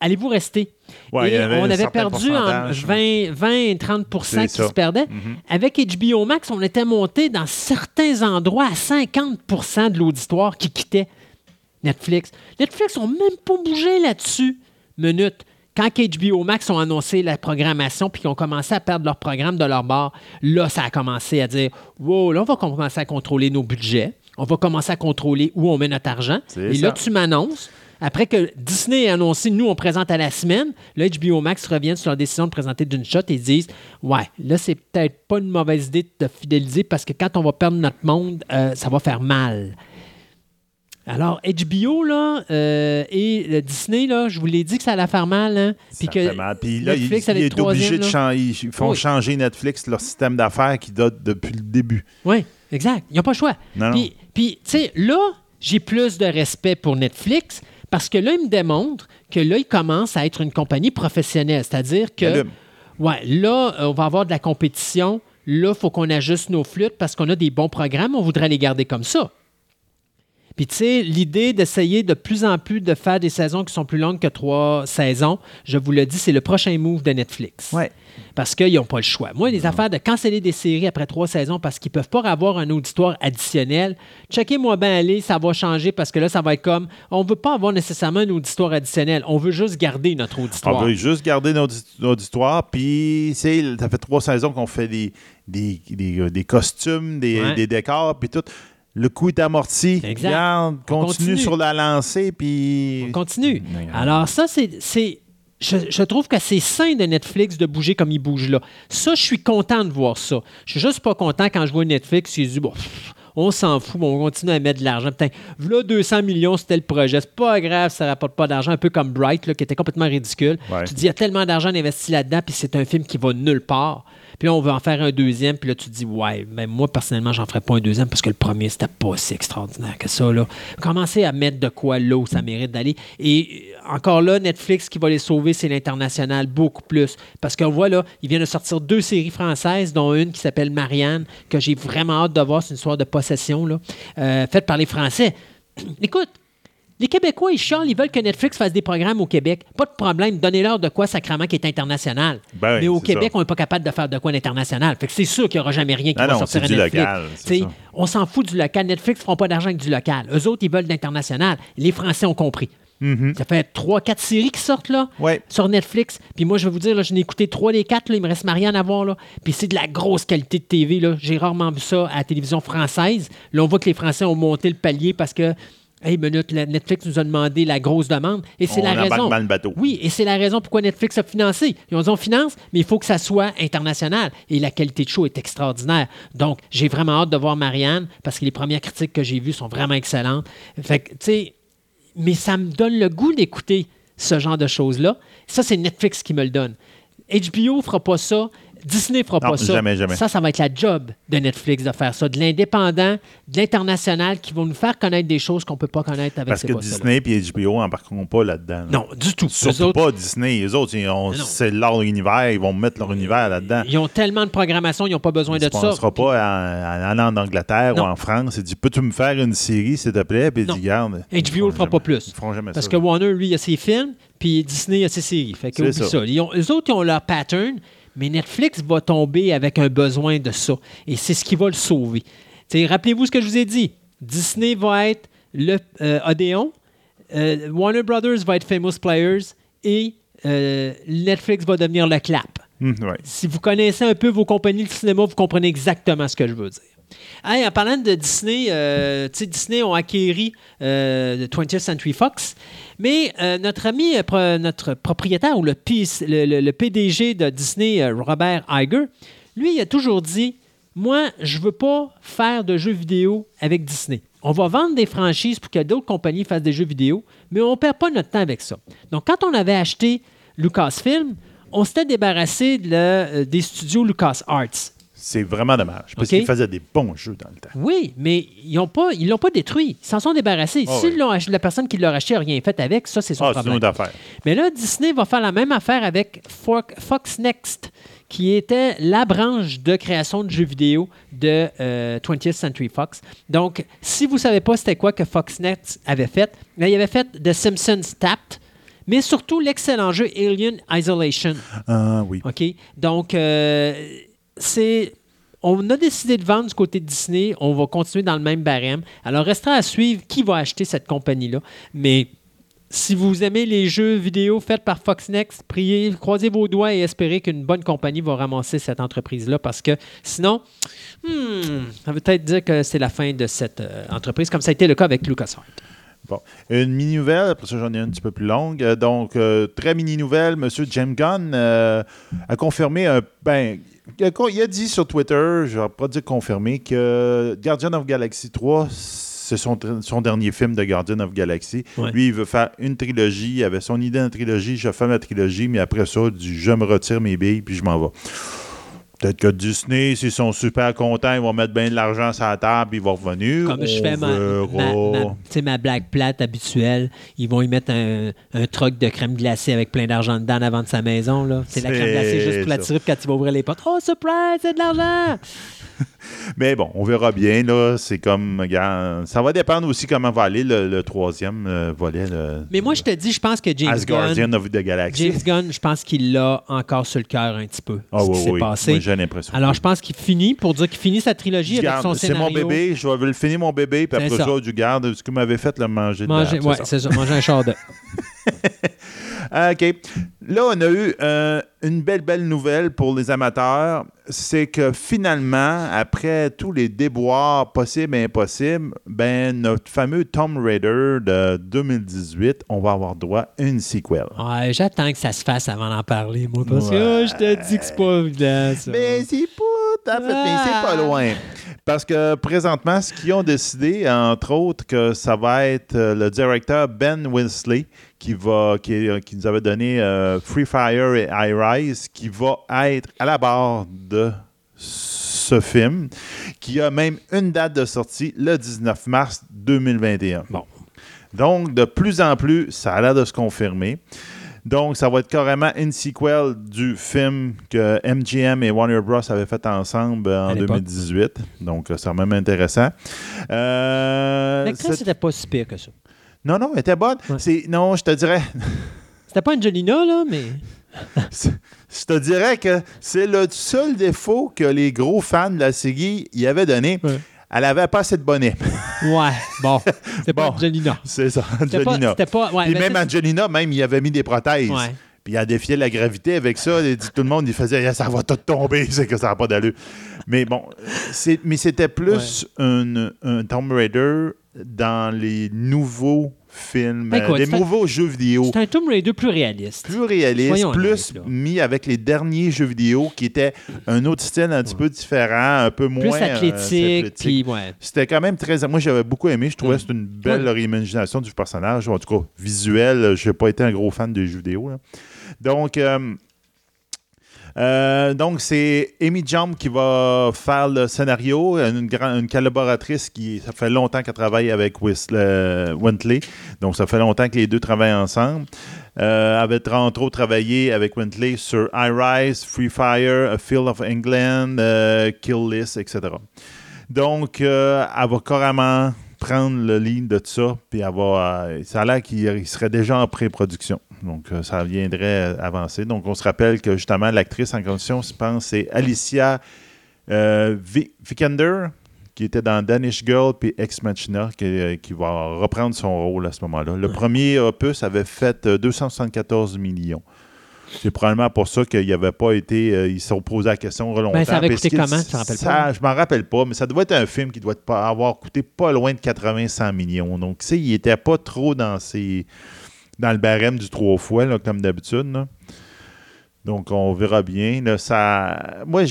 allez-vous rester? Ouais, il Et y avait on avait perdu en pourcentage. 20, 20 30 C'est qui ça. se perdaient. Avec HBO Max, on était monté dans certains endroits à 50% de l'auditoire qui quittait Netflix. Netflix ont même pas bougé là-dessus. Minute. Quand HBO Max ont annoncé la programmation puis qu'ils ont commencé à perdre leur programme de leur bord, là, ça a commencé à dire Wow, là, on va commencer à contrôler nos budgets. On va commencer à contrôler où on met notre argent. Et là, tu m'annonces. Après que Disney ait annoncé, nous, on présente à la semaine, là, HBO Max revient sur leur décision de présenter d'une shot et ils disent Ouais, là, c'est peut-être pas une mauvaise idée de fidéliser parce que quand on va perdre notre monde, euh, ça va faire mal. Alors, HBO, là, euh, et le Disney, là, je vous l'ai dit que ça allait faire mal. Hein? Puis que fait mal. Puis là, Netflix il, il est obligé de changer. Ils font Oui. changer Netflix, leur système d'affaires qui date depuis le début. Oui, exact. Ils n'ont pas le choix. Non, Puis, puis, tu sais, là, j'ai plus de respect pour Netflix parce que là, ils me démontrent que là, ils commencent à être une compagnie professionnelle. C'est-à-dire que, Allume. ouais, là, euh, on va avoir de la compétition. Là, il faut qu'on ajuste nos flûtes parce qu'on a des bons programmes. On voudrait les garder comme ça. Puis, tu sais, l'idée d'essayer de plus en plus de faire des saisons qui sont plus longues que trois saisons, je vous le dis, c'est le prochain move de Netflix. Ouais. Parce qu'ils n'ont pas le choix. Moi, les affaires de canceller des séries après trois saisons parce qu'ils ne peuvent pas avoir un auditoire additionnel, checkez-moi bien aller, ça va changer parce que là, ça va être comme on ne veut pas avoir nécessairement un auditoire additionnel. On veut juste garder notre auditoire. On veut juste garder notre auditoire. Puis, ça fait trois saisons qu'on fait des, des, des, des costumes, des, Ouais. des décors, puis tout. Le coup est amorti. Exact. Regarde, On continue, continue. sur la lancée, puis. On continue. Ouais. Alors, ça, c'est. c'est- Je, je trouve que c'est sain de Netflix de bouger comme il bouge là. Ça, je suis content de voir ça. Je suis juste pas content quand je vois Netflix, ils disent bon, pff, on s'en fout, on continue à mettre de l'argent. Putain, là, 200 millions, c'était le projet. C'est pas grave, ça rapporte pas d'argent. Un peu comme Bright, là, qui était complètement ridicule. Ouais. Tu dis, il y a tellement d'argent investi là-dedans, puis c'est un film qui va nulle part. Puis là, on veut en faire un deuxième, puis là, tu te dis, ouais, mais moi, personnellement, j'en ferais pas un deuxième parce que le premier, c'était pas si extraordinaire que ça. Là. Commencez à mettre de quoi là où ça mérite d'aller. Et euh, encore là, Netflix qui va les sauver, c'est l'international, beaucoup plus. Parce qu'on voit là, il vient de sortir deux séries françaises, dont une qui s'appelle Marianne, que j'ai vraiment hâte de voir. C'est une histoire de possession, là, euh, faite par les Français. (clears throat) Écoute, les Québécois, ils chialent, ils veulent que Netflix fasse des programmes au Québec. Pas de problème, donnez-leur de quoi sacrament qui est international. Ben Mais au Québec, ça. on n'est pas capable de faire de quoi d'international. Fait que c'est sûr qu'il n'y aura jamais rien qui Ah va non, sortir à du Netflix. local, ça. On s'en fout du local. Netflix ne feront pas d'argent avec du local. Eux autres, ils veulent de l'international. Les Français ont compris. Ça fait trois, quatre séries qui sortent là Mm-hmm. Ouais. sur Netflix. Puis moi, je vais vous dire, là, je n'ai écouté trois des quatre. Là, il me reste Marianne à voir. Là. Puis c'est de la grosse qualité de TV. J'ai rarement vu ça à la télévision française. Là, on voit que les Français ont monté le palier parce que, hey, minute, Netflix nous a demandé la grosse demande. Et c'est On la raison. dans le bateau. Oui, et c'est la raison pourquoi Netflix a financé. Ils ont dit on finance, mais il faut que ça soit international. Et la qualité de show est extraordinaire. Donc, j'ai vraiment hâte de voir Marianne parce que les premières critiques que j'ai vues sont vraiment excellentes. Fait que, tu sais, mais ça me donne le goût d'écouter ce genre de choses-là. Ça, c'est Netflix qui me le donne. HBO fera pas ça. Disney fera Non, pas ça. jamais, jamais. Ça, ça va être la job de Netflix de faire ça. De l'indépendant, de l'international qui vont nous faire connaître des choses qu'on ne peut pas connaître avec Parce ces que. Disney et HBO n'embarqueront pas là-dedans. là. Non, du tout. Surtout autres- pas Disney. Les autres, c'est leur univers. Ils vont mettre leur univers là-dedans. Ils ont tellement de programmation, ils n'ont pas besoin Ils ne de ça. sera pas en, en allant en Angleterre Non. ou en France. Il dit Peux-tu me faire une série, s'il te plaît? Puis dit Garde. HBO feront fera pas plus. Ils feront jamais Parce ça. que Warner, lui, il a ses films, puis Disney a ses séries. Fait que C'est oublie ça. ça. Ils ont- eux autres, ils ont leur pattern, mais Netflix va tomber avec un besoin de ça. Et c'est ce qui va le sauver. Rappelez-vous ce que je vous ai dit. Disney va être le euh, Odéon, euh, Warner Brothers va être Famous Players et euh, Netflix va devenir le clap. Hum, ouais. Si vous connaissez un peu vos compagnies de cinéma, vous comprenez exactement ce que je veux dire. Hey, en parlant de Disney, euh, Disney ont acquéri euh, le 20th Century Fox, mais euh, notre ami, euh, notre propriétaire ou le, PDG de Disney, Robert Iger, lui, il a toujours dit Moi, je veux pas faire de jeux vidéo avec Disney. On va vendre des franchises pour que d'autres compagnies fassent des jeux vidéo, mais on ne perd pas notre temps avec ça. Donc, quand on avait acheté Lucasfilm, on s'était débarrassé des studios LucasArts. C'est vraiment dommage. Parce qu'ils faisaient des bons jeux dans le temps. Oui, mais ils l'ont pas, ils l'ont pas détruit. Ils s'en sont débarrassés. Ah si la personne qui l'a racheté n'a rien fait avec, ça, c'est son ah, problème. Mais là, Disney va faire la même affaire avec Fox Next, qui était la branche de création de jeux vidéo de 20th euh, Century Fox. Donc, si vous ne savez pas c'était quoi que Fox Next avait fait, là, il avait fait The Simpsons Tapped, mais surtout l'excellent jeu Alien Isolation. Ah oui. OK? Donc, euh, c'est on a décidé de vendre du côté de Disney. On va continuer dans le même barème. Alors, restera à suivre qui va acheter cette compagnie-là. Mais si vous aimez les jeux vidéo faits par Fox Next, priez, croisez vos doigts et espérez qu'une bonne compagnie va ramasser cette entreprise-là parce que sinon, hmm, ça veut peut-être dire que c'est la fin de cette euh, entreprise, comme ça a été le cas avec LucasArts. Bon. Une mini-nouvelle, après ça j'en ai une un petit peu plus longue. Euh, donc, euh, très mini-nouvelle, M. James Gunn a confirmé un. Ben, il a dit sur Twitter, je ne vais pas dire confirmé, que Guardian of Galaxy 3, c'est son, dernier film de Guardian of Galaxy. Lui, il veut faire une trilogie. Il avait son idée de trilogie. Je fais ma trilogie, mais après ça, du, je me retire mes billes puis je m'en vais. Peut-être que Disney, s'ils sont super contents, ils vont mettre bien de l'argent sur la table, ils vont revenir. Comme je fais ma, ma, ma, blague plate habituelle, ils vont y mettre un, un truc de crème glacée avec plein d'argent dedans avant de sa maison. C'est la crème glacée juste pour la tirer quand il va ouvrir les portes. Oh, surprise, c'est de l'argent! (laughs) Mais bon, on verra bien. Là. C'est comme. ça va dépendre aussi comment va aller le, troisième euh, volet. Mais moi, je te dis, je pense que James Gunn. James Gunn, je pense qu'il l'a encore sur le cœur un petit peu. Ah, ce oui, qui s'est passé. J'ai l'impression. Alors, je pense qu'il finit, pour dire qu'il finit sa trilogie avec son scénario. C'est mon bébé, je vais le finir mon bébé, puis après ça, du garde, ce que m'avait fait, le manger. Manger, ouais, c'est ça. Manger un char de. (laughs) (laughs) OK. Là, on a eu euh, une belle, belle nouvelle pour les amateurs. C'est que finalement, après tous les déboires possibles et impossibles, ben, notre fameux Tomb Raider de 2018, on va avoir droit à une sequel. Ouais, j'attends que ça se fasse avant d'en parler, moi, parce que oh, je te dis que c'est pas évident, ça. Mais c'est pas, en fait, mais c'est pas loin. Parce que présentement, ce qu'ils ont décidé, entre autres, que ça va être euh, le directeur Ben Winsley qui, va, qui, qui nous avait donné euh, Free Fire et I Rise, qui va être à la barre de ce film, qui a même une date de sortie, le 19 mars 2021. Bon. Donc, de plus en plus, ça a l'air de se confirmer. Donc, ça va être carrément une sequel du film que MGM et Warner Bros. avaient fait ensemble en 2018. Donc, c'est même intéressant. Euh, L'actrice, c'était pas si pire que ça. Non, non, elle était bonne. Non, je te dirais. (laughs) C'était pas Angelina, là, mais. (laughs) je te dirais que c'est le seul défaut que les gros fans de la série y avaient donné. Elle avait pas assez de bonnet. ouais, bon. (laughs) C'est pas Angelina. C'est ça, Angelina. C'était pas. Puis même Angelina, même, il avait mis des prothèses. Puis il a défié la gravité avec ça. dit, tout le monde, il faisait ça va tout tomber, c'est que ça n'a pas d'allure. Mais bon, mais c'était plus un Tomb Raider dans les nouveaux films, ben, des nouveaux jeux vidéo. C'est un Tomb Raider plus réaliste. Plus réaliste, plus mis avec les derniers jeux vidéo qui étaient un autre style un petit peu différent, un peu moins plus euh, athlétique. C'était quand même très. Moi, j'avais beaucoup aimé. Je trouvais que c'était une belle réimagination du personnage. En tout cas, visuel. Je n'ai pas été un gros fan des jeux vidéo. Donc. Euh, euh, donc, c'est Amy Jump qui va faire le scénario, une, une collaboratrice qui, ça fait longtemps qu'elle travaille avec Wintley. Donc, ça fait longtemps que les deux travaillent ensemble. Euh, avait entre autres travaillé avec Wintley sur I Rise, Free Fire, A Field of England, euh, Kill List, etc. Donc, euh, elle va carrément prendre le lead de tout ça, puis avoir, ça a l'air qu'il serait déjà en pré-production. Donc, euh, ça viendrait avancer. Donc, on se rappelle que justement, l'actrice en condition, je pense, c'est Alicia euh, Vikander, qui était dans Danish Girl puis Ex Machina, qui, euh, qui, va reprendre son rôle à ce moment-là. Le premier opus avait fait 274 millions. C'est probablement pour ça qu'il avait pas été. ils se sont posé la question longtemps. Ben, ça avait coûté comment Tu rappelles pas? Je m'en rappelle pas, mais ça doit être un film qui doit avoir coûté pas loin de 80-100 millions. Donc, tu sais, il était pas trop dans ses dans le barème du trois fois, comme d'habitude. Donc, on verra bien. ça, moi,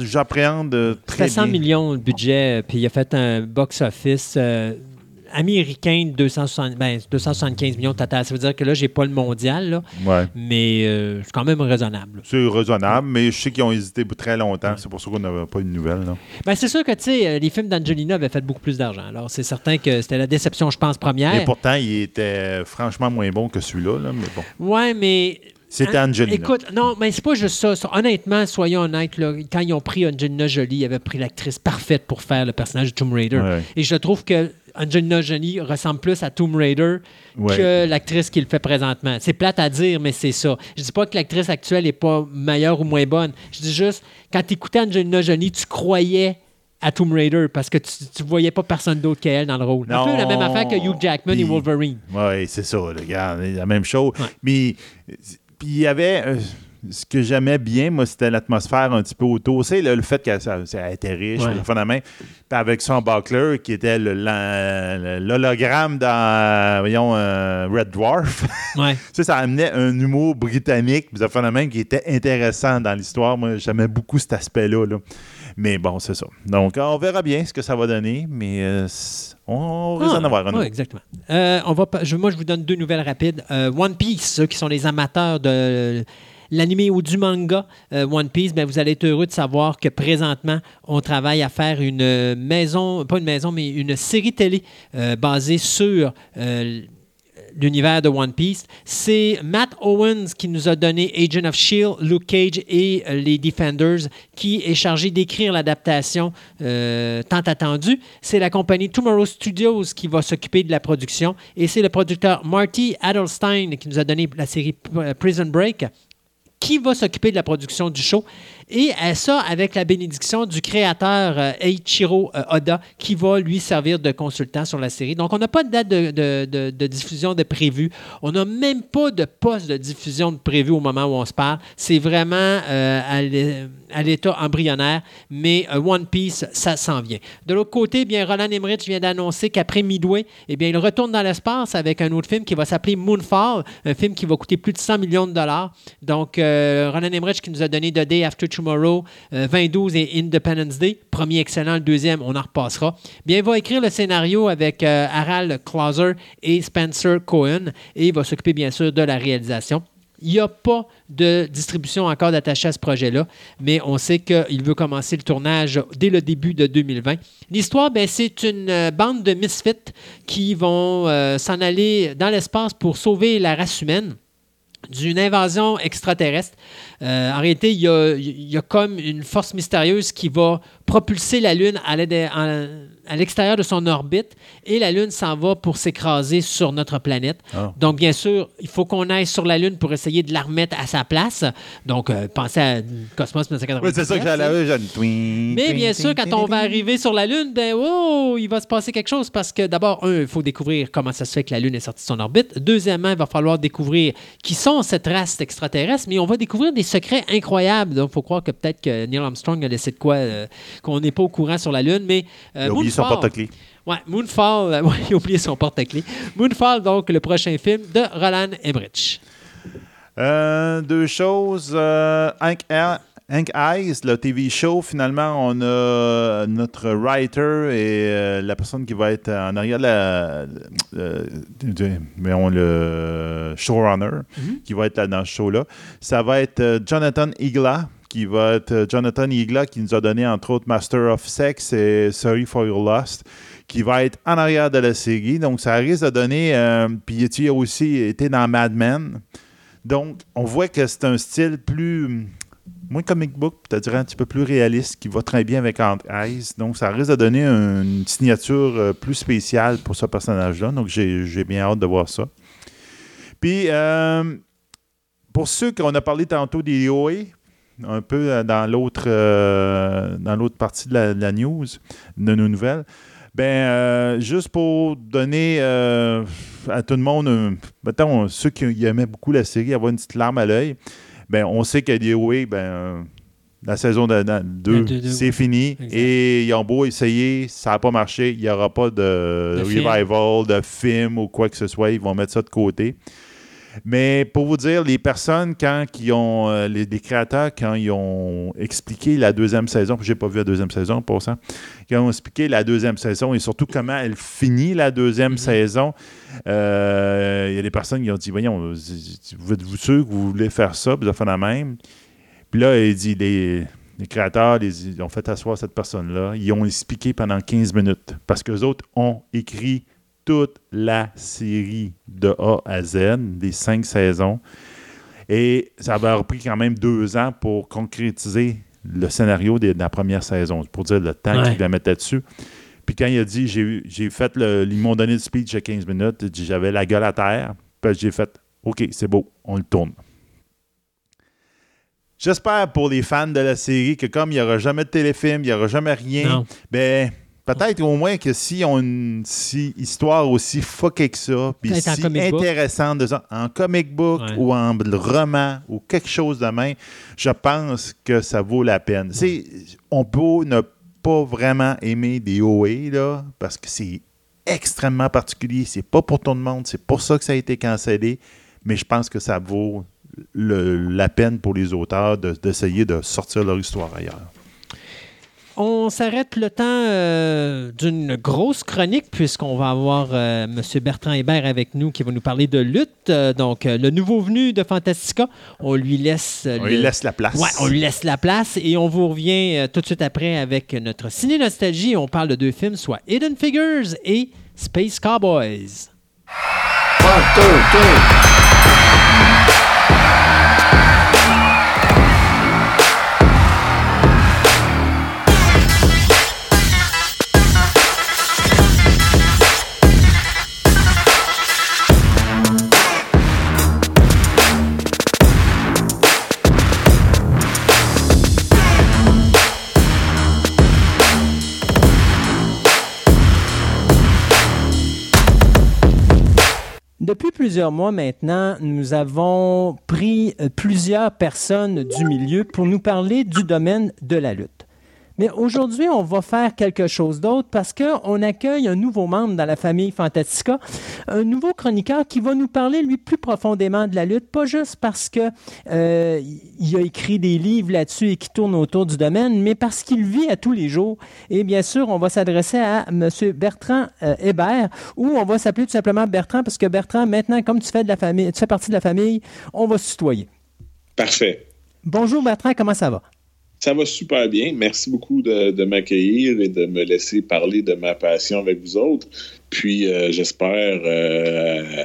j'appréhende très 300 millions de budget, puis il a fait un box-office euh, américain de 275 ben, millions total. Ça veut dire que là, j'ai pas le mondial, là, Ouais. mais euh, c'est quand même raisonnable. C'est raisonnable, mais je sais qu'ils ont hésité très longtemps. C'est pour ça qu'on n'avait pas eu de nouvelles. Ben, c'est sûr que euh, les films d'Angelina avaient fait beaucoup plus d'argent. Alors, c'est certain que c'était la déception, je pense, première. Et pourtant, il était franchement moins bon que celui-là. là, mais bon. Ouais, mais. C'était Hein, Angelina. Écoute, non, mais c'est pas juste ça. Ça, Honnêtement, soyons honnêtes, là, quand ils ont pris Angelina Jolie, ils avaient pris l'actrice parfaite pour faire le personnage de Tomb Raider. Ouais. Et je trouve que Angelina Jolie ressemble plus à Tomb Raider Ouais. que l'actrice qui le fait présentement. C'est plate à dire, mais c'est ça. Je dis pas que l'actrice actuelle est pas meilleure ou moins bonne. Je dis juste, quand tu écoutais Angelina Jolie, tu croyais à Tomb Raider parce que tu, tu voyais pas personne d'autre qu'elle dans le rôle. Un peu la même Non. affaire que Hugh Jackman et Wolverine. Oui, c'est ça, regarde, la même chose. Ouais. Mais puis il y avait. euh, ce que j'aimais bien, moi, c'était l'atmosphère un petit peu autour. Tu sais, le, le fait qu'elle était riche, Ouais. le de main. Avec son Buckler, qui était l'hologramme dans, euh, voyons, euh, Red Dwarf. (laughs) Ouais. Tu sais, ça amenait un humour britannique, puis de même qui était intéressant dans l'histoire. Moi, j'aimais beaucoup cet aspect-là. là. Mais bon, c'est ça. Donc, on verra bien ce que ça va donner, mais euh, on risque Ah, d'en avoir un ouais, exactement. Euh, on va, je, moi, je vous donne deux nouvelles rapides. Euh, One Piece, ceux qui sont les amateurs de l'animé ou du manga euh, One Piece, ben, vous allez être heureux de savoir que présentement, on travaille à faire une euh, maison, pas une maison, mais une série télé euh, basée sur l'univers de One Piece. C'est Matt Owens qui nous a donné Agent of Shield, Luke Cage et les Defenders, qui est chargé d'écrire l'adaptation tant attendue. C'est la compagnie Tomorrow Studios qui va s'occuper de la production et c'est le producteur Marty Adelstein qui nous a donné la série Prison Break qui va s'occuper de la production du show? Et ça, avec la bénédiction du créateur euh, Eiichiro euh, Oda, qui va lui servir de consultant sur la série. Donc, on n'a pas de date de, diffusion de prévu. On n'a même pas de poste de diffusion de prévu au moment où on se parle. C'est vraiment euh, à l'é- à l'état embryonnaire, mais One Piece, ça s'en vient. De l'autre côté, bien, Roland Emmerich vient d'annoncer qu'après Midway, eh bien, il retourne dans l'espace avec un autre film qui va s'appeler Moonfall, un film qui va coûter plus de 100 millions de dollars. Donc, euh, Roland Emmerich qui nous a donné The Day After Tomorrow, euh, 2012 et Independence Day. Premier excellent, le deuxième, on en repassera. Bien, il va écrire le scénario avec euh, Harald Klauser et Spencer Cohen et il va s'occuper bien sûr de la réalisation. Il n'y a pas de distribution encore d'attaché à ce projet-là, mais on sait qu'il veut commencer le tournage dès le début de 2020. L'histoire, ben, c'est une euh, bande de misfits qui vont euh, s'en aller dans l'espace pour sauver la race humaine d'une invasion extraterrestre. Euh, en réalité, il y, a, comme une force mystérieuse qui va propulser la Lune à l'aide à l'extérieur de son orbite et la Lune s'en va pour s'écraser sur notre planète. Ah. Donc, bien sûr, il faut qu'on aille sur la Lune pour essayer de la remettre à sa place. Donc, euh, pensez à Cosmos 1999. Oui, c'est ça que j'allais jeune. Mais bien sûr, quand on va arriver sur la Lune, ben, oh, il va se passer quelque chose parce que d'abord, un, il faut découvrir comment ça se fait que la Lune est sortie de son orbite. Deuxièmement, il va falloir découvrir qui sont cette race extraterrestre, mais on va découvrir des secrets incroyables. Donc, il faut croire que peut-être que Neil Armstrong a laissé de quoi euh, qu'on n'est pas au courant sur la Lune, mais euh, son Moonfall- porte-clés. Ouais, Moonfall, euh, (laughs) ouais, il a oublié son porte-clés. Moonfall, donc, le prochain film de Roland Emmerich. Euh, deux choses. Euh, Hank, Hank Eyes, le TV show, finalement, on a notre writer et la personne qui va être en arrière de la. mais on le showrunner qui va être là dans ce show-là. Ça va être Jonathan Igla. Qui va être euh, Jonathan Igla, qui nous a donné entre autres Master of Sex et Sorry for Your Lost, qui va être en arrière de la série. Donc, ça risque de donner. euh, puis, tu as aussi été dans Mad Men. Donc, on voit que c'est un style plus. hum, moins comic book, peut-être un petit peu plus réaliste, qui va très bien avec Ant Eyes. Donc, ça risque de donner une signature euh, plus spéciale pour ce personnage-là. Donc, j'ai bien hâte de voir ça. Puis, euh, pour ceux qu'on a parlé tantôt des un peu euh, dans l'autre euh, dans l'autre partie de la, de la news, de nos nouvelles, ben, euh, juste pour donner euh, à tout le monde, mettons, ceux qui aimaient beaucoup la série, avoir une petite larme à l'œil, ben, on sait que les OA, ben, la saison 2, La deux, deux, c'est fini. Exact. Et ils ont beau essayer, ça n'a pas marché, il n'y aura pas de, De film. revival, de film ou quoi que ce soit. Ils vont mettre ça de côté. Mais pour vous dire, les personnes, quand qui ont, euh, les, créateurs, quand ils ont expliqué la deuxième saison, j'ai pas vu la deuxième saison pour ça, quand ils ont expliqué la deuxième saison et surtout comment elle finit la deuxième mm-hmm. saison, euh, il y a des personnes qui ont dit Voyons, vous êtes-vous sûr que vous voulez faire ça, vous avez fait la même. Puis là, il dit les, créateurs ils ont fait asseoir cette personne-là, ils ont expliqué pendant 15 minutes parce qu'eux autres ont écrit toute la série de A à Z, des cinq saisons. Et ça avait repris quand même deux ans pour concrétiser le scénario de, la première saison, pour dire le temps qu'il la mettait dessus. Puis quand il a dit, j'ai fait le. Ils m'ont donné le speech à 15 minutes, j'avais la gueule à terre. Puis j'ai fait, OK, c'est beau, on le tourne. J'espère pour les fans de la série que comme il n'y aura jamais de téléfilm, il n'y aura jamais rien, ben Peut-être au moins que si on une si histoire aussi fuckée que ça, puis si intéressante de ça, en comic book ou en roman ou quelque chose de même, je pense que ça vaut la peine. On peut ne pas vraiment aimer des OA, là, parce que c'est extrêmement particulier. C'est pas pour tout le monde. C'est pour ça que ça a été cancellé. Mais je pense que ça vaut la peine pour les auteurs d'essayer de sortir leur histoire ailleurs. On s'arrête le temps euh, d'une grosse chronique puisqu'on va avoir euh, M. Bertrand Hébert avec nous qui va nous parler de lutte. Euh, donc, le nouveau venu de Fantastica, on lui laisse... on lui laisse la place. Ouais, on lui laisse la place et on vous revient tout de suite après avec notre ciné-nostalgie. On parle de deux films, soit Hidden Figures et Space Cowboys. Depuis plusieurs mois maintenant, nous avons pris euh, plusieurs personnes du milieu pour nous parler du domaine de la lutte. Mais aujourd'hui, on va faire quelque chose d'autre parce qu'on accueille un nouveau membre dans la famille Fantastica, un nouveau chroniqueur qui va nous parler, lui, plus profondément de la lutte, pas juste parce que euh, il a écrit des livres là-dessus et qui tournent autour du domaine, mais parce qu'il vit à tous les jours. Et bien sûr, on va s'adresser à M. Bertrand euh, Hébert, ou on va s'appeler tout simplement Bertrand parce que Bertrand, maintenant, comme tu fais de la famille, tu fais partie de la famille, on va se tutoyer. Parfait. Bonjour Bertrand, comment ça va? Ça va super bien. Merci beaucoup de, m'accueillir et de me laisser parler de ma passion avec vous autres. Puis, euh, j'espère, euh,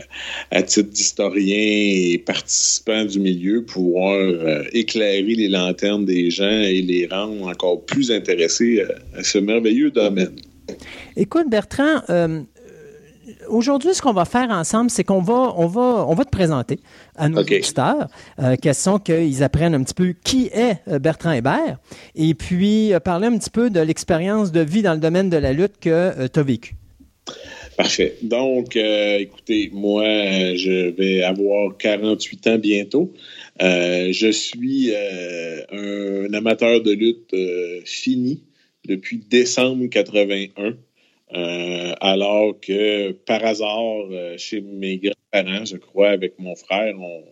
à titre d'historien et participant du milieu, pouvoir euh, éclairer les lanternes des gens et les rendre encore plus intéressés à ce merveilleux domaine. Écoute, Bertrand, aujourd'hui, ce qu'on va faire ensemble, c'est qu'on va, on va, on va te présenter à nos auditeurs, euh, question qu'ils apprennent un petit peu qui est euh, Bertrand Hébert, et puis euh, parler un petit peu de l'expérience de vie dans le domaine de la lutte que tu as vécu. Parfait. Donc, écoutez, moi, je vais avoir 48 ans bientôt. je suis un amateur de lutte fini depuis décembre 81. Euh, alors que par hasard, euh, chez mes grands-parents, je crois, avec mon frère, on,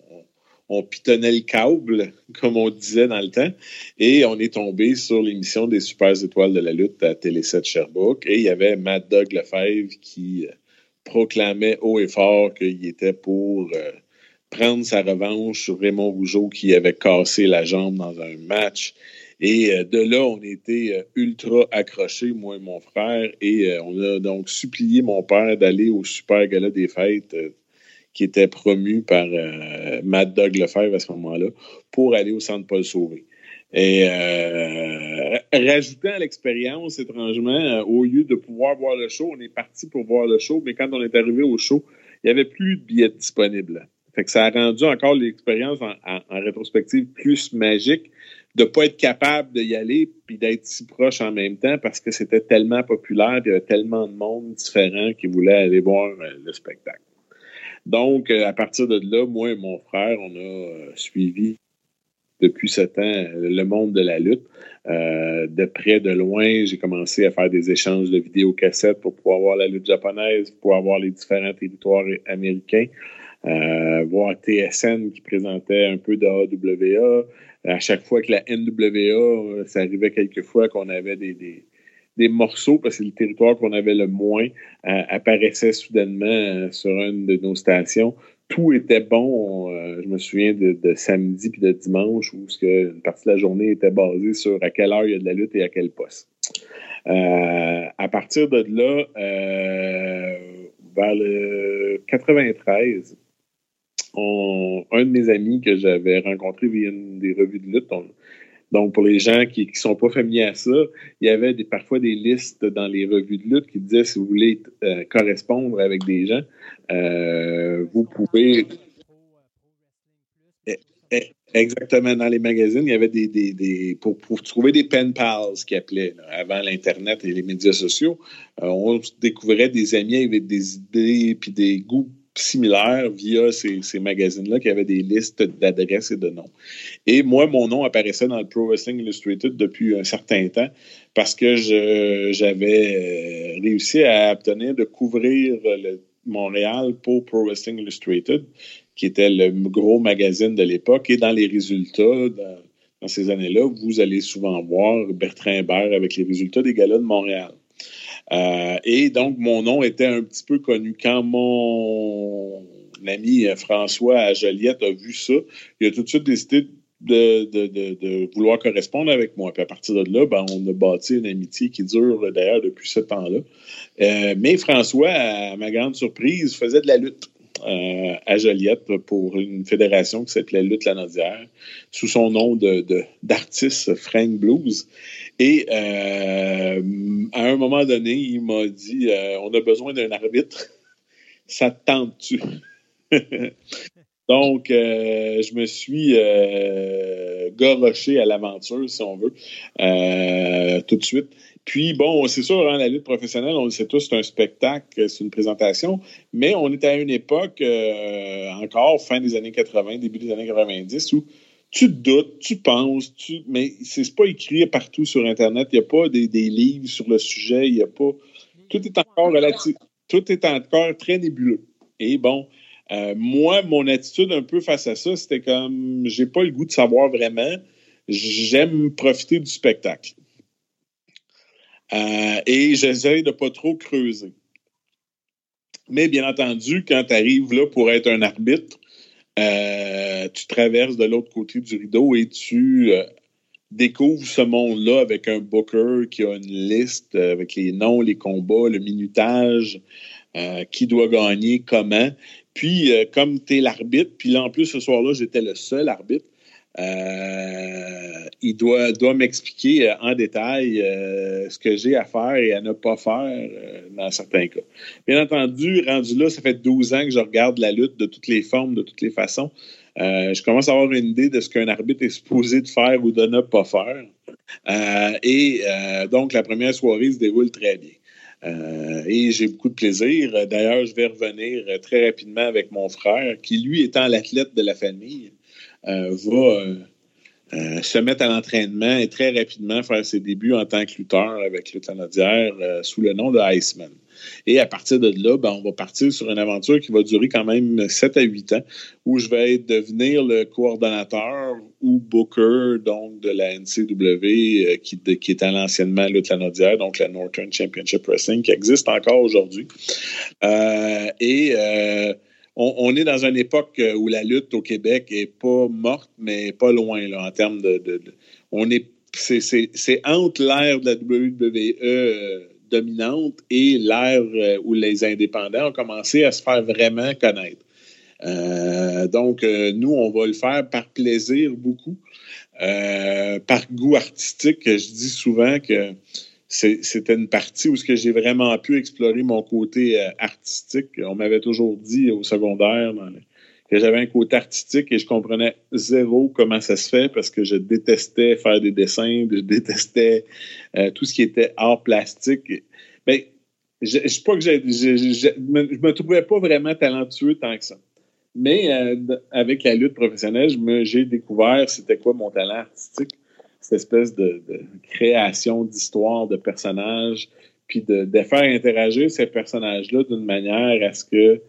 on, pitonnait le câble, (laughs) comme on disait dans le temps, et on est tombé sur l'émission des Super Étoiles de la lutte à Télé 7 Sherbrooke, et il y avait Matt Doug Lefebvre qui euh, proclamait haut et fort qu'il était pour prendre sa revanche sur Raymond Rougeau qui avait cassé la jambe dans un match et euh, de là, on était euh, ultra accrochés, moi et mon frère, et euh, on a donc supplié mon père d'aller au Super Gala des Fêtes qui était promu par Matt Doug Lefebvre à ce moment-là, pour aller au Centre Paul Sauvé. Et rajoutant à l'expérience, étrangement, au lieu de pouvoir voir le show, on est parti pour voir le show, mais quand on est arrivé au show, il n'y avait plus de billets disponibles. Fait que ça a rendu encore l'expérience en, rétrospective plus magique de pas être capable d'y aller puis d'être si proche en même temps parce que c'était tellement populaire, il y avait tellement de monde différent qui voulait aller voir euh, le spectacle. Donc, euh, à partir de là, moi et mon frère, on a euh, suivi depuis ce temps le monde de la lutte. de près, de loin, j'ai commencé à faire des échanges de vidéocassettes pour pouvoir voir la lutte japonaise, pour pouvoir voir les différents territoires américains. voir TSN qui présentait un peu de AWA. À chaque fois que la NWA, ça arrivait quelquefois qu'on avait des, des, morceaux, parce que le territoire qu'on avait le moins apparaissait soudainement sur une de nos stations tout était bon. Euh, je me souviens de, samedi puis de dimanche où que une partie de la journée était basée sur à quelle heure il y a de la lutte et à quel poste. Euh, à partir de là, euh, vers le 93, un de mes amis que j'avais rencontré via une des revues de lutte, donc, pour les gens qui ne sont pas familiers à ça, il y avait des, parfois des listes dans les revues de lutte qui disaient si vous voulez euh, correspondre avec des gens, euh, vous pouvez. Eh, eh, exactement, dans les magazines, il y avait des. des, pour, trouver des pen pals, qui appelaient, avant l'Internet et les médias sociaux, euh, on découvrait des amis avec des idées puis des goûts similaires via ces, magazines-là qui avaient des listes d'adresses et de noms. Et moi, mon nom apparaissait dans le Pro Wrestling Illustrated depuis un certain temps parce que j'avais euh, réussi à obtenir de couvrir Montréal pour Pro Wrestling Illustrated, qui était le gros magazine de l'époque. Et dans les résultats, dans, ces années-là, vous allez souvent voir Bertrand Hébert avec les résultats des galas de Montréal. Euh, et donc, mon nom était un petit peu connu. Quand mon ami François à Joliette a vu ça, il a tout de suite décidé de, vouloir correspondre avec moi. Puis à partir de là, ben, on a bâti une amitié qui dure d'ailleurs depuis ce temps-là. Euh, mais François, à ma grande surprise, faisait de la lutte. Euh, à Joliette pour une fédération qui s'appelait Lutte Lanaudière, sous son nom d'artiste Frank Blues. Et euh, à un moment donné, il m'a dit euh, On a besoin d'un arbitre. (laughs) Ça te tente-tu? (laughs) Donc, je me suis goroché à l'aventure, si on veut, tout de suite. Puis, bon, c'est sûr, hein, la lutte professionnelle, on le sait tous, c'est un spectacle, c'est une présentation, mais on était à une époque, euh, encore fin des années 80, début des années 90, où tu doutes, tu penses, tu... mais c'est pas écrit partout sur Internet. Il n'y a pas des, livres sur le sujet, il n'y a pas. Tout est encore relatif. Tout est encore très nébuleux. Et bon, euh, moi, mon attitude un peu face à ça, c'était comme j'ai pas le goût de savoir vraiment. J'aime profiter du spectacle. Euh, et j'essaie de pas trop creuser. Mais bien entendu, quand tu arrives là pour être un arbitre, tu traverses de l'autre côté du rideau et tu euh, découvres ce monde-là avec un booker qui a une liste avec les noms, les combats, le minutage, qui doit gagner, comment. Puis, comme tu es l'arbitre, puis là, en plus, ce soir-là, j'étais le seul arbitre, euh, il doit, doit m'expliquer euh, en détail euh, ce que j'ai à faire et à ne pas faire dans certains cas. Bien entendu, rendu là, ça fait 12 ans que je regarde la lutte de toutes les formes, de toutes les façons. je commence à avoir une idée de ce qu'un arbitre est supposé de faire ou de ne pas faire. et donc, la première soirée se déroule très bien. et j'ai beaucoup de plaisir. D'ailleurs, je vais revenir très rapidement avec mon frère, qui lui étant l'athlète de la famille, va euh, euh, se mettre à l'entraînement et très rapidement faire ses débuts en tant que lutteur avec le Canadien sous le nom de Iceman. Et à partir de là, ben, on va partir sur une aventure qui va durer quand même 7 à 8 ans, où je vais devenir le coordonnateur ou booker donc, de la NCW qui, qui était l'anciennement Lutte Canadienne, donc la Northern Championship Wrestling, qui existe encore aujourd'hui. et on, est dans une époque euh, où la lutte au Québec est pas morte, mais pas loin en termes de, on est c'est entre l'ère de la WWE euh, dominante et l'ère euh, où les indépendants ont commencé à se faire vraiment connaître. donc, nous, on va le faire par plaisir beaucoup, par goût artistique. Je dis souvent que c'était une partie où ce que j'ai vraiment pu explorer mon côté euh, artistique. On m'avait toujours dit au secondaire que j'avais un côté artistique et je comprenais zéro comment ça se fait parce que je détestais faire des dessins, je détestais euh, tout ce qui était art plastique. Mais je, je pas que je, me, me trouvais pas vraiment talentueux tant que ça. Mais euh, avec la lutte professionnelle, j'ai découvert c'était quoi mon talent artistique cette espèce de, création d'histoire, de personnages, puis de, faire interagir ces personnages-là d'une manière à ce que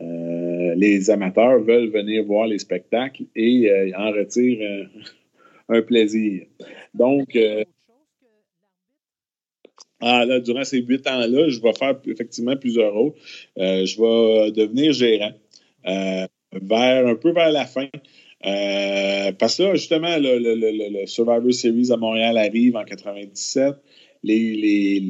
euh, les amateurs veulent venir voir les spectacles et en retirent un (laughs) plaisir. Donc, ah, là, durant ces huit ans-là, je vais faire effectivement plusieurs rôles. je vais devenir gérant vers un peu vers la fin. Parce que là, justement, le, Survivor Series à Montréal arrive en 97 les,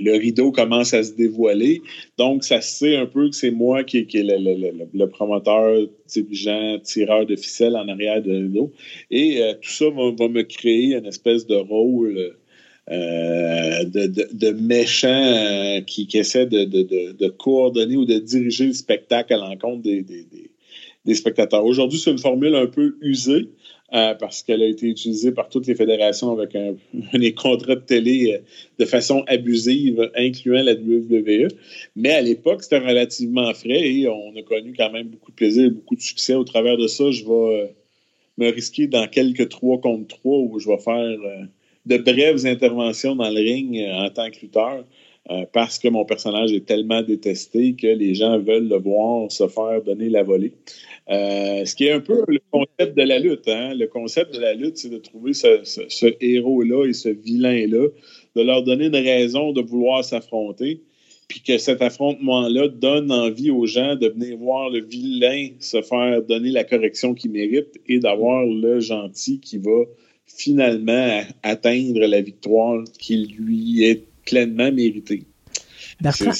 le rideau commence à se dévoiler. Donc, ça se sait un peu que c'est moi qui, qui est le, promoteur, dirigeant, tireur de ficelle en arrière de rideau. Et euh, tout ça va, me créer une espèce de rôle euh, de, méchant euh, qui, essaie de, coordonner ou de diriger le spectacle à l'encontre des spectateurs. Aujourd'hui, c'est une formule un peu usée. Euh, parce qu'elle a été utilisée par toutes les fédérations avec un, (laughs) des contrats de télé euh, de façon abusive, incluant la WWE. Mais à l'époque, c'était relativement frais et on a connu quand même beaucoup de plaisir et beaucoup de succès. Au travers de ça, je vais euh, me risquer dans quelques 3 contre 3 où je vais faire de brèves interventions dans le ring en tant que lutteur. parce que mon personnage est tellement détesté que les gens veulent le voir se faire donner la volée. Euh, ce qui est un peu le concept de la lutte. Hein? Le concept de la lutte, c'est de trouver ce, héros-là et ce vilain-là, de leur donner une raison de vouloir s'affronter, puis que cet affrontement-là donne envie aux gens de venir voir le vilain se faire donner la correction qu'il mérite et d'avoir le gentil qui va finalement atteindre la victoire qui lui est pleinement méritée. Bertrand,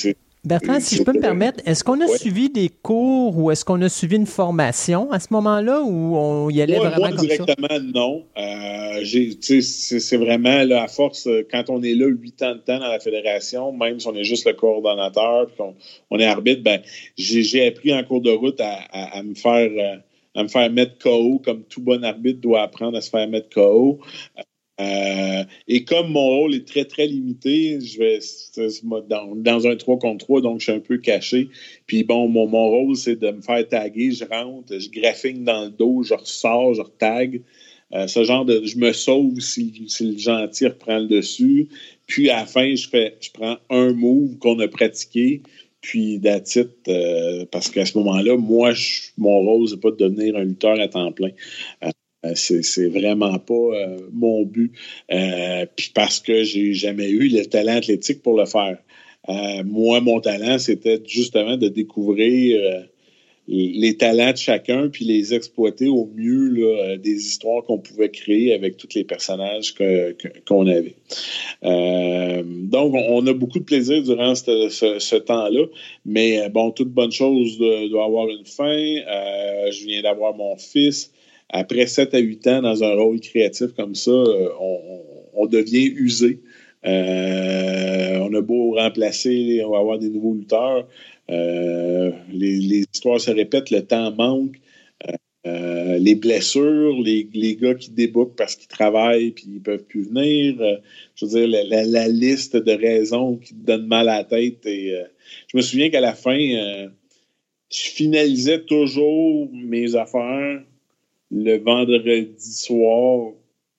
si je peux me permettre, est-ce qu'on a suivi des cours ou est-ce qu'on a suivi une formation à ce moment-là ou on y allait vraiment moi, comme directement, non. Euh, c'est vraiment là, à force, quand on est là huit ans de temps dans la fédération, même si on est juste le coordonnateur, qu'on on est arbitre, ben, j'ai appris en cours de route à, me faire... Euh, à me faire mettre KO, comme tout bon arbitre doit apprendre à se faire mettre KO. Euh, et comme mon rôle est très, très limité, je vais dans, un 3 contre 3, donc je suis un peu caché. Puis bon, mon, rôle, c'est de me faire taguer. Je rentre, je graphine dans le dos, je ressors, je retag. Euh, ce genre de. Je me sauve si, si, le gentil reprend le dessus. Puis à la fin, je fais je prends un move qu'on a pratiqué. Puis d'attitude, euh, parce qu'à ce moment-là, moi, mon rôle, c'est pas de devenir un lutteur à temps plein. Euh, c'est vraiment pas euh, mon but. Euh, puis parce que j'ai jamais eu le talent athlétique pour le faire. moi, mon talent, c'était justement de découvrir les talents de chacun puis les exploiter au mieux des histoires qu'on pouvait créer avec tous les personnages qu'on avait. donc, on a beaucoup de plaisir durant ce, temps-là, mais bon, toute bonne chose doit avoir une fin. je viens d'avoir mon fils après 7 à 8 ans dans un rôle créatif comme ça, euh, on, devient usé. Euh, on a beau remplacer, on va avoir des nouveaux lutteurs. Euh, les, histoires se répètent, le temps manque. les blessures, les, gars qui débookent parce qu'ils travaillent puis ils peuvent plus venir. je veux dire, la, liste de raisons qui te donnent mal à la tête. Et, je me souviens qu'à la fin, je finalisais toujours mes affaires le vendredi soir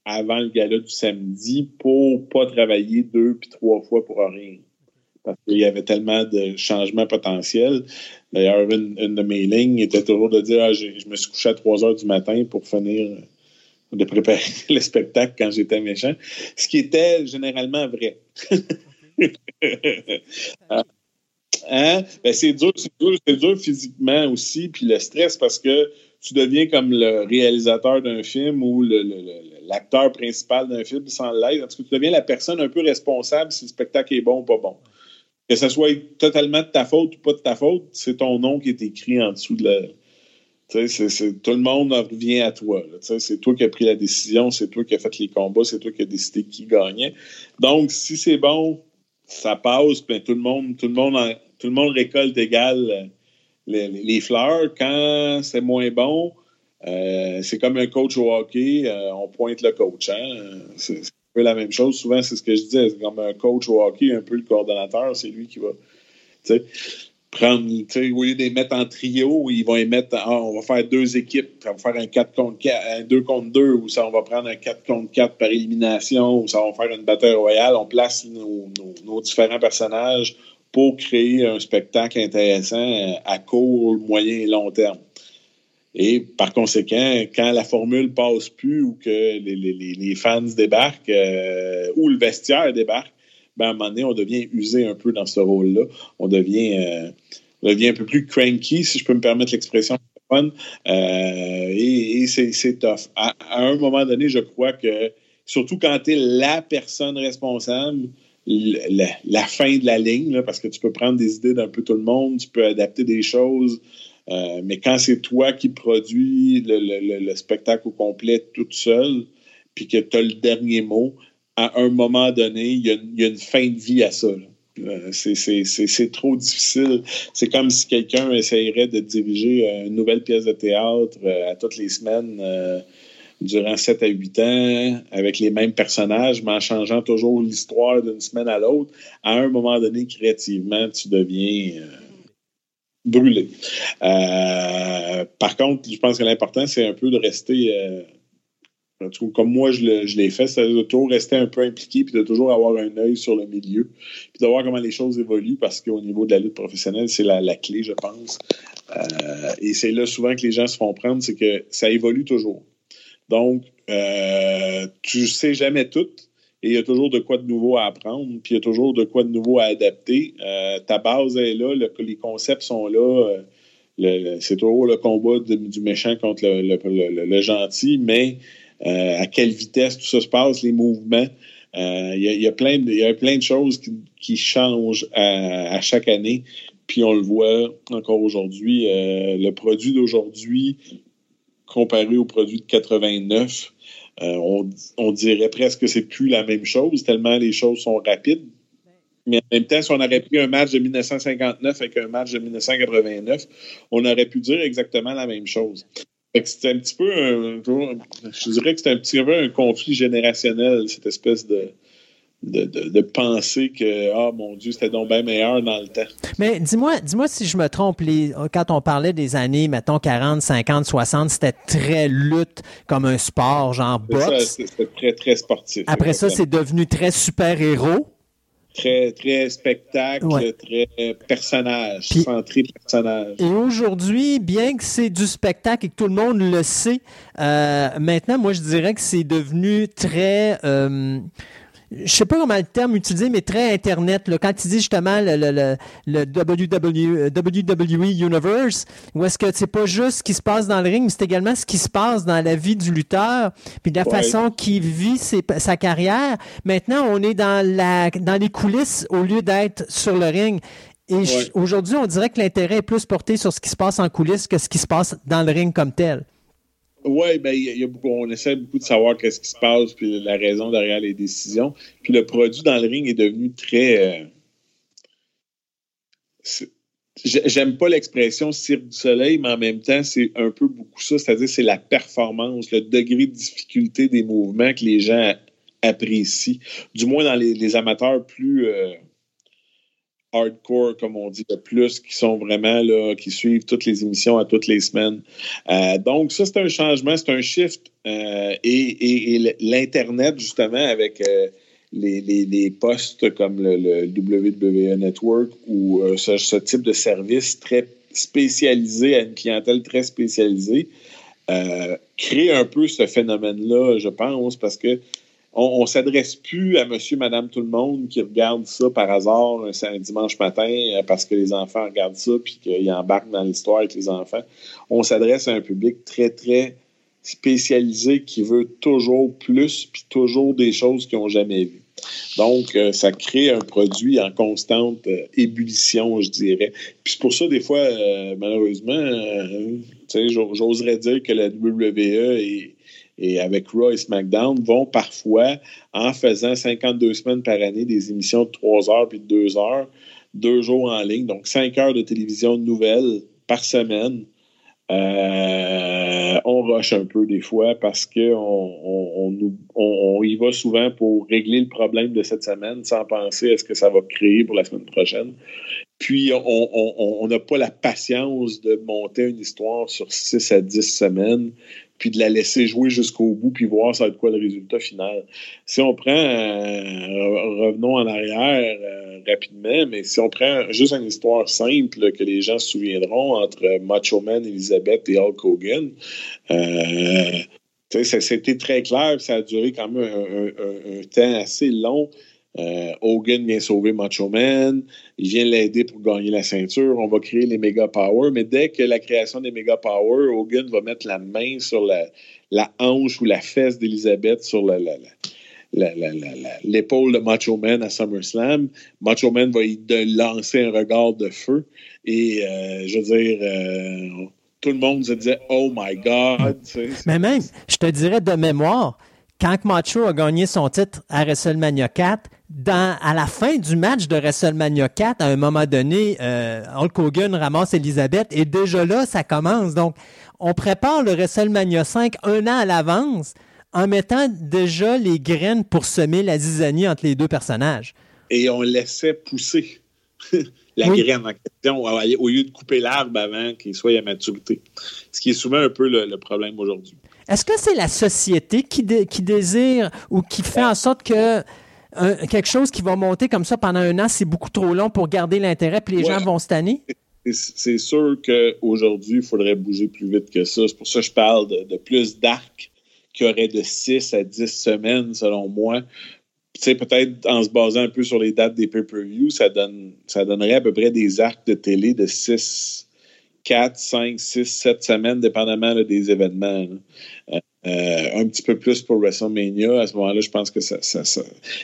avant le gala du samedi pour pas travailler deux puis trois fois pour rien. Parce qu'il y avait tellement de changements potentiels. D'ailleurs, une, de mes lignes était toujours de dire ah, je, me suis couché à 3 heures du matin pour finir de préparer (laughs) le spectacle quand j'étais méchant. Ce qui était généralement vrai. (laughs) hein? Ben, c'est dur, c'est dur, dur, physiquement aussi, puis le stress parce que tu deviens comme le réalisateur d'un film ou l'acteur principal d'un film sans l'aide. En tout cas, tu deviens la personne un peu responsable si le spectacle est bon ou pas bon. Que ce soit totalement de ta faute ou pas de ta faute, c'est ton nom qui est écrit en dessous de la. tout le monde revient à toi. C'est toi qui as pris la décision, c'est toi qui as fait les combats, c'est toi qui as décidé qui gagnait. Donc, si c'est bon, ça passe, ben, tout le monde, tout le monde, tout le monde récolte égal les, fleurs, quand c'est moins bon, euh, c'est comme un coach au hockey, euh, on pointe le coach. Hein? C'est un peu la même chose. Souvent, c'est ce que je disais. C'est comme un coach au hockey, un peu le coordonnateur, c'est lui qui va prendre, au lieu de les mettre en trio, ils vont les mettre, ah, on va faire deux équipes, on va faire un 4 contre 4, un 2 contre 2, ou ça, on va prendre un 4 contre 4 par élimination, ou ça, on va faire une bataille royale, on place nos différents personnages pour créer un spectacle intéressant à court, moyen et long terme. Et par conséquent, quand la formule passe plus ou que les, fans débarquent euh, ou le vestiaire débarque, ben à un moment donné, on devient usé un peu dans ce rôle-là. On devient, euh, un peu plus cranky, si je peux me permettre l'expression. Euh, et, et c'est tough. À, un moment donné, je crois que, surtout quand tu es la personne responsable, la, fin de la ligne, parce que tu peux prendre des idées d'un peu tout le monde, tu peux adapter des choses, euh, mais quand c'est toi qui produis le, spectacle au complet toute seule, puis que tu as le dernier mot, à un moment donné, il y, a, une fin de vie à ça. Euh, c'est trop difficile. C'est comme si quelqu'un essayerait de diriger une nouvelle pièce de théâtre euh, à toutes les semaines durant 7 à 8 ans avec les mêmes personnages, mais en changeant toujours l'histoire d'une semaine à l'autre. À un moment donné, créativement, tu deviens brûlé. Euh, par contre, je pense que l'important, c'est un peu de rester, euh, comme moi je l'ai fait, c'est de toujours rester un peu impliqué puis de toujours avoir un œil sur le milieu puis de voir comment les choses évoluent parce qu'au niveau de la lutte professionnelle, c'est la, clé, je pense. Euh, et c'est là souvent que les gens se font prendre, c'est que ça évolue toujours. Donc, tu sais jamais tout et il y a toujours de quoi de nouveau à apprendre, puis il y a toujours de quoi de nouveau à adapter. Euh, ta base est là, les concepts sont là. Euh, c'est toujours le combat du méchant contre le, gentil, mais euh, à quelle vitesse tout ça se passe, les mouvements. Il y a plein de choses qui, changent à, chaque année. Puis on le voit encore aujourd'hui. le produit d'aujourd'hui comparé au produit de 89, euh, on, dirait presque que c'est plus la même chose, tellement les choses sont rapides. Mais en même temps, si on aurait pris un match de 1959 avec un match de 1989, on aurait pu dire exactement la même chose. C'était un petit peu je dirais que c'était un petit peu un conflit générationnel, cette espèce de, de, penser que, ah mon Dieu, c'était donc bien meilleur dans le temps. Mais dis-moi dis-moi si je me trompe, les, quand on parlait des années, mettons 40, 50, 60, c'était très lutte comme un sport, genre boxe? C'était très, très sportif. Après ça, c'est devenu très super-héros? Très, très spectacle, très personnage, centré personnage. Et aujourd'hui, bien que c'est du spectacle et que tout le monde le sait, euh, maintenant, moi, je dirais que c'est devenu très... Euh, je sais pas comment le terme utiliser, mais très Internet. Là, quand tu dis justement le, le, le, WWE, WWE Universe, où est-ce que c'est pas juste ce qui se passe dans le ring, mais c'est également ce qui se passe dans la vie du lutteur, puis de la façon qu'il vit sa carrière. Maintenant, on est dans, la, dans les coulisses au lieu d'être sur le ring. Et aujourd'hui, on dirait que l'intérêt est plus porté sur ce qui se passe en coulisses que ce qui se passe dans le ring comme tel. Oui, ben, y y a beaucoup, on essaie beaucoup de savoir qu'est-ce qui se passe, puis la raison derrière les décisions. Puis le produit dans le ring est devenu très. Euh, j'aime pas l'expression cirque du soleil, mais en même temps, c'est un peu beaucoup ça. C'est-à-dire, c'est la performance, le degré de difficulté des mouvements que les gens apprécient. Du moins dans les, amateurs plus. Euh, hardcore, comme on dit, de plus, qui sont vraiment là, qui suivent toutes les émissions à toutes les semaines. Euh, donc, ça, c'est un changement, c'est un shift. Euh, et, l'Internet, justement, avec euh, les, postes comme le, WWE Network ou ce, ce, type de service très spécialisé à une clientèle très spécialisée, crée un peu ce phénomène-là, je pense, parce que on, ne s'adresse plus à monsieur, madame, tout le monde qui regarde ça par hasard un, dimanche matin euh, parce que les enfants regardent ça puis qu'ils embarquent dans l'histoire avec les enfants. On s'adresse à un public très, très spécialisé qui veut toujours plus puis toujours des choses qu'ils n'ont jamais vues. Donc, euh, ça crée un produit en constante euh, ébullition, je dirais. Puis c'est pour ça, des fois, malheureusement, j'oserais dire que la WWE est et avec Raw et SmackDown vont parfois, en faisant 52 semaines par année, des émissions de 3 heures puis de 2 heures, deux jours en ligne, donc 5 heures de télévision nouvelles par semaine. Euh, on rush un peu des fois parce qu'on on, on, y va souvent pour régler le problème de cette semaine sans penser à ce que ça va créer pour la semaine prochaine. Puis, on n'a pas la patience de monter une histoire sur 6 à 10 semaines puis de la laisser jouer jusqu'au bout, puis voir ça va être quoi le résultat final. Si on prend, euh, revenons en arrière euh, rapidement, mais si on prend juste une histoire simple que les gens se souviendront entre Macho Man, Elizabeth et Hulk Hogan, euh, c'était très clair, ça a duré quand même un, un temps assez long. Euh, Hogan vient sauver Macho Man, il vient l'aider pour gagner la ceinture, on va créer les Mega Power, mais dès que la création des Mega Power, Hogan va mettre la main sur la, hanche ou la fesse d'Elizabeth sur l'épaule de Macho Man à SummerSlam. Macho Man va y lancer un regard de feu et euh, je veux dire, euh, tout le monde se disait Oh my God. Mais même, je te dirais de mémoire, quand Macho a gagné son titre à WrestleMania 4, dans, à la fin du match de WrestleMania 4, à un moment donné, euh, Hulk Hogan ramasse Elisabeth et déjà là, ça commence. Donc, on prépare le WrestleMania 5 un an à l'avance en mettant déjà les graines pour semer la zizanie entre les deux personnages. Et on laissait pousser (laughs) la graine en question au lieu de couper l'arbre avant qu'il soit à maturité. Ce qui est souvent un peu le, problème aujourd'hui. Est-ce que c'est la société qui, qui désire ou qui fait en sorte que quelque chose qui va monter comme ça pendant un an, c'est beaucoup trop long pour garder l'intérêt, puis les gens vont se tanner? C'est sûr qu'aujourd'hui, il faudrait bouger plus vite que ça. C'est pour ça que je parle de, plus d'arcs qui auraient de 6 à 10 semaines, selon moi. peut-être en se basant un peu sur les dates des pay-per-view, ça, donne, ça donnerait à peu près des arcs de télé de 6, 4, 5, 6, 7 semaines, dépendamment des événements. Euh, euh, un petit peu plus pour WrestleMania. À ce moment-là, je pense que ça,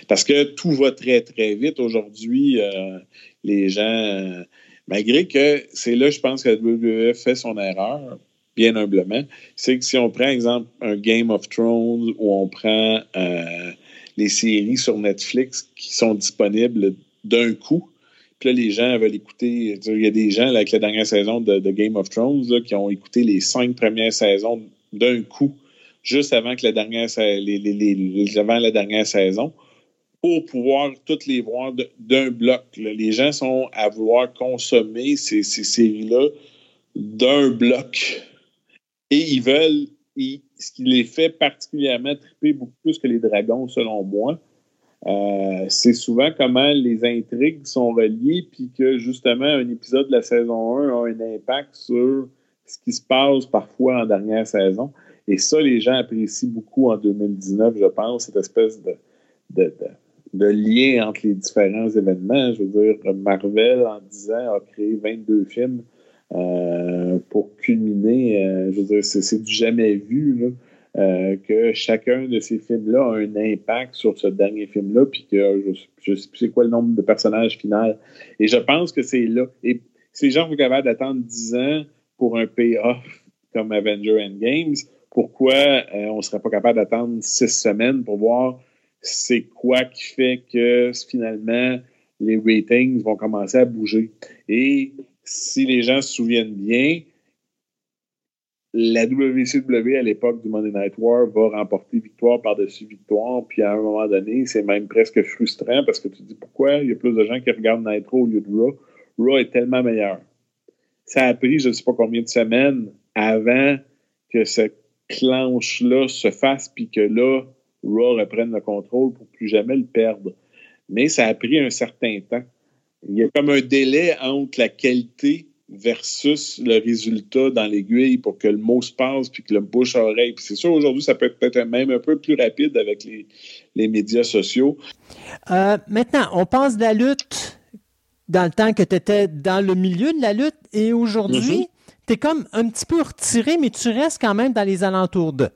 Parce que tout va très, très vite. Aujourd'hui, euh, les gens, malgré que c'est là, je pense que la WWE fait son erreur, bien humblement, c'est que si on prend, exemple, un Game of Thrones ou on prend les séries sur Netflix qui sont disponibles d'un coup, puis là, les gens veulent écouter. Il y a des gens avec la dernière saison de, Game of Thrones qui ont écouté les cinq premières saisons d'un coup juste avant la dernière saison pour pouvoir toutes les voir d'un bloc. Les gens sont à vouloir consommer ces, séries-là d'un bloc. Et ils veulent, ce qui les fait particulièrement triper beaucoup plus que les dragons, selon moi, euh, c'est souvent comment les intrigues sont reliées, puis que justement, un épisode de la saison 1 a un impact sur ce qui se passe parfois en dernière saison. Et ça, les gens apprécient beaucoup en 2019, je pense, cette espèce de, lien entre les différents événements. Je veux dire, Marvel, en 10 ans, a créé 22 films euh, pour culminer. Euh, je veux dire, c'est du jamais vu. Euh, que chacun de ces films-là a un impact sur ce dernier film-là, puis que je ne sais plus c'est quoi le nombre de personnages final. Et je pense que c'est là. Et ces gens vont capables d'attendre 10 ans pour un payoff comme Avenger Endgames, pourquoi euh, on ne serait pas capable d'attendre six semaines pour voir c'est quoi qui fait que finalement les ratings vont commencer à bouger? Et si les gens se souviennent bien, la WCW à l'époque du Monday Night War va remporter victoire par-dessus victoire, puis à un moment donné, c'est même presque frustrant parce que tu te dis pourquoi? Il y a plus de gens qui regardent Nitro au lieu de Raw. Raw est tellement meilleur. Ça a pris je ne sais pas combien de semaines avant que cette clenche-là se fasse, puis que là, Raw reprenne le contrôle pour plus jamais le perdre. Mais ça a pris un certain temps. Il y a comme un délai entre la qualité versus le résultat dans l'aiguille pour que le mot se passe puis que le bouche à oreille. c'est sûr, aujourd'hui, ça peut être peut-être même un peu plus rapide avec les, les médias sociaux. Euh, maintenant, on pense de la lutte dans le temps que tu étais dans le milieu de la lutte et aujourd'hui, mm-hmm tu comme un petit peu retiré, mais tu restes quand même dans les alentours de.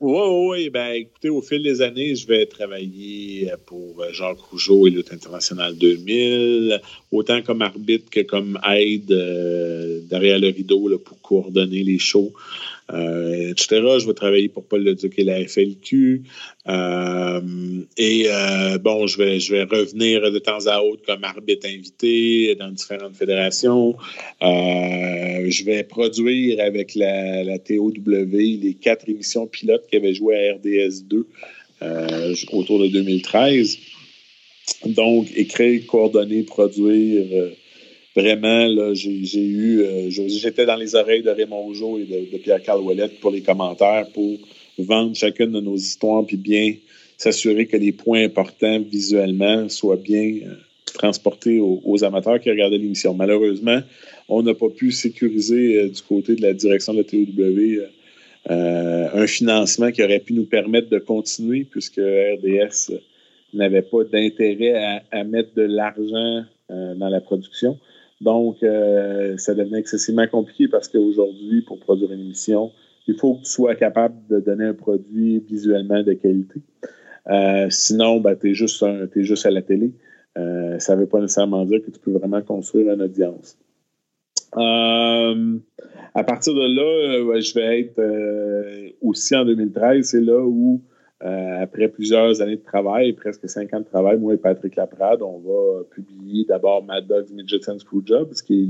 Oui, oui. Ben, écoutez, au fil des années, je vais travailler pour euh, Jacques Rougeau et Lutte internationale 2000, autant comme arbitre que comme aide euh, derrière le rideau pour coordonner les shows. Euh, etc. Je vais travailler pour Paul Leduc et la FLQ. Euh, et euh, bon, je vais, je vais revenir de temps à autre comme arbitre invité dans différentes fédérations. je vais produire avec la, la, TOW les quatre émissions pilotes qui avaient joué à RDS 2 autour de 2013. Donc, écrire, coordonner, produire vraiment, j'ai eu, j'étais dans les oreilles de Raymond Rougeau et de, Pierre Calouellette pour les commentaires, pour vendre chacune de nos histoires, puis bien s'assurer que les points importants visuellement soient bien transportés aux, amateurs qui regardaient l'émission. Malheureusement, on n'a pas pu sécuriser du côté de la direction de la TOW un financement qui aurait pu nous permettre de continuer, puisque RDS n'avait pas d'intérêt à, mettre de l'argent euh, dans la production. Donc, euh, ça devenait excessivement compliqué parce qu'aujourd'hui, pour produire une émission, il faut que tu sois capable de donner un produit visuellement de qualité. Euh, sinon, ben, tu es, juste juste à la télé. ça ne veut pas nécessairement dire que tu peux vraiment construire une audience. à partir de là, je vais être aussi en 2013, c'est là où euh, après plusieurs années de travail, presque cinq ans de travail, moi et Patrick Laprade, on va publier d'abord Mad Dogs Midgets and Screwjobs, qui est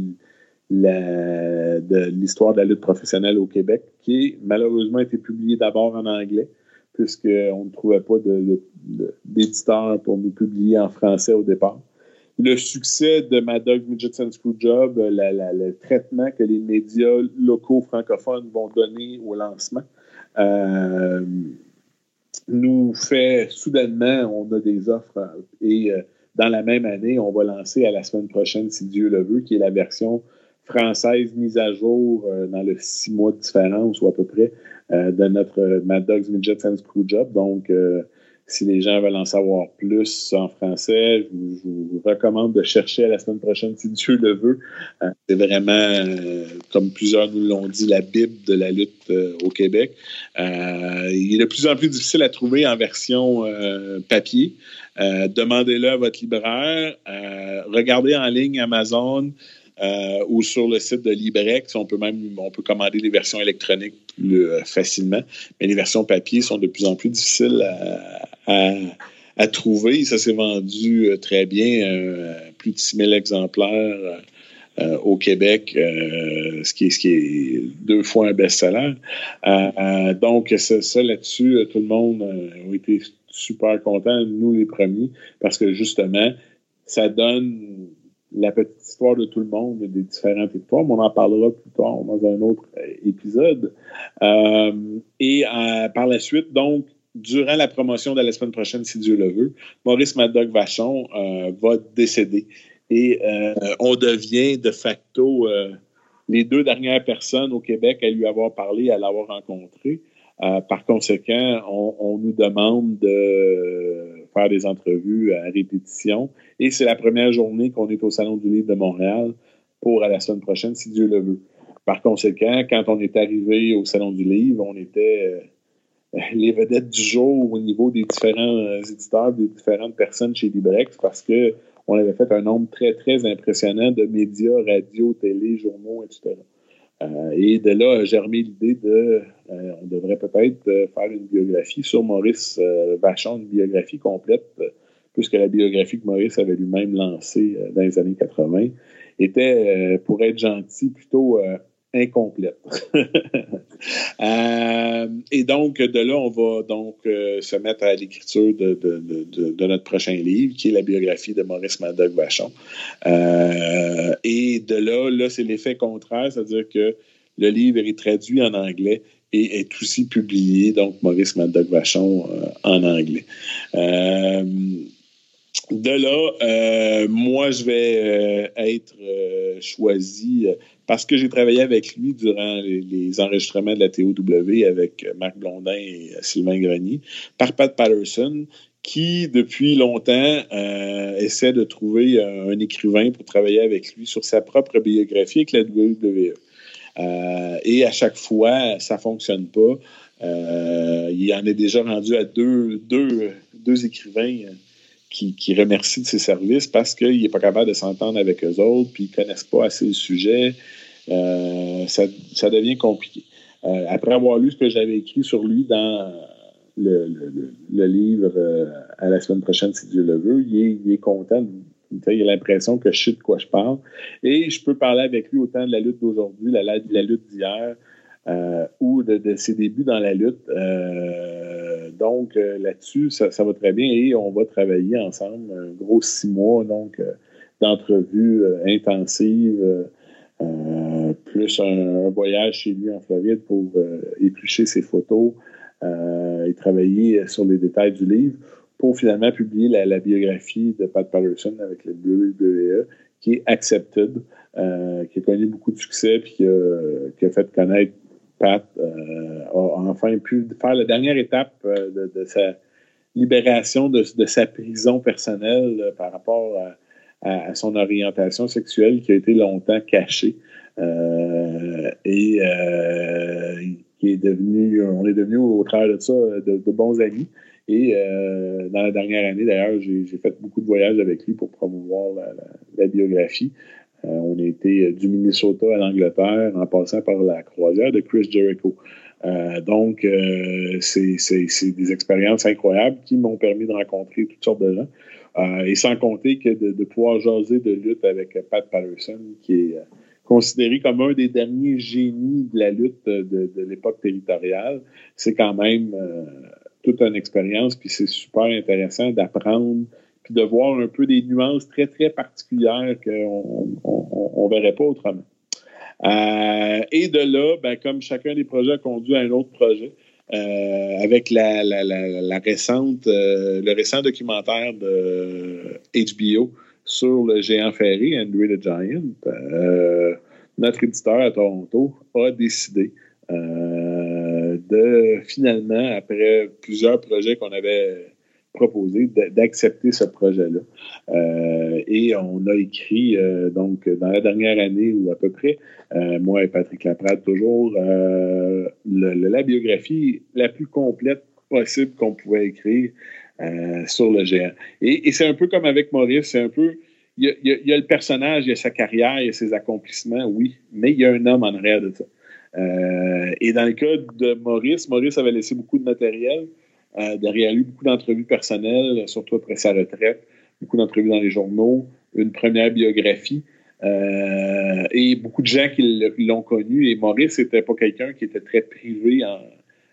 de l'histoire de la lutte professionnelle au Québec, qui malheureusement a été publié d'abord en anglais, puisqu'on ne trouvait pas d'éditeur pour nous publier en français au départ. Le succès de Mad Dogs Midgets and Screwjobs, le traitement que les médias locaux francophones vont donner au lancement, euh, nous fait soudainement, on a des offres euh, et euh, dans la même année, on va lancer à la semaine prochaine, si Dieu le veut, qui est la version française mise à jour euh, dans le six mois de différence ou à peu près de notre Mad Dogs Midgets and Screwjob. Donc, si les gens veulent en savoir plus en français, je vous, recommande de chercher à la semaine prochaine, si Dieu le veut. Euh, c'est vraiment, euh, comme plusieurs nous l'ont dit, la Bible de la lutte euh, au Québec. il est de plus en plus difficile à trouver en version papier. Demandez-le à votre libraire. regardez en ligne Amazon. ou sur le site de Librex. On peut même on peut commander des versions électroniques plus facilement, mais les versions papier sont de plus en plus difficiles à, trouver. Ça s'est vendu euh, très bien, euh, plus de 6 000 exemplaires euh, au Québec, ce, qui est, ce qui est deux fois un best-seller. donc, ça, là-dessus, tout le monde a été super content, nous les premiers, parce que justement, ça donne la petite histoire de tout le monde et des différentes histoires, mais on en parlera plus tard dans un autre épisode. et par la suite, donc, durant la promotion de la semaine prochaine, si Dieu le veut, Maurice Maddox Vachon euh, va décéder. Et euh, on devient de facto euh, les deux dernières personnes au Québec à lui avoir parlé, à l'avoir rencontré. par conséquent, on, nous demande de faire des entrevues à répétition. Et c'est la première journée qu'on est au Salon du Livre de Montréal pour à la semaine prochaine, si Dieu le veut. Par conséquent, quand on est arrivé au Salon du Livre, on était les vedettes du jour au niveau des différents euh, éditeurs, des différentes personnes chez Librex, parce que on avait fait un nombre très, très impressionnant de médias, radio, télé, journaux, etc. Euh, et de là a germé l'idée de, euh, on devrait peut-être faire une biographie sur Maurice Vachon, une biographie complète, puisque la biographie que Maurice avait lui-même lancée dans les années 80 était, pour être gentil, plutôt incomplète. (laughs) Euh, et donc, de là, on va donc euh, se mettre à l'écriture de, de, notre prochain livre, qui est la biographie de Maurice Madoc Vachon. Euh, et de là, là, c'est l'effet contraire, c'est-à-dire que le livre est traduit en anglais et est aussi publié, donc Maurice Madoc Vachon en anglais. De là, moi, je vais être choisi parce que j'ai travaillé avec lui durant les, enregistrements de la TOW avec Marc Blondin et Sylvain Grenier, par Pat Patterson, qui, depuis longtemps, euh, essaie de trouver un, écrivain pour travailler avec lui sur sa propre biographie avec la WWE. Euh, et à chaque fois, ça ne fonctionne pas. Euh, il en est déjà rendu à deux écrivains qui, remercient de ses services parce qu'il n'est pas capable de s'entendre avec eux autres, puis ils ne connaissent pas assez le sujet. Euh, ça, devient compliqué. Euh, après avoir lu ce que j'avais écrit sur lui dans le, livre euh, à la semaine prochaine, si Dieu le veut, il est, il est content. Il a l'impression que je sais de quoi je parle. Et je peux parler avec lui autant de la lutte d'aujourd'hui, la, la, lutte d'hier, ou de, ses débuts dans la lutte. donc là-dessus, ça, va très bien et on va travailler ensemble un gros six mois. Donc d'entrevues intensives, plus un, voyage chez lui en Floride pour éplucher ses photos et travailler sur les détails du livre pour finalement publier la, biographie de Pat Patterson avec le WWE, qui est Accepted, qui a connu beaucoup de succès puis qui a, fait connaître Pat, a enfin pu faire la dernière étape de, de sa libération de, sa prison personnelle euh, par rapport à, son orientation sexuelle qui a été longtemps cachée. Euh, et euh, qui est devenu, on est devenu au travers de ça de, bons amis. Et dans la dernière année, d'ailleurs, j'ai fait beaucoup de voyages avec lui pour promouvoir la, biographie. On a été du Minnesota à l'Angleterre en passant par la croisière de Chris Jericho. Euh, donc, euh, c'est des expériences incroyables qui m'ont permis de rencontrer toutes sortes de gens. Euh, et sans compter que de, pouvoir jaser de lutte avec Pat Patterson, qui est considéré comme un des derniers génies de la lutte de, l'époque territoriale, c'est quand même toute une expérience, puis c'est super intéressant d'apprendre, de voir un peu des nuances très, très particulières qu'on ne verrait pas autrement. Euh, et de là, ben, comme chacun des projets a conduit à un autre projet, euh, avec la, la, la, récente, euh, le récent documentaire de HBO sur le géant ferry, Andrew the Giant, notre éditeur à Toronto a décidé de finalement, après plusieurs projets qu'on avait proposé d'accepter ce projet-là. Euh, et on a écrit, euh, donc, dans la dernière année ou à peu près, euh, moi et Patrick Laprade, toujours, la biographie la plus complète possible qu'on pouvait écrire sur le géant. Et, c'est un peu comme avec Maurice, c'est un peu. Il y, a, le personnage, il y a sa carrière, il y a ses accomplissements, oui, mais il y a un homme en arrière de ça. et dans le cas de Maurice, Maurice avait laissé beaucoup de matériel. Euh, derrière lui, beaucoup d'entrevues personnelles, surtout après sa retraite, beaucoup d'entrevues dans les journaux, une première biographie. Euh, et beaucoup de gens qui l'ont connu. Et Maurice n'était pas quelqu'un qui était très privé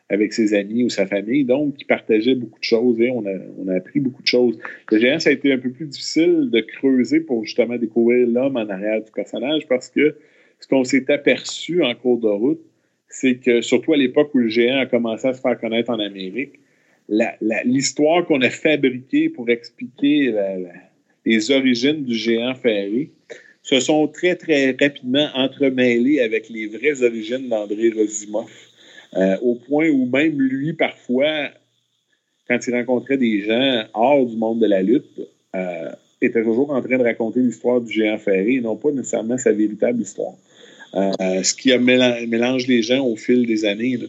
avec ses amis ou sa famille, donc qui partageait beaucoup de choses. Et on a, on a appris beaucoup de choses. Le géant, ça a été un peu plus difficile de creuser pour justement découvrir l'homme en arrière du personnage parce que ce qu'on s'est aperçu en cours de route, c'est que surtout à l'époque où le géant a commencé à se faire connaître en Amérique, l'histoire qu'on a fabriquée pour expliquer les origines du géant ferré se sont très, très rapidement entremêlées avec les vraies origines d'André Rosimov, euh, au point où même lui, parfois, quand il rencontrait des gens hors du monde de la lutte, euh, était toujours en train de raconter l'histoire du géant ferré et non pas nécessairement sa véritable histoire. Euh, ce qui a mélange les gens au fil des années.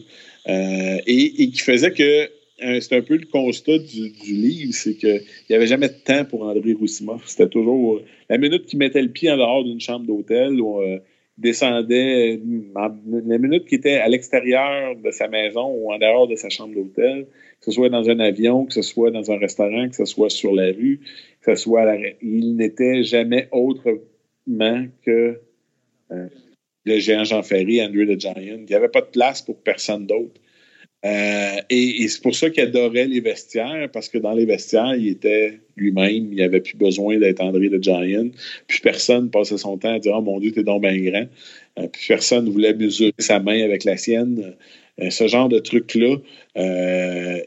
et, qui faisait que c'est un peu le constat du, livre, c'est qu'il n'y avait jamais de temps pour André Roussimoff. C'était toujours euh, la minute qu'il mettait le pied en dehors d'une chambre d'hôtel ou euh, descendait, euh, la minute qu'il était à l'extérieur de sa maison ou en dehors de sa chambre d'hôtel, que ce soit dans un avion, que ce soit dans un restaurant, que ce soit sur la rue, que ce soit à la... Il n'était jamais autrement que le géant Jean Ferry, Andrew the Giant. Il n'y avait pas de place pour personne d'autre. Euh, et, c'est pour ça qu'il adorait les vestiaires, parce que dans les vestiaires, il était lui-même, il n'avait plus besoin d'être André le Giant. Puis personne passait son temps à dire Oh mon Dieu, t'es donc bien grand. Euh, puis personne ne voulait mesurer sa main avec la sienne. Euh, ce genre de truc-là.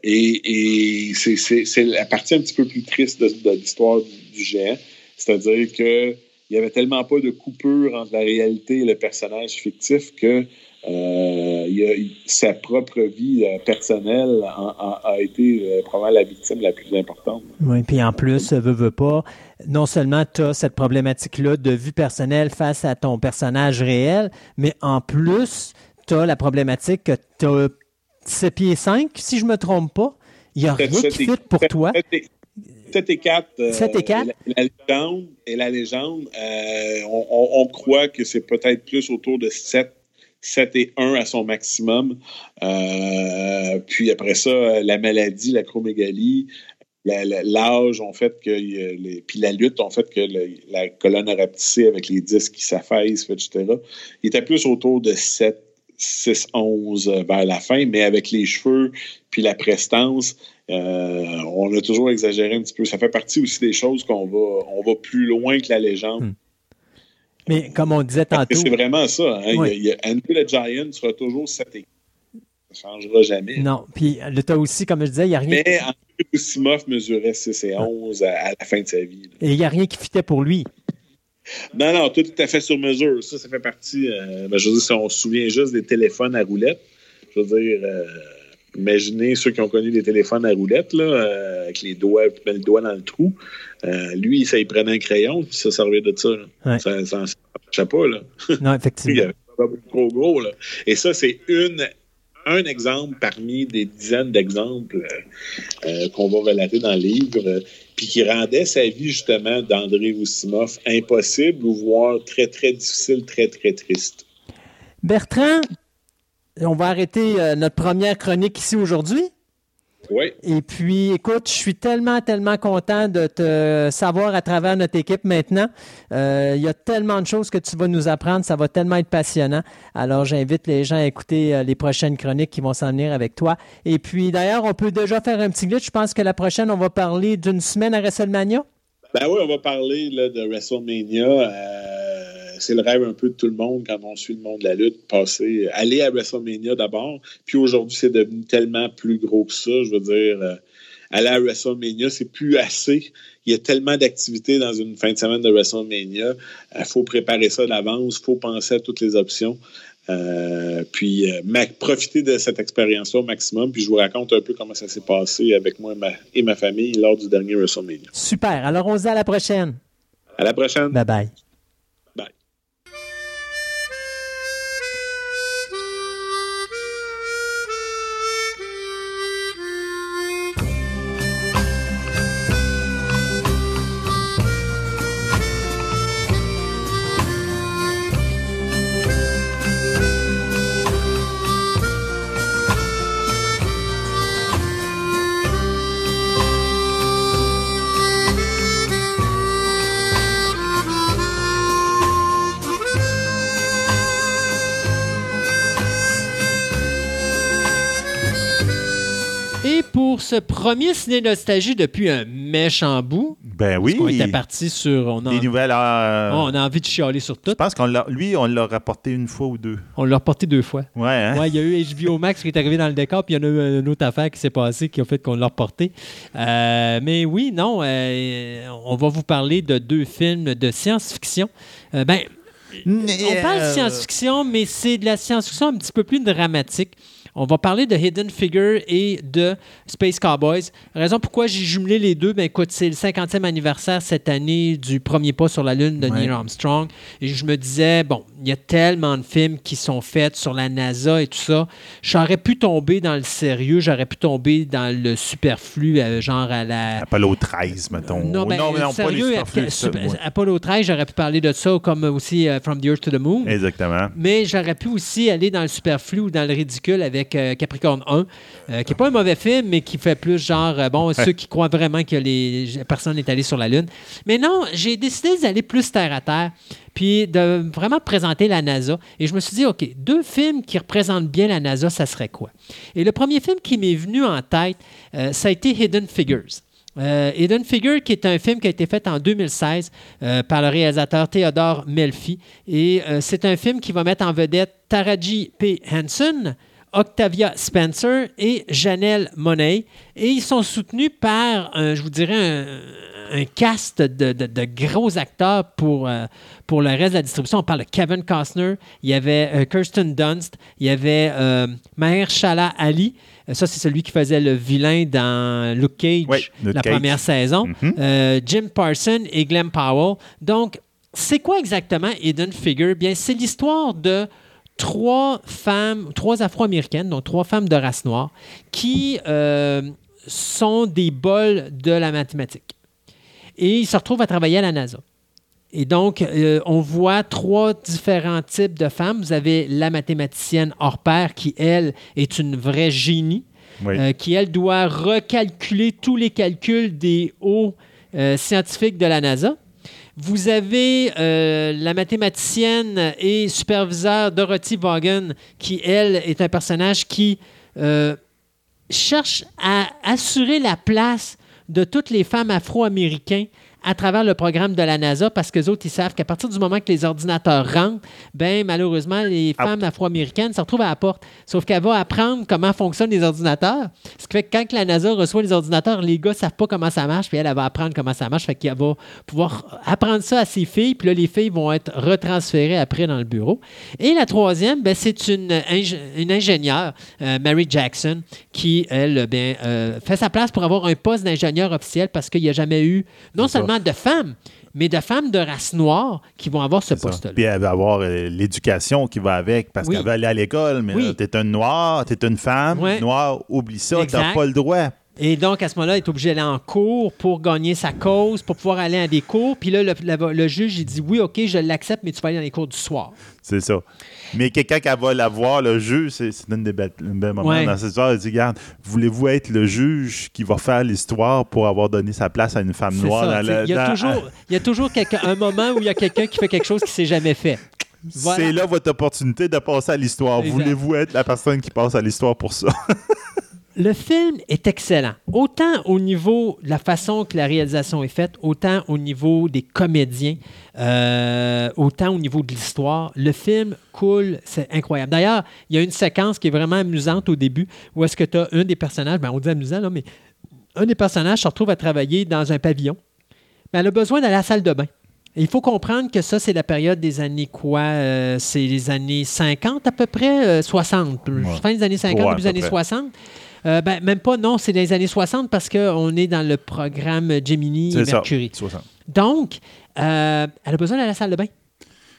et, c'est la partie un petit peu plus triste de, l'histoire du, géant. C'est-à-dire qu'il n'y avait tellement pas de coupure entre la réalité et le personnage fictif que euh, sa propre vie euh, personnelle a, été euh, probablement la victime la plus importante. Oui, puis en plus, veut, veut pas, non seulement tu as cette problématique-là de vue personnelle face à ton personnage réel, mais en plus, tu as la problématique que tu as 7 pieds 5, si je me trompe pas. Il n'y a rien qui fit pour toi. 7 et 4. 7 et 4. La, légende, et la légende on, on, croit que c'est peut-être plus autour de 7 7 et 1 à son maximum. Euh, puis après ça, la maladie, la chromégalie, l'âge ont fait que puis la lutte ont fait que la colonne a rapetissé avec les disques qui s'affaissent, etc. Il était plus autour de 7, 6, 11 vers la fin, mais avec les cheveux puis la prestance, on a toujours exagéré un petit peu. Ça fait partie aussi des choses qu'on va, on va plus loin que la légende. Mais comme on disait tantôt. C'est vraiment ça. Hein? the Giant sera toujours cette équipe. Ça ne changera jamais. Non. Puis, tu as aussi, comme je disais, il n'y a rien. Mais André Simov mesurait 6 et 11 à, la fin de sa vie. Et il n'y a rien qui fitait pour lui. Non, non, tout est à fait sur mesure. Ça, ça fait partie. Euh, ben, je veux dire, si on se souvient juste des téléphones à roulettes, je veux dire, euh, imaginez ceux qui ont connu des téléphones à roulettes, là, euh, avec les doigts, le doigt dans le trou. lui, ça, il prenait un crayon, puis ça servait de ça. Ça ne marchait pas. Là. Non, effectivement. (laughs) il avait pas trop gros. Là. Et ça, c'est une un exemple parmi des dizaines d'exemples qu'on va relater dans le livre puis qui rendait sa vie justement d'André Roussimov impossible ou voire très, très difficile, très, très triste. Bertrand, on va arrêter euh, notre première chronique ici aujourd'hui. Oui. Et puis, écoute, je suis tellement, tellement content de te savoir à travers notre équipe maintenant. Euh, il y a tellement de choses que tu vas nous apprendre. Ça va tellement être passionnant. Alors, j'invite les gens à écouter euh, les prochaines chroniques qui vont s'en venir avec toi. Et puis, d'ailleurs, on peut déjà faire un petit glitch. Je pense que la prochaine, on va parler d'une semaine à WrestleMania. Ben oui, on va parler de WrestleMania. Euh, c'est le rêve un peu de tout le monde quand on suit le monde de la lutte. Passer, aller à WrestleMania d'abord. Puis aujourd'hui, c'est devenu tellement plus gros que ça. Je veux dire, euh, aller à WrestleMania, c'est plus assez. Il y a tellement d'activités dans une fin de semaine de WrestleMania. Il euh, faut préparer ça d'avance. Il faut penser à toutes les options. Euh, puis profiter de cette expérience-là au maximum. Puis je vous raconte un peu comment ça s'est passé avec moi et ma, et ma famille lors du dernier WrestleMania. Super. Alors on se dit à la prochaine. À la prochaine. Bye bye. Ce premier ciné nostalgie depuis un méchant bout? Ben oui. on était parti sur. On a, Des nouvelles. Euh, on a envie de chialer sur tout. Je pense qu'on l'a. Lui, on l'a rapporté une fois ou deux. On l'a rapporté deux fois. Ouais. Hein? Ouais, il y a eu HBO Max qui est arrivé dans le décor, puis il y en a eu une autre affaire qui s'est passée qui a fait qu'on l'a reporté. Euh, mais oui, non, euh, on va vous parler de deux films de science-fiction. ben. On parle de science-fiction, mais c'est de la science-fiction un petit peu plus dramatique. On va parler de Hidden Figure et de Space Cowboys. Raison pourquoi j'ai jumelé les deux, ben écoute, c'est le 50e anniversaire cette année du premier pas sur la Lune de Neil Armstrong. Et je me disais, bon, il y a tellement de films qui sont faits sur la NASA et tout ça. J'aurais pu tomber dans le sérieux, j'aurais pu tomber dans le superflu, euh, genre à la. Apollo 13, mettons. Non, mais non, non sérieux, Apollo 13, j'aurais pu parler de ça comme aussi euh, From the Earth to the Moon. Exactement. Mais j'aurais pu aussi aller dans le superflu ou dans le ridicule avec euh, Capricorne 1, euh, qui n'est pas un mauvais film, mais qui fait plus genre, euh, bon, ceux qui croient vraiment que les personnes est allée sur la Lune. Mais non, j'ai décidé d'aller plus terre à terre, puis de vraiment présenter la NASA. Et je me suis dit, OK, deux films qui représentent bien la NASA, ça serait quoi? Et le premier film qui m'est venu en tête, ça a été Hidden Figures. Hidden Figure, qui est un film qui a été fait en 2016 par le réalisateur Theodore Melfi. Et c'est un film qui va mettre en vedette Taraji P. Henson, Octavia Spencer et Janelle Monet. Et ils sont soutenus par, je vous dirais, un, cast de, gros acteurs pour, euh, pour le reste de la distribution. On parle de Kevin Costner, il y avait euh, Kirsten Dunst, il y avait euh, Maher Shala Ali. Ça, c'est celui qui faisait le vilain dans Luke Cage, la première saison. Mm-hmm. Jim Parson et Glenn Powell. Donc, c'est quoi exactement Hidden Figure? Bien, c'est l'histoire de trois femmes, trois Afro-américaines, donc trois femmes de race noire, qui euh, sont des bols de la mathématique. Et ils se retrouvent à travailler à la NASA. Et donc, euh, on voit trois différents types de femmes. Vous avez la mathématicienne hors pair, qui, elle, est une vraie génie, euh, qui, elle, doit recalculer tous les calculs des hauts scientifiques de la NASA. Vous avez euh, la mathématicienne et superviseur Dorothy Vaughan, qui, elle, est un personnage qui euh, cherche à assurer la place de toutes les femmes afro-américaines à travers le programme de la NASA parce que les autres, ils savent qu'à partir du moment que les ordinateurs rentrent, ben malheureusement, les Ah. femmes afro-américaines se retrouvent à la porte. Sauf qu'elle va apprendre comment fonctionnent les ordinateurs. Ce qui fait que quand la NASA reçoit les ordinateurs, les gars ne savent pas comment ça marche, puis elle, elle va apprendre comment ça marche. Fait qu'elle va pouvoir apprendre ça à ses filles, puis là, les filles vont être retransférées après dans le bureau. Et la troisième, ben, c'est une, ingé- une ingénieure, euh, Mary Jackson, qui, elle, ben, euh, fait sa place pour avoir un poste d'ingénieur officiel parce qu'il n'y a jamais eu, non C'est de femmes, mais de femmes de race noire qui vont avoir ce poste-là. Puis elle va avoir euh, l'éducation qui va avec parce Oui. qu'elle va aller à l'école, mais Oui. là, t'es un noir, t'es une femme, Ouais. noir, oublie ça, t'as pas le droit. Et donc, à ce moment-là, il est obligé d'aller en cours pour gagner sa cause, pour pouvoir aller à des cours. Puis là, le, le- le juge, il dit Oui, OK, je l'accepte, mais tu vas aller dans les cours du soir. C'est ça. Mais quelqu'un qui va la voir, le juge, c'est un des belles, un bel moment Ouais. dans cette histoire. Il dit Regarde, voulez-vous être le juge qui va faire l'histoire pour avoir donné sa place à une femme noire ça. dans le- il, y a dans- toujours, (laughs) il y a toujours un moment où il y a quelqu'un qui fait quelque chose qui s'est jamais fait. Voilà. C'est là votre opportunité de passer à l'histoire. Voulez-vous être la personne qui passe à l'histoire pour ça? (laughs) Le film est excellent, autant au niveau de la façon que la réalisation est faite, autant au niveau des comédiens, euh, autant au niveau de l'histoire. Le film coule, c'est incroyable. D'ailleurs, il y a une séquence qui est vraiment amusante au début, où est-ce que tu as un des personnages, ben on dit amusant, là, mais un des personnages se retrouve à travailler dans un pavillon, mais elle a besoin d'aller à la salle de bain. Il faut comprendre que ça, c'est la période des années quoi? Euh, c'est les années 50 à peu près, euh, 60. Fin des années 50, Ouais, à début des années près. 60. Euh, ben, même pas, non, c'est dans les années 60 parce qu'on est dans le programme Gemini et ça. Mercury. 60. Donc, euh, elle a besoin d'aller à la salle de bain.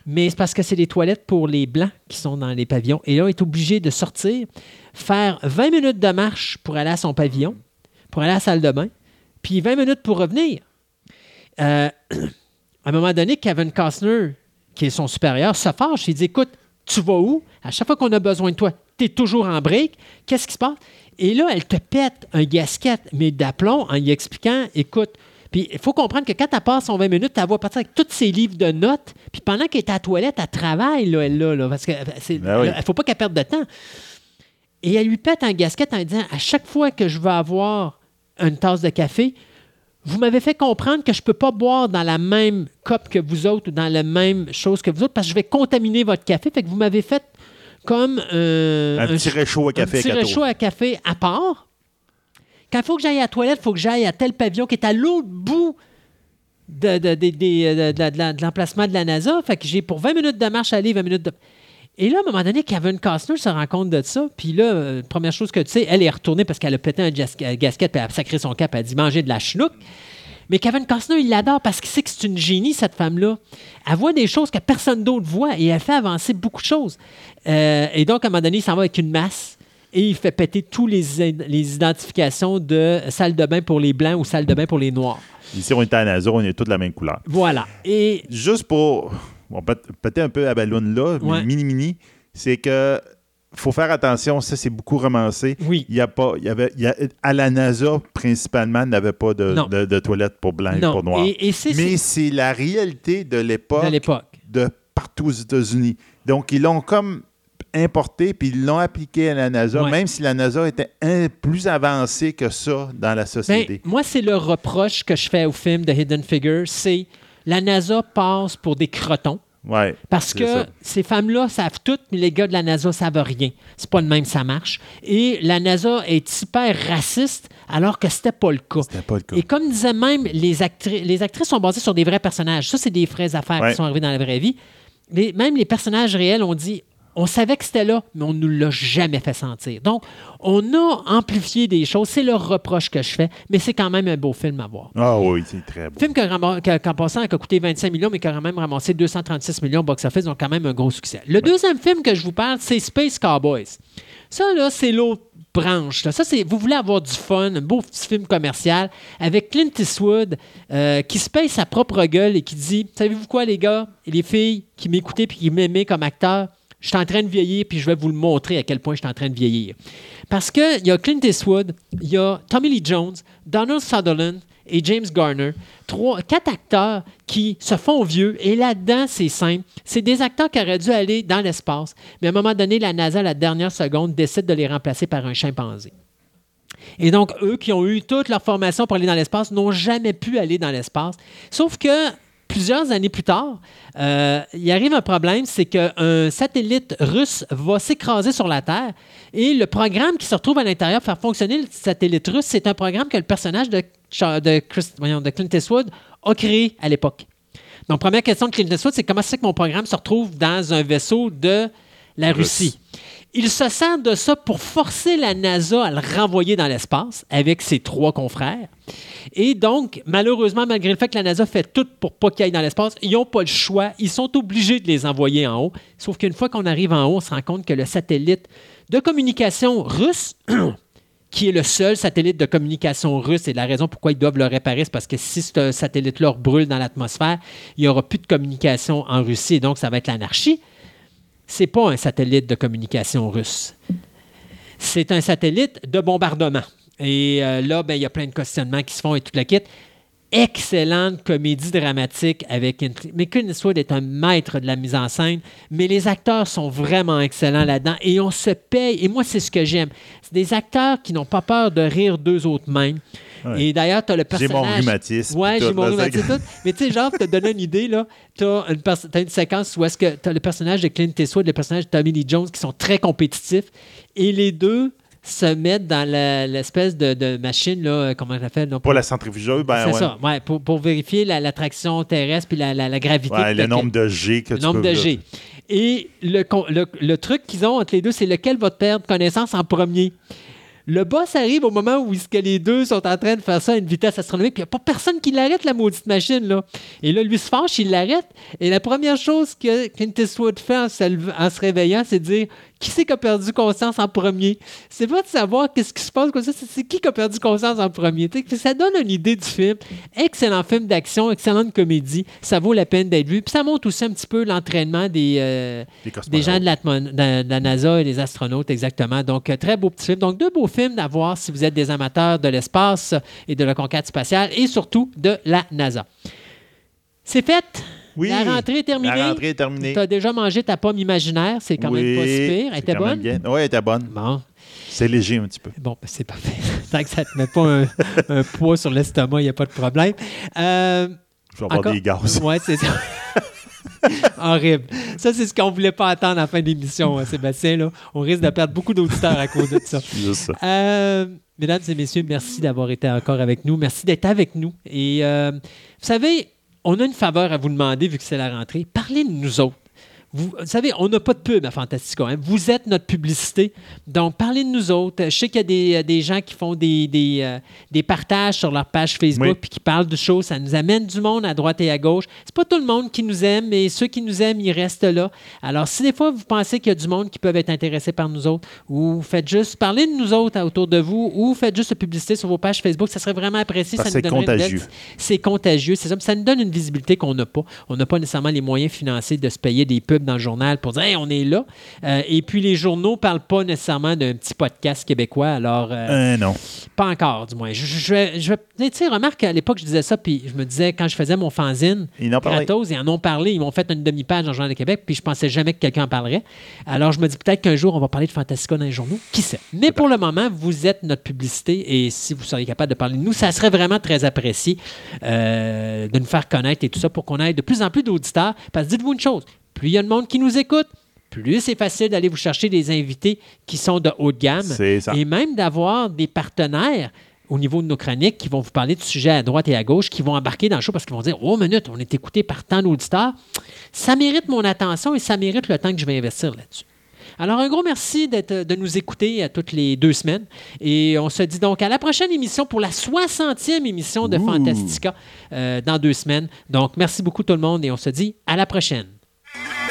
Mais c'est parce que c'est des toilettes pour les Blancs qui sont dans les pavillons. Et là, elle est obligée de sortir, faire 20 minutes de marche pour aller à son pavillon, pour aller à la salle de bain, puis 20 minutes pour revenir. Euh, (clears throat) à un moment donné, Kevin Costner, qui est son supérieur, se fâche. Il dit Écoute, tu vas où? À chaque fois qu'on a besoin de toi, tu es toujours en break. Qu'est-ce qui se passe Et là, elle te pète un gasket, mais d'aplomb, en lui expliquant Écoute, puis il faut comprendre que quand elle passe son 20 minutes, elle va partir avec tous ses livres de notes. Puis pendant qu'elle est à la toilette, elle travaille, là, elle, là, là, parce qu'il Ben oui. ne faut pas qu'elle perde de temps. Et elle lui pète un gasket en lui disant À chaque fois que je veux avoir une tasse de café, vous m'avez fait comprendre que je ne peux pas boire dans la même coupe que vous autres ou dans la même chose que vous autres parce que je vais contaminer votre café. Fait que vous m'avez fait comme euh, Un petit réchaud à café un petit à réchaud à café à part. Quand il faut que j'aille à la toilette, il faut que j'aille à tel pavillon qui est à l'autre bout de, l'emplacement de la NASA. Fait que j'ai pour 20 minutes de marche à aller, 20 minutes de. Et là, à un moment donné, Kevin Costner se rend compte de ça. Puis là, euh, première chose que tu sais, elle est retournée parce qu'elle a pété un gasket, puis elle a sacré son cap, elle a dit manger de la chenouk. Mais Kevin Costner, il l'adore parce qu'il sait que c'est une génie, cette femme-là. Elle voit des choses que personne d'autre voit et elle fait avancer beaucoup de choses. Euh, et donc, à un moment donné, il s'en va avec une masse et il fait péter tous les, les identifications de salle de bain pour les blancs ou salle de bain pour les noirs. Ici, on est à NASA, on est tous de la même couleur. Voilà. Et Juste pour bon, peut- peut-être un peu à ballon là, Ouais. mini-mini, c'est que faut faire attention, ça c'est beaucoup romancé. Oui. Il y a pas, il y avait, il y a- à la NASA principalement, n'avait pas de, de, de toilettes pour blancs et pour noirs. Et, Mais c'est la réalité de l'époque de l'époque. de partout aux États-Unis. Donc, ils l'ont comme importé, puis ils l'ont appliqué à la NASA, Ouais. même si la NASA était un- plus avancée que ça dans la Ben, société. moi, c'est le reproche que je fais au film de Hidden Figures, c'est la NASA passe pour des crotons. Ouais, Parce que ça. ces femmes-là savent tout, mais les gars de la NASA savent rien. C'est pas de même, ça marche. Et la NASA est hyper raciste, alors que c'était pas le cas. C'était pas le cas. Et comme disait même, les, actri- les actrices sont basées sur des vrais personnages. Ça, c'est des vraies affaires Ouais. qui sont arrivées dans la vraie vie. Les- même les personnages réels ont dit on savait que c'était là, mais on ne nous l'a jamais fait sentir. Donc, on a amplifié des choses. C'est le reproche que je fais, mais c'est quand même un beau film à voir. Ah oui, c'est très beau. Film qui a ram- qui a- qui, en passant, qui a coûté 25 millions, mais qui a quand même ramassé 236 millions au box-office, donc quand même un gros succès. Le deuxième film que je vous parle, c'est Space Cowboys. Ça, là, c'est l'autre branche. là. Ça, c'est vous voulez avoir du fun, un beau petit film commercial avec Clint Eastwood euh, qui se paye sa propre gueule et qui dit Savez-vous quoi, les gars et les filles qui m'écoutaient puis qui m'aimaient comme acteur je suis en train de vieillir, puis je vais vous le montrer à quel point je suis en train de vieillir. Parce qu'il y a Clint Eastwood, il y a Tommy Lee Jones, Donald Sutherland et James Garner, trois, quatre acteurs qui se font vieux. Et là-dedans, c'est simple. C'est des acteurs qui auraient dû aller dans l'espace, mais à un moment donné, la NASA, à la dernière seconde, décide de les remplacer par un chimpanzé. Et donc, eux qui ont eu toute leur formation pour aller dans l'espace n'ont jamais pu aller dans l'espace. Sauf que plusieurs années plus tard, euh, il arrive un problème, c'est qu'un satellite russe va s'écraser sur la Terre et le programme qui se retrouve à l'intérieur pour faire fonctionner le satellite russe, c'est un programme que le personnage de, de, de Clint Eastwood a créé à l'époque. Donc, première question de Clint Eastwood, c'est comment c'est que mon programme se retrouve dans un vaisseau de la Russie? Il se sert de ça pour forcer la NASA à le renvoyer dans l'espace avec ses trois confrères. Et donc, malheureusement, malgré le fait que la NASA fait tout pour pas qu'ils aillent dans l'espace, ils n'ont pas le choix. Ils sont obligés de les envoyer en haut. Sauf qu'une fois qu'on arrive en haut, on se rend compte que le satellite de communication russe, (clears throat) qui est le seul satellite de communication russe, et la raison pourquoi ils doivent le réparer, c'est parce que si ce satellite-là brûle dans l'atmosphère, il n'y aura plus de communication en Russie, et donc ça va être l'anarchie c'est pas un satellite de communication russe. C'est un satellite de bombardement. Et euh, là, ben, il y a plein de questionnements qui se font et tout le kit. Excellente comédie dramatique avec une... Mais Eastwood est un maître de la mise en scène, mais les acteurs sont vraiment excellents là-dedans et on se paye. Et moi, c'est ce que j'aime. C'est des acteurs qui n'ont pas peur de rire d'eux autres mêmes. Et d'ailleurs, tu as le personnage. J'ai mon rhumatisme. Ouais, j'ai mon rhumatisme. Mais tu sais, genre, te donner une idée, là, tu as, une, séquence où est-ce que tu as le personnage de Clint Eastwood et le personnage de Tommy Lee Jones qui sont très compétitifs. Et les deux se mettent dans l'espèce de, machine, là, comment on l'appelle? Pour la centrifugeuse, ben C'est ça, ouais, pour, pour vérifier l'attraction terrestre puis la, la, gravité. Ouais, le nombre de G que le nombre de G. Et le, le, le truc qu'ils ont entre les deux, c'est lequel va te perdre connaissance en premier? Le boss arrive au moment où les deux sont en train de faire ça à une vitesse astronomique, puis il n'y a pas personne qui l'arrête, la maudite machine. Là. Et là, lui se fâche, il l'arrête. Et la première chose que Clint Eastwood fait en se, réveillant, c'est de dire qui c'est qui a perdu conscience en premier? C'est pas de savoir qu'est-ce qui se passe comme ça, c'est qui qui a perdu conscience en premier. ça donne une idée du film. Excellent film d'action, excellente comédie. Ça vaut la peine d'être vu. Puis ça montre aussi un petit peu l'entraînement des, euh, des gens de la, NASA et des astronautes, exactement. Donc, euh, très beau petit film. Donc, deux beaux films à voir si vous êtes des amateurs de l'espace et de la conquête spatiale et surtout de la NASA. C'est fait. Oui, la rentrée est terminée. La rentrée est terminée. Tu as déjà mangé ta pomme imaginaire. C'est quand même pas si pire. Elle était bonne? Oui, elle était bonne. Bon. C'est léger un petit peu. Bon, ben, c'est parfait. (laughs) Tant que ça ne te met pas un, poids sur l'estomac, il n'y a pas de problème. Euh, Je vais avoir des gaz. Oui, c'est ça. (laughs) Horrible. Ça, c'est ce qu'on ne voulait pas attendre à la fin de l'émission, hein, Sébastien. Là. On risque de perdre beaucoup d'auditeurs à cause de ça. (laughs) Juste ça. Euh, mesdames et messieurs, merci d'avoir été encore avec nous. Merci d'être avec nous. Et euh, vous savez, on a une faveur à vous demander vu que c'est la rentrée. Parlez de nous autres. Vous, savez, on n'a pas de pub à Fantastica. Hein. Vous êtes notre publicité. Donc, parlez de nous autres. Je sais qu'il y a des, gens qui font des, des, euh, partages sur leur page Facebook puis qui parlent de choses. Ça nous amène du monde à droite et à gauche. C'est pas tout le monde qui nous aime, mais ceux qui nous aiment, ils restent là. Alors, si des fois vous pensez qu'il y a du monde qui peut être intéressé par nous autres, ou faites juste parler de nous autres autour de vous, ou faites juste la publicité sur vos pages Facebook, ça serait vraiment apprécié. c'est contagieux. C'est contagieux, c'est ça. Ça nous donne une visibilité qu'on n'a pas. On n'a pas nécessairement les moyens financiers de se payer des pubs dans le journal pour dire on est là. Euh, et puis les journaux ne parlent pas nécessairement d'un petit podcast québécois. Alors, euh, euh, non. Pas encore, du moins. Je, je, je, tu sais, remarque, à l'époque, je disais ça, puis je me disais, quand je faisais mon fanzine, ils en, gratos, ils en ont parlé. Ils m'ont fait une demi-page dans le Journal de Québec, puis je pensais jamais que quelqu'un en parlerait. Alors, je me dis peut-être qu'un jour, on va parler de Fantastica dans les journaux. Qui sait? Mais pour le moment, vous êtes notre publicité, et si vous seriez capable de parler de nous, ça serait vraiment très apprécié de nous faire connaître et tout ça pour qu'on ait de plus en plus d'auditeurs. Parce que dites-vous une chose, plus il y a de monde qui nous écoute, plus c'est facile d'aller vous chercher des invités qui sont de haut de gamme. Et même d'avoir des partenaires au niveau de nos chroniques qui vont vous parler de sujets à droite et à gauche, qui vont embarquer dans le show parce qu'ils vont dire Oh, minute, on est écouté par tant d'auditeurs. Ça mérite mon attention et ça mérite le temps que je vais investir là-dessus. Alors, un gros merci de nous écouter à toutes les deux semaines. Et on se dit donc à la prochaine émission pour la 60e émission de Fantastica euh, dans deux semaines. Donc, merci beaucoup tout le monde et on se dit à la prochaine. Yeah.